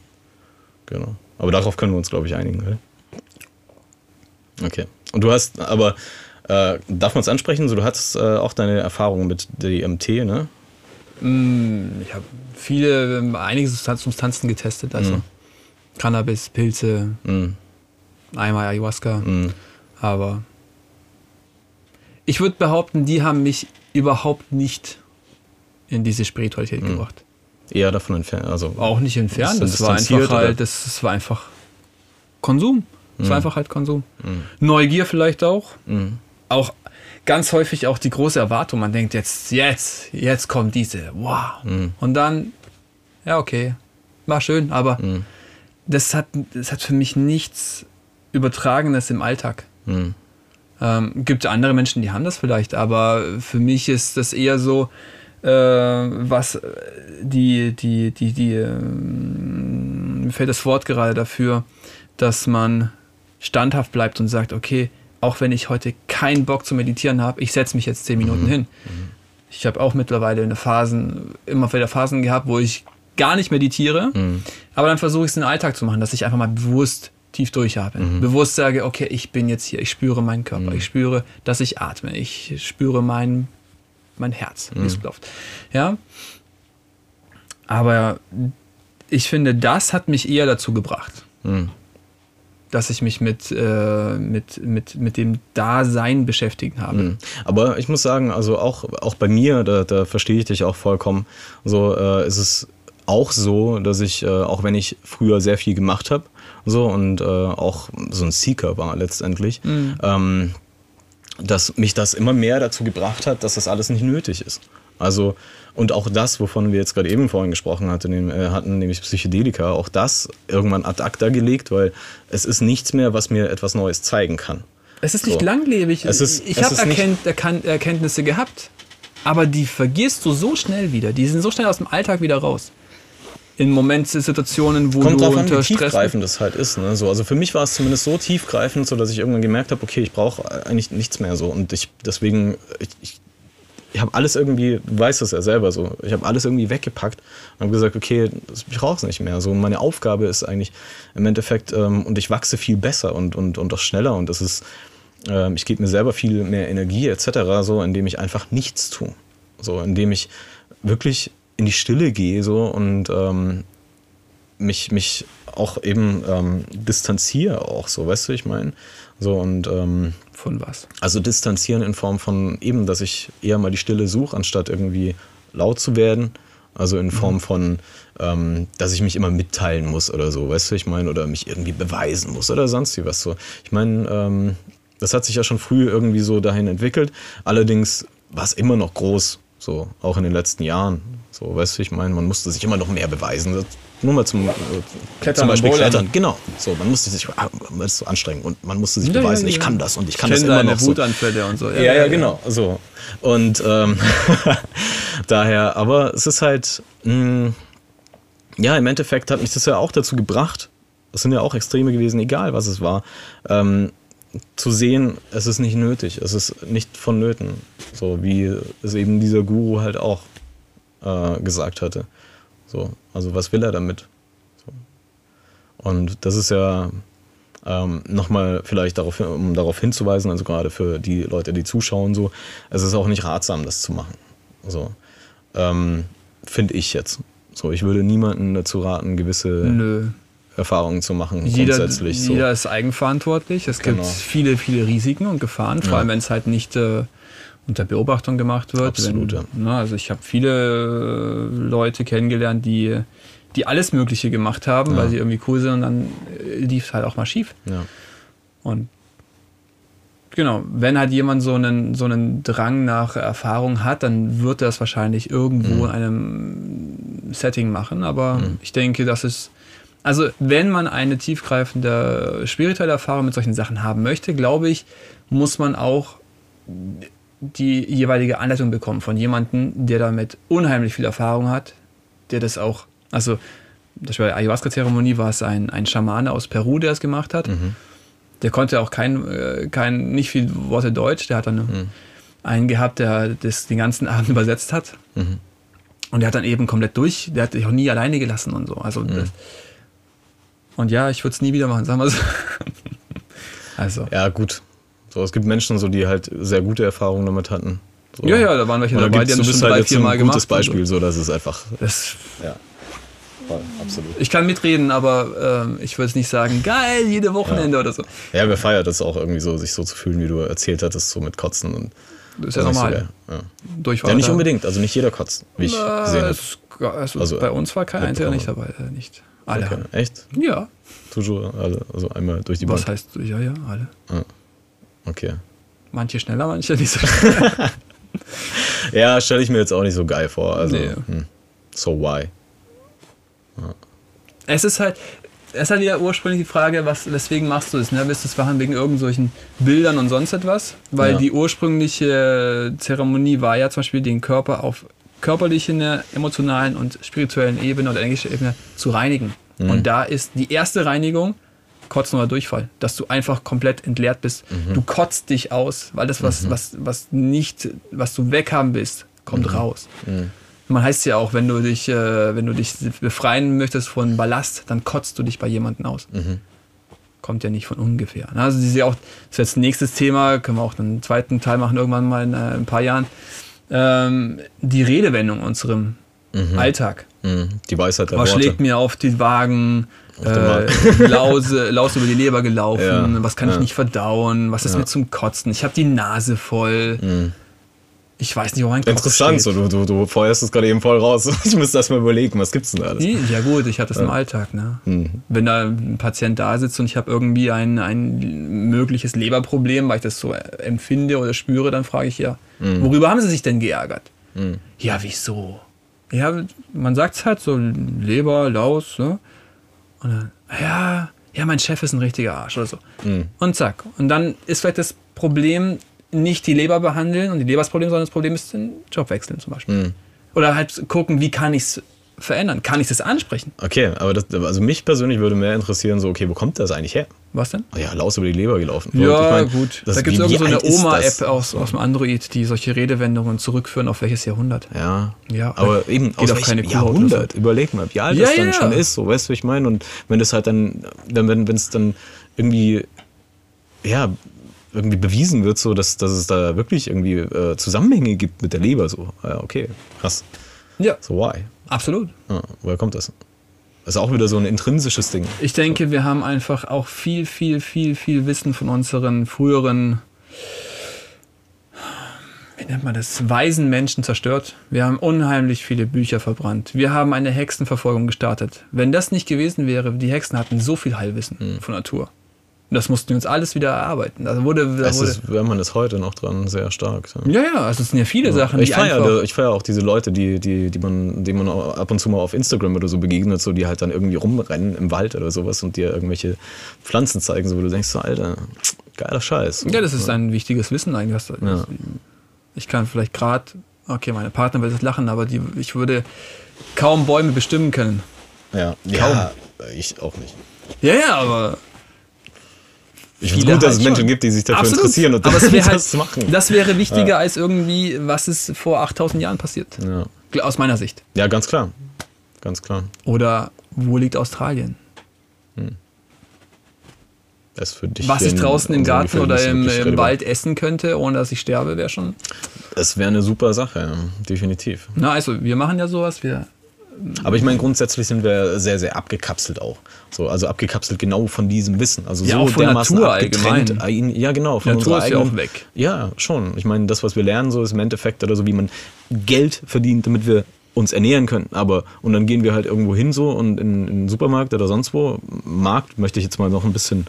Genau. Aber darauf können wir uns, glaube ich, einigen, oder? Okay. Und du hast, aber äh, darf man es ansprechen? So, du hattest äh, auch deine Erfahrungen mit DMT, ne? Mm, Ich habe viele, ähm, einige Substan- Substanzen getestet. Also Mhm. Cannabis, Pilze, Mm, einmal Ayahuasca. mm, Aber ich würde behaupten, die haben mich überhaupt nicht in diese Spiritualität gebracht. eher davon entfernt. Also, Auch nicht entfernt. Das war einfach halt, das, das war einfach Konsum. Das war einfach halt Konsum. Neugier vielleicht auch. mm, Auch ganz häufig auch die große Erwartung. Man denkt jetzt, jetzt, jetzt kommt diese, wow. mm, Und dann, ja, okay, war schön, aber mm, das, hat, das hat für mich nichts Übertragenes im Alltag. mm, Ähm, gibt andere Menschen, die haben das vielleicht, aber für mich ist das eher so, äh, was äh, die, die, die, die, ähm, mir fällt das Wort gerade dafür, dass man standhaft bleibt und sagt, okay, auch wenn ich heute keinen Bock zu meditieren habe, ich setze mich jetzt zehn Minuten hin. Ich habe auch mittlerweile eine Phasen, immer wieder Phasen gehabt, wo ich gar nicht meditiere, mm, aber dann versuche ich es in den Alltag zu machen, dass ich einfach mal bewusst tief durchatme. Bewusst sage, okay, ich bin jetzt hier, ich spüre meinen Körper, ich spüre, dass ich atme, ich spüre mein, mein Herz, wie es klopft. Ja. Aber ich finde, das hat mich eher dazu gebracht, mm. Dass ich mich mit, äh, mit, mit, mit dem Dasein beschäftigt habe. Mhm. Aber ich muss sagen, also auch, auch bei mir, da, da verstehe ich dich auch vollkommen, so äh, ist es auch so, dass ich, äh, auch wenn ich früher sehr viel gemacht habe, so und äh, auch so ein Seeker war letztendlich, ähm, dass mich das immer mehr dazu gebracht hat, dass das alles nicht nötig ist. Also, und auch das, wovon wir jetzt gerade eben vorhin gesprochen hatten, äh, hatten, nämlich Psychedelika, auch das irgendwann ad acta gelegt, weil es ist nichts mehr, was mir etwas Neues zeigen kann. Es ist nicht So. langlebig. Es ist- ich habe Erkennt, Erkenntnisse gehabt, aber die vergisst du so schnell wieder. Die sind so schnell aus dem Alltag wieder raus. In Momentsituationen, wo Kommt du drauf an, wie unter Stress tiefgreifend das halt ist. Ne? So, also für mich war es zumindest so tiefgreifend, so dass ich irgendwann gemerkt habe, okay, ich brauche eigentlich nichts mehr so. Und ich deswegen, ich, ich, ich habe alles irgendwie, du weißt es ja selber so, ich habe alles irgendwie weggepackt und habe gesagt, okay, ich brauche es nicht mehr. So, meine Aufgabe ist eigentlich im Endeffekt, ähm, und ich wachse viel besser und, und, und auch schneller und das ist, ähm, ich gebe mir selber viel mehr Energie etc., so, indem ich einfach nichts tue. So, indem ich wirklich in die Stille gehe so und ähm, mich, mich auch eben ähm, distanziere auch so, weißt du, ich meine? So und ähm, von was. also distanzieren in Form von eben, dass ich eher mal die Stille suche, anstatt irgendwie laut zu werden. Also in Form von, ähm, dass ich mich immer mitteilen muss oder so, weißt du, ich meine, oder mich irgendwie beweisen muss oder sonst wie was so. Ich meine, ähm, das hat sich ja schon früh irgendwie so dahin entwickelt. Allerdings war es immer noch groß, so auch in den letzten Jahren. So, weißt du, ich meine, man musste sich immer noch mehr beweisen. Das, nur mal zum, äh, Klettern zum Beispiel. Klettern. Genau. So, man musste sich, ah, man ist so anstrengend und man musste sich Ja, ja, beweisen, ja. ich kann das und ich kann Ich das immer noch so. Wutanfälle und so. Ja, ja, genau. So. Und ähm, daher, aber es ist halt, mh, ja, im Endeffekt hat mich das ja auch dazu gebracht, das sind ja auch Extreme gewesen, egal was es war, ähm, zu sehen, es ist nicht nötig, es ist nicht vonnöten. So wie es eben dieser Guru halt auch äh, gesagt hatte. So, also was will er damit? So. Und das ist ja ähm, nochmal vielleicht darauf, um darauf hinzuweisen, also gerade für die Leute, die zuschauen, so, es ist auch nicht ratsam, das zu machen. So, ähm, finde ich jetzt. So, ich würde niemanden dazu raten, gewisse Nö. Erfahrungen zu machen, Jeder, grundsätzlich. So. jeder ist eigenverantwortlich. Es Genau. gibt viele, viele Risiken und Gefahren, vor Ja. allem wenn es halt nicht äh, unter Beobachtung gemacht wird. Absolut, wenn, ja. na, also ich habe viele äh, Leute kennengelernt, die, die alles Mögliche gemacht haben, Ja. weil sie irgendwie cool sind und dann lief es halt auch mal schief. Ja. Und genau, wenn halt jemand so einen, so einen Drang nach Erfahrung hat, dann wird er es wahrscheinlich irgendwo in einem Setting machen. Aber ich denke, dass es, also wenn man eine tiefgreifende spirituelle Erfahrung mit solchen Sachen haben möchte, glaube ich, muss man auch die jeweilige Anleitung bekommen von jemandem, der damit unheimlich viel Erfahrung hat, der das auch, also das war Ayahuasca-Zeremonie, war es ein, ein Schamane aus Peru, der es gemacht hat. Der konnte auch kein, äh, kein, nicht viel Worte Deutsch. Der hat dann einen gehabt, der das den ganzen Abend übersetzt hat. Mhm. Und der hat dann eben komplett durch. Der hat sich auch nie alleine gelassen und so. Also das, und ja, ich würde es nie wieder machen, sagen wir so. also. ja, gut. So, es gibt Menschen, so, die halt sehr gute Erfahrungen damit hatten. So. Ja, ja, da waren welche dabei, die haben das schon halt drei, vier ein Mal gutes gemacht. Beispiel, so, das ist einfach, Das, ja, voll, absolut. ich kann mitreden, aber ähm, ich würde es nicht sagen, geil, jede Wochenende oder so. Ja, wer feiert das auch irgendwie so, sich so zu fühlen, wie du erzählt hattest, so mit Kotzen und Das ist ja so normal. geil. ja. Durchfall. ja, nicht da- unbedingt, also nicht jeder kotzt, wie ich Äh, gesehen habe. es, also Also, bei uns war kein einziger nicht dabei. Nicht. Alle Okay. Echt? Ja. Toujours, alle, also einmal durch die Was Bank. heißt, ja, ja, alle. Okay. Manche schneller, manche nicht so schnell. Ja, stelle ich mir jetzt auch nicht so geil vor. Also, Nee. hm. so why? es ist halt, es ist halt ja ursprünglich die Frage, was, weswegen machst du es? Ne? Willst du es machen wegen irgendwelchen Bildern und sonst etwas? Weil Ja. die ursprüngliche Zeremonie war ja zum Beispiel den Körper auf körperlichen, emotionalen und spirituellen Ebene oder energetischer Ebene zu reinigen. Mhm. Und da ist die erste Reinigung Kotzen oder Durchfall, dass du einfach komplett entleert bist. Mhm. Du kotzt dich aus, weil das, was, was, was nicht, was du weghaben willst, kommt raus. Mhm. Man heißt ja auch, wenn du dich, äh, wenn du dich befreien möchtest von Ballast, dann kotzt du dich bei jemandem aus. Mhm. Kommt ja nicht von ungefähr. Also diese auch, das ist jetzt nächstes Thema, können wir auch einen zweiten Teil machen, irgendwann mal in äh, ein paar Jahren. Ähm, die Redewendung in unserem Alltag. Hm. Die Weisheit der Was Worte. schlägt mir auf die Wagen? den Äh, Wagen. Lause, Laus über die Leber gelaufen. Ja, Was kann ich ja. nicht verdauen? Was ist Ja. mir zum Kotzen? Ich habe die Nase voll. Mhm. Ich weiß nicht, wo mein Kopf Interessant, so, steht. du, du, du feuerst es gerade eben voll raus. Ich müsste erst mal überlegen, was gibt's denn da alles? Ja gut, ich habe das im Alltag. Ne? Mhm. Wenn da ein Patient da sitzt und ich habe irgendwie ein, ein mögliches Leberproblem, weil ich das so empfinde oder spüre, dann frage ich ja, Mhm. worüber haben Sie sich denn geärgert? Ja, wieso? Ja, man sagt es halt so, Leber, Laus, ne? Und dann, ja, ja, mein Chef ist ein richtiger Arsch oder so. Mhm. Und zack. Und dann ist vielleicht das Problem nicht die Leber behandeln und die Leber das Problem, sondern das Problem ist den Job wechseln zum Beispiel. Mhm. Oder halt gucken, wie kann ich es verändern? Kann ich das ansprechen? Okay, aber das, also mich persönlich würde mehr interessieren, so, okay, wo kommt das eigentlich her? Was denn? Oh ja, Laus über die Leber gelaufen. Ja, Ich mein, gut. das- da gibt es wie- irgend so eine? Oma-App aus, aus dem Android, die solche Redewendungen zurückführen auf welches Jahrhundert. Ja. Ja, aber eben geht aus auf keine Jahrhundert. Überleg mal, wie alt Ja, das dann ja. schon ist, so, weißt du, ich meine? Und wenn das halt dann, wenn wenn es dann irgendwie, ja, irgendwie bewiesen wird, so, dass, dass es da wirklich irgendwie äh, Zusammenhänge gibt mit der Leber, so, ja, okay, krass. Ja, So, why? Absolut. Ja, woher kommt das? Das ist auch wieder so ein intrinsisches Ding. Ich denke, wir haben einfach auch viel, viel, viel, viel Wissen von unseren früheren, wie nennt man das, weisen Menschen zerstört. Wir haben unheimlich viele Bücher verbrannt. Wir haben eine Hexenverfolgung gestartet. Wenn das nicht gewesen wäre, die Hexen hatten so viel Heilwissen Hm. von Natur. Das mussten wir uns alles wieder erarbeiten. Da wurde, da Es wurde ist, wenn man ist heute noch dran sehr stark. Ja. ja, ja, also es sind ja viele Sachen, Ich feiere ich auch diese Leute, die, die, die man, denen man ab und zu mal auf Instagram oder so begegnet, so die halt dann irgendwie rumrennen im Wald oder sowas und dir irgendwelche Pflanzen zeigen, so wo du denkst, so, Alter, geiler Scheiß. Ja, das ist ein wichtiges Wissen eigentlich. Ja. Ich kann vielleicht gerade, okay, meine Partner wird jetzt lachen, aber die, ich würde kaum Bäume bestimmen können. Ja, ja ich auch nicht. Ja, ja, aber. Ich finde gut, dass halt es Menschen schon. gibt, die sich dafür Absolut. interessieren und aber wär halt, das machen. Das wäre wichtiger als irgendwie, was ist vor 8000 Jahren passiert. ja. Aus meiner Sicht. Ja, ganz klar. Ganz klar. Oder wo liegt Australien? Das ist für dich Was ich draußen im Garten oder im, im. Wald essen könnte, ohne dass ich sterbe, wäre schon. Das wäre eine super Sache, ja. definitiv. Na, also wir machen ja sowas, wir. Aber ich meine, grundsätzlich sind wir sehr, sehr abgekapselt auch. So, also abgekapselt genau von diesem Wissen. Also Ja, so von dermaßen Natur abgetrennt. allgemein. ein- Ja, genau. Von Natur unserer ist ja eigenen, auch weg. Ja, schon. Ich meine, das, was wir lernen, so ist im Endeffekt oder so, wie man Geld verdient, damit wir uns ernähren können. Aber, und dann gehen wir halt irgendwo hin so und in, in den Supermarkt oder sonst wo. Markt möchte ich jetzt mal noch ein bisschen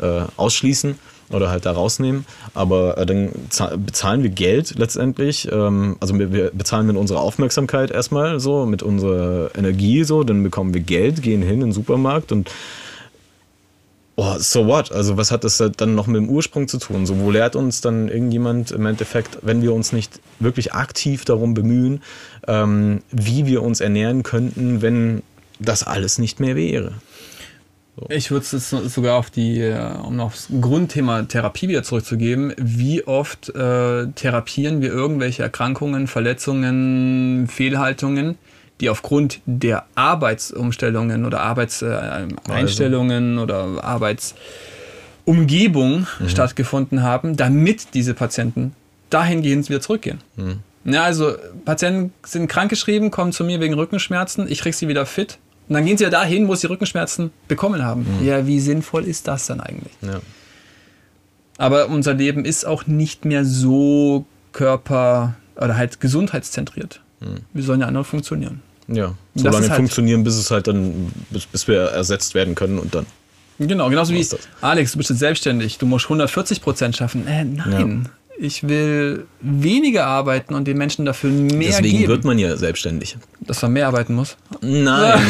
äh, ausschließen oder halt da rausnehmen. Aber äh, dann za- bezahlen wir Geld letztendlich. Ähm, also wir, wir bezahlen mit unserer Aufmerksamkeit erstmal so, mit unserer Energie so. Dann bekommen wir Geld, gehen hin in den Supermarkt und Oh, so what? Also was hat das dann noch mit dem Ursprung zu tun? So, wo lehrt uns dann irgendjemand im Endeffekt, wenn wir uns nicht wirklich aktiv darum bemühen, ähm, wie wir uns ernähren könnten, wenn das alles nicht mehr wäre? Ich würde es jetzt sogar auf die, äh, um noch aufs Grundthema Therapie wieder zurückzugeben, wie oft äh, therapieren wir irgendwelche Erkrankungen, Verletzungen, Fehlhaltungen, die aufgrund der Arbeitsumstellungen oder Arbeitseinstellungen oder Arbeitsumgebung stattgefunden haben, damit diese Patienten dahingehend wieder zurückgehen. Ja, also Patienten sind krankgeschrieben, kommen zu mir wegen Rückenschmerzen, ich kriege sie wieder fit und dann gehen sie ja dahin, wo sie Rückenschmerzen bekommen haben. Ja, wie sinnvoll ist das dann eigentlich? Ja. Aber unser Leben ist auch nicht mehr so körper- oder halt gesundheitszentriert. Wir sollen ja anders funktionieren. Ja, Das so lange halt- funktionieren, bis es halt dann, bis, bis wir ersetzt werden können und dann. Genau, genauso wie? Alex, du bist jetzt selbstständig, du musst 140 Prozent schaffen. Äh, nein, ich will weniger arbeiten und den Menschen dafür mehr Deswegen geben. wird man ja selbstständig. dass man mehr arbeiten muss. Nein.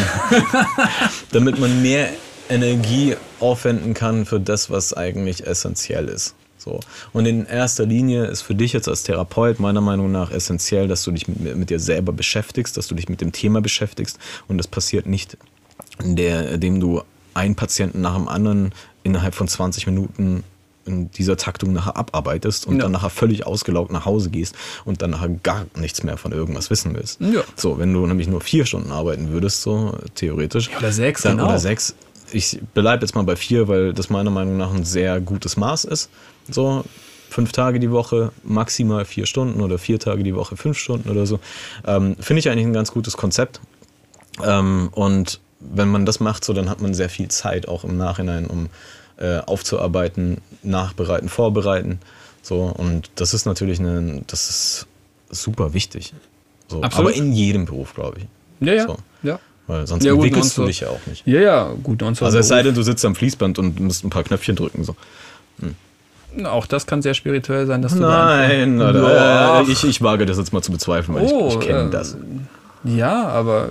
Damit man mehr Energie aufwenden kann für das, was eigentlich essentiell ist. So. Und in erster Linie ist für dich jetzt als Therapeut meiner Meinung nach essentiell, dass du dich mit, mit dir selber beschäftigst, dass du dich mit dem Thema beschäftigst. Und das passiert nicht, der, indem du einen Patienten nach dem anderen innerhalb von 20 Minuten in dieser Taktung nachher abarbeitest und Ja. dann nachher völlig ausgelaugt nach Hause gehst und dann nachher gar nichts mehr von irgendwas wissen willst. Ja. So, wenn du nämlich nur vier Stunden arbeiten würdest, so theoretisch. Oder sechs, dann, genau. Oder sechs. Ich bleibe jetzt mal bei vier, weil das meiner Meinung nach ein sehr gutes Maß ist. So, fünf Tage die Woche, maximal vier Stunden oder vier Tage die Woche, fünf Stunden oder so. Ähm, Finde ich eigentlich ein ganz gutes Konzept. Ähm, und wenn man das macht, so, dann hat man sehr viel Zeit auch im Nachhinein, um äh, aufzuarbeiten, nachbereiten, vorbereiten. So, und das ist natürlich eine, das ist super wichtig. So, aber in jedem Beruf, glaube ich. Ja, ja. So. ja. Weil sonst Ja, entwickelst du dich ja auch nicht. Ja, ja, gut. Also es sei denn, du sitzt am Fließband und musst ein paar Knöpfchen drücken. So. auch das kann sehr spirituell sein, dass du da Nein, Ja. äh, ich, ich wage das jetzt mal zu bezweifeln, weil Oh, ich, ich kenne äh, das. Ja, aber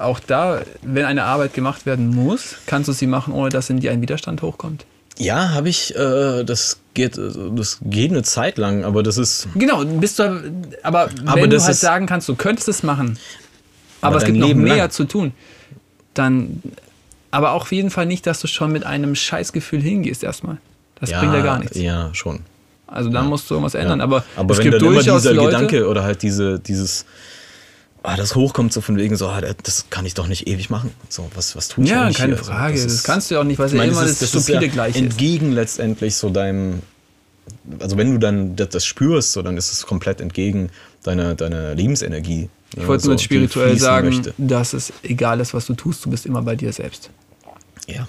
auch da, wenn eine Arbeit gemacht werden muss, kannst du sie machen, ohne dass in dir ein Widerstand hochkommt. Ja, habe ich, äh, das geht, das geht eine Zeit lang, aber das ist, Genau, bist du, aber wenn Aber du das halt sagen kannst, du könntest es machen, aber, Aber es gibt noch Leben mehr lang. zu tun, dann, aber auch auf jeden Fall nicht, dass du schon mit einem Scheißgefühl hingehst erstmal. Das bringt ja gar nichts. Ja, schon. Also dann musst du irgendwas ändern. Ja. Aber, aber es wenn gibt dann immer durchaus dieser Leute, Gedanke oder halt diese, dieses, ah, das hochkommt so von wegen so, ah, das kann ich doch nicht ewig machen. So, was, was tue ich Ja, keine hier? Frage. Das, ist- kannst du ja auch nicht, weil es ja immer das das, ist, das ist stupide ja Gleiche ist. entgegen letztendlich so deinem, also wenn du dann das, das spürst, so, dann ist es komplett entgegen deiner, deiner Lebensenergie. Ich wollte so, die spirituell sagen, möchte. dass es egal ist, was du tust, du bist immer bei dir selbst. Ja.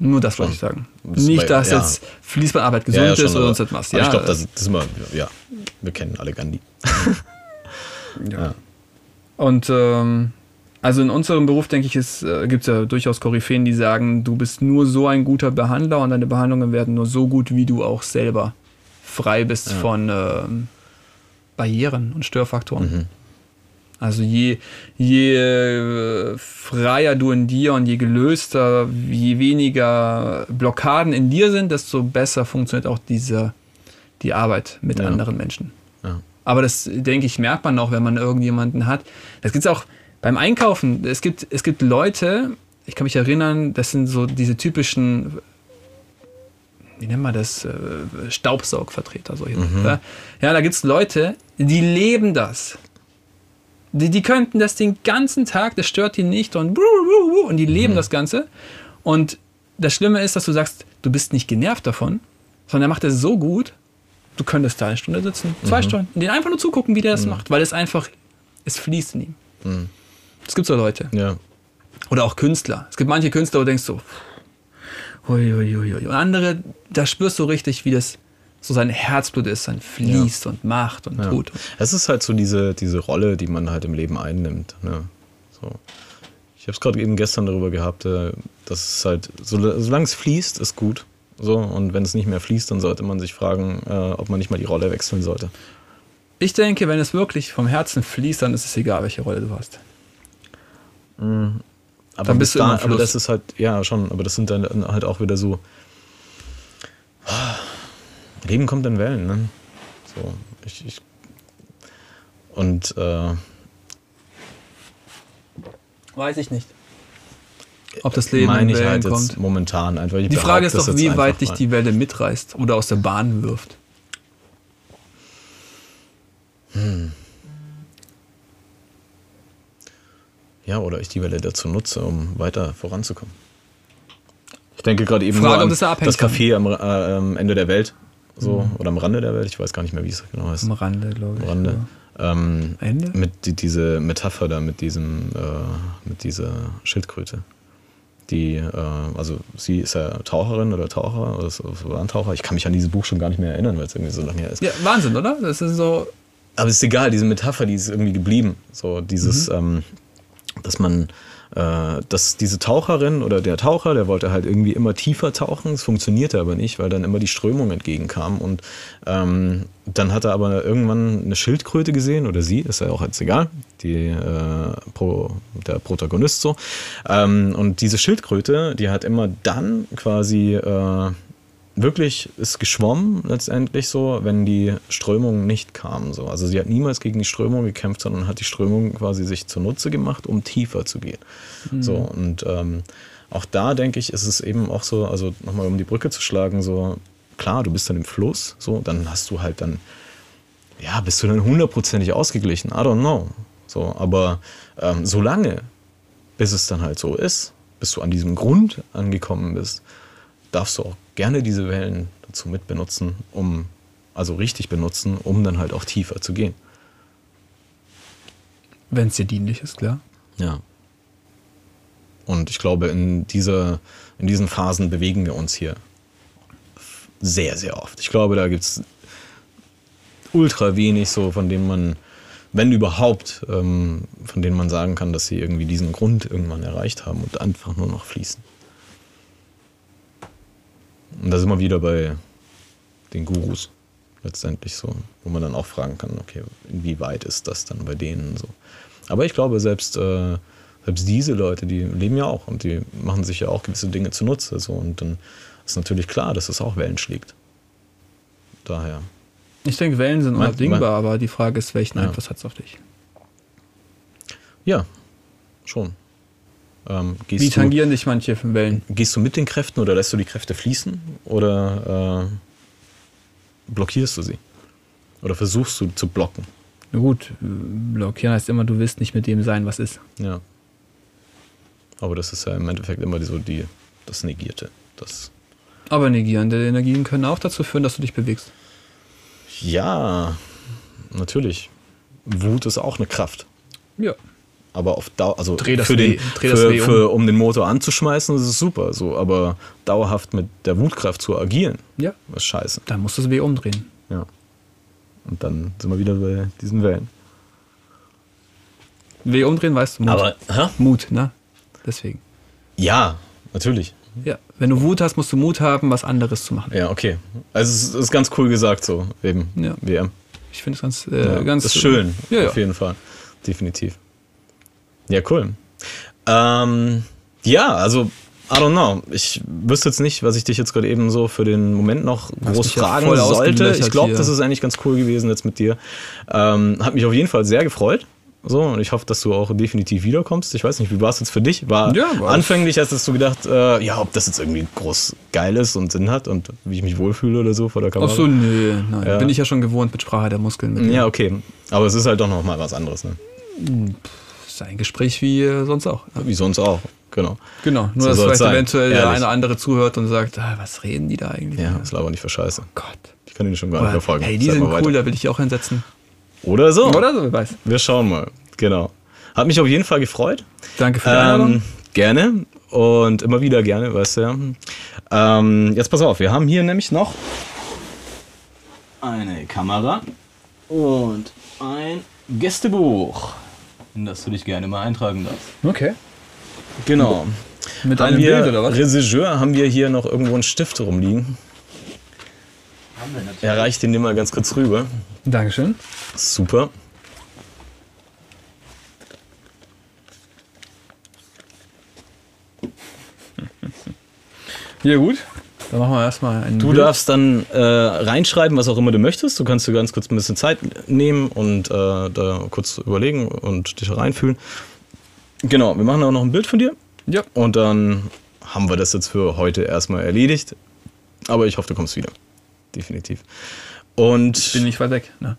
Nur das wollte ich sagen. Das ist Nicht, bei- dass ja. jetzt Fließbandarbeit gesund ja, ja, ist schon, oder sonst etwas. Ja, ich glaube, das, das ist immer, ja, wir kennen alle Gandhi. Und ähm, also in unserem Beruf, denke ich, äh, gibt es ja durchaus Koryphäen, die sagen, du bist nur so ein guter Behandler und deine Behandlungen werden nur so gut, wie du auch selber frei bist von ähm, Barrieren und Störfaktoren. Mhm. Also je, je äh, freier du in dir und je gelöster, je weniger Blockaden in dir sind, desto besser funktioniert auch diese, die Arbeit mit Ja. anderen Menschen. Aber das, denke ich, merkt man auch, wenn man irgendjemanden hat. Das gibt es auch beim Einkaufen. Es gibt, es gibt Leute, ich kann mich erinnern, das sind so diese typischen, wie nennt man das, äh, Staubsaugvertreter. Solche, ja? ja, da gibt es Leute, die leben das. Die, die könnten das den ganzen Tag, das stört die nicht und, und die leben das Ganze. Und das Schlimme ist, dass du sagst, du bist nicht genervt davon, sondern er macht es so gut, du könntest da eine Stunde sitzen, zwei Stunden, den einfach nur zugucken, wie der das macht, weil es einfach, es fließt in ihm. Es gibt so Leute. Ja. Oder auch Künstler. Es gibt manche Künstler, wo du denkst so, hui, hui, hui, hui. Und andere, da spürst du richtig, wie das so sein Herzblut ist, sein fließt und macht und Ja. tut. Es ist halt so diese, diese Rolle, die man halt im Leben einnimmt. Ne? So. Ich habe es gerade eben gestern darüber gehabt, äh, dass es halt, so, solange es fließt, ist gut. So, und wenn es nicht mehr fließt, dann sollte man sich fragen, äh, ob man nicht mal die Rolle wechseln sollte. Ich denke, wenn es wirklich vom Herzen fließt, dann ist es egal, welche Rolle du hast. Aber Dann bist bis du da, aber das ist halt, ja schon, aber das sind dann halt auch wieder so. Leben kommt in Wellen, ne? So, ich, ich und äh, Weiß ich nicht. Ob das Leben meine in ich halt kommt. momentan einfach. Die Frage ist doch, wie weit dich die Welle mitreißt oder aus der Bahn wirft. Ja, oder ich die Welle dazu nutze, um weiter voranzukommen. Ich denke gerade eben Frage, nur an das da das Café am, äh, Ende der Welt, so oder am Rande der Welt. Ich weiß gar nicht mehr, wie es genau heißt. Am Rande, glaube ich. Am Rande. Ähm, Ende? Mit die, diese Metapher da, mit diesem, äh, mit dieser Schildkröte. Die, äh, also sie ist ja Taucherin oder Taucher, oder so- war ein Taucher. Ich kann mich an dieses Buch schon gar nicht mehr erinnern, weil es irgendwie so lange her ist. Ja, Wahnsinn, oder? Das ist so. Aber ist egal, diese Metapher, die ist irgendwie geblieben. So dieses, Mhm. ähm, dass man, äh, dass diese Taucherin oder der Taucher, der wollte halt irgendwie immer tiefer tauchen. Es funktionierte aber nicht, weil dann immer die Strömung entgegenkam. Und ähm, dann hat er aber irgendwann eine Schildkröte gesehen, oder sie, ist ja auch jetzt egal, die, äh, Pro, der Protagonist so. Ähm, und diese Schildkröte, die hat immer dann quasi äh, wirklich ist geschwommen letztendlich so, wenn die Strömung nicht kam. So. Also sie hat niemals gegen die Strömung gekämpft, sondern hat die Strömung quasi sich zunutze gemacht, um tiefer zu gehen. So und ähm, auch da denke ich, ist es eben auch so, also nochmal um die Brücke zu schlagen, so klar, du bist dann im Fluss, so dann hast du halt dann ja, bist du dann hundertprozentig ausgeglichen? I don't know. So, aber ähm, solange, bis es dann halt so ist, bis du an diesem Grund angekommen bist, darfst du auch gerne diese Wellen dazu mitbenutzen, um, also richtig benutzen, um dann halt auch tiefer zu gehen. Wenn es dir dienlich ist, klar. Ja. Und ich glaube, in, dieser, in diesen Phasen bewegen wir uns hier sehr, sehr oft. Ich glaube, da gibt es ultra wenig so, von denen man, wenn überhaupt, ähm, von denen man sagen kann, dass sie irgendwie diesen Grund irgendwann erreicht haben und einfach nur noch fließen. Und da sind wir wieder bei den Gurus letztendlich so, wo man dann auch fragen kann, okay, inwieweit ist das dann bei denen so. Aber ich glaube, selbst, äh, selbst diese Leute, die leben ja auch und die machen sich ja auch gewisse Dinge zunutze. So, und dann ist natürlich klar, dass es auch Wellen schlägt. Daher. Ich denke, Wellen sind unabdingbar, mein- aber die Frage ist, welchen Ja. Einfluss hat es auf dich? Ja, schon. Ähm, Wie du, tangieren dich manche Wellen? gehst du mit den Kräften oder lässt du die Kräfte fließen oder äh, blockierst du sie? Oder versuchst du zu blocken? Na gut, blockieren heißt immer, du willst nicht mit dem sein, was ist. Ja. Aber das ist ja im Endeffekt immer so die, das Negierte. Das, Aber negierende Energien können auch dazu führen, dass du dich bewegst. ja, natürlich. Wut ist auch eine Kraft. Ja. Aber auf Dauer, also das für den, das für, um. für, um den Motor anzuschmeißen, ist es super. So, aber dauerhaft mit der Wutkraft zu agieren, Ja. ist scheiße. Dann musst du das W umdrehen. Ja. Und dann sind wir wieder bei diesen Wellen. W umdrehen, weißt du, Mut. Aber, hä? Mut, ne? Deswegen. Ja, natürlich. Ja. Wenn du Wut hast, musst du Mut haben, was anderes zu machen. Ja, okay. Also es ist, ist ganz cool gesagt so, eben. Ja. WM. Ich finde es ganz, äh, Ja, ganz. das ist schön, ja. auf jeden Fall. Definitiv. Ja, cool. Ähm, ja, also, I don't know. Ich wüsste jetzt nicht, was ich dich jetzt gerade eben so für den Moment noch Hast groß ja fragen voll sollte. Ich glaube, das ist eigentlich ganz cool gewesen jetzt mit dir. Ähm, hat mich auf jeden Fall sehr gefreut. So, und ich hoffe, dass du auch definitiv wiederkommst. Ich weiß nicht, wie war es jetzt für dich? War Ja, anfänglich hast du gedacht, äh, ja, ob das jetzt irgendwie groß geil ist und Sinn hat und wie ich mich wohlfühle oder so vor der Kamera. Ach so, nö, nein. Ja. Bin ich ja schon gewohnt mit Sprache der Muskeln. Mit Ja, okay. Aber es ist halt doch noch mal was anderes, ne? Ist ein Gespräch wie äh, sonst auch. Ja. Wie sonst auch, genau. Genau, nur So dass vielleicht sein. eventuell der Ehrlich. eine oder andere zuhört und sagt, ah, was reden die da eigentlich? Ja, das labert nicht für Scheiße. Gott. Ich kann Ihnen schon gar nicht mehr folgen. hey, die Sag sind cool, weiter. da will ich auch hinsetzen. Oder so. Oder so, wer weiß. Wir schauen mal. Genau. Hat mich auf jeden Fall gefreut. Danke für die Einladung. Ähm, gerne. Und immer wieder gerne, weißt du ja. Ähm, jetzt pass auf, wir haben hier nämlich noch eine Kamera und ein Gästebuch, in das du dich gerne mal eintragen darfst. Okay. Genau. Mit Haben einem wir, Bild oder was? Regisseur, haben wir hier noch irgendwo einen Stift rumliegen? Er reicht den mal ganz kurz rüber. Dankeschön. Super. Ja, gut. Dann machen wir erstmal ein Du Bild. darfst dann äh, reinschreiben, was auch immer du möchtest. Du kannst dir ganz kurz ein bisschen Zeit nehmen und äh, da kurz überlegen und dich reinfühlen. Genau, wir machen auch noch ein Bild von dir Ja. und dann haben wir das jetzt für heute erstmal erledigt. Aber ich hoffe, du kommst wieder. Definitiv. Und Bin nicht weit weg. Ne?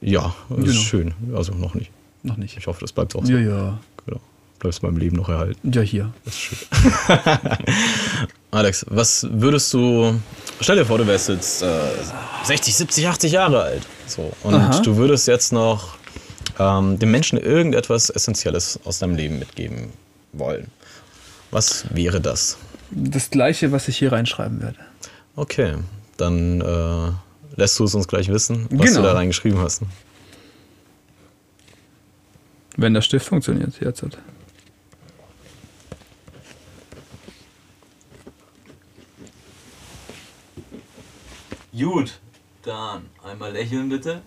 ja, das ist Genau. schön. Also noch nicht. Noch nicht. Ich hoffe, das bleibt auch so. Ja, ja. Bleibst meinem Leben noch erhalten. Ja, hier. Das ist schön. Alex, was würdest du. Stell dir vor, du wärst jetzt äh, 60, 70, 80 Jahre alt. So, und Aha. du würdest jetzt noch ähm, dem Menschen irgendetwas Essentielles aus deinem Leben mitgeben wollen. Was wäre das? Das gleiche, was ich hier reinschreiben werde. Okay, dann äh, lässt du es uns gleich wissen, was Genau. du da reingeschrieben hast. Wenn der Stift funktioniert jetzt. halt. Gut, dann einmal lächeln bitte.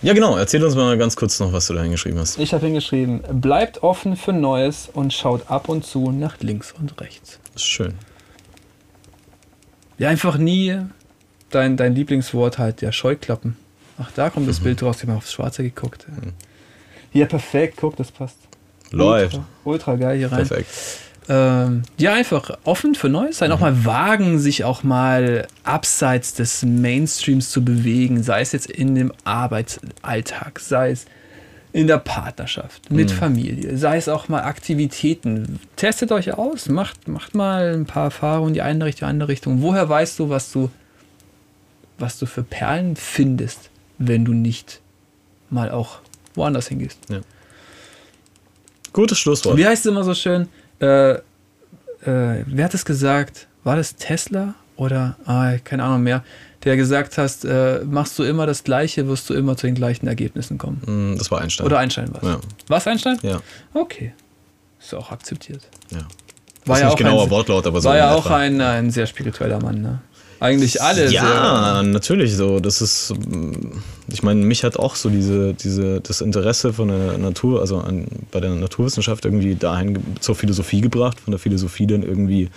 Ja, genau. Erzähl uns mal ganz kurz noch, was du da hingeschrieben hast. Ich habe hingeschrieben, bleibt offen für Neues und schaut ab und zu nach links und rechts. Das ist schön. Ja, einfach nie dein, dein Lieblingswort halt, der Scheuklappen. Ach, da kommt das Bild raus, ich habe aufs Schwarze geguckt. Ja, perfekt, guck, das passt. Läuft. Ultra, ultra geil hier rein. Perfekt. Ähm, ja, einfach offen für Neues sein, auch mal wagen, sich auch mal abseits des Mainstreams zu bewegen, sei es jetzt in dem Arbeitsalltag, sei es in der Partnerschaft, mit Familie, sei es auch mal Aktivitäten. Testet euch aus, macht, macht mal ein paar Erfahrungen in die eine Richtung, andere Richtung. Woher weißt du, was du, was du für Perlen findest, wenn du nicht mal auch woanders hingehst? Gutes Schlusswort. Wie heißt es immer so schön? Äh, äh, wer hat es gesagt? War das Tesla oder ah, keine Ahnung mehr? Der gesagt hast, äh, machst du immer das Gleiche, wirst du immer zu den gleichen Ergebnissen kommen. Mm, Das war Einstein. Oder Einstein war Ja. Was Einstein? Ja, Okay. Ist auch akzeptiert. ja. War ja nicht auch genauer ein, Wortlaut, aber so. war ja etwa. auch ein, ein sehr spiritueller Mann, ne? Eigentlich alle Ja, natürlich so. Das ist, mm, ich meine, mich hat auch so diese, diese, das Interesse von der Natur, also an, bei der Naturwissenschaft irgendwie dahin zur Philosophie gebracht, von der Philosophie dann irgendwie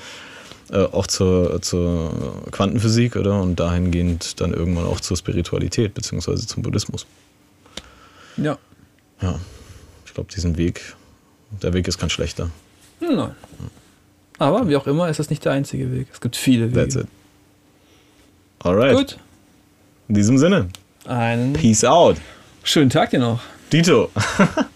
äh, auch zur, zur Quantenphysik, oder? Und dahingehend dann irgendwann auch zur Spiritualität, beziehungsweise zum Buddhismus. Ja. Ja, ich glaube, diesen Weg, der Weg ist kein schlechter. Nein. Aber wie auch immer, ist das nicht der einzige Weg. Es gibt viele Wege. That's it. Alright. Gut. In diesem Sinne, Einen peace out. schönen Tag dir noch. Dito.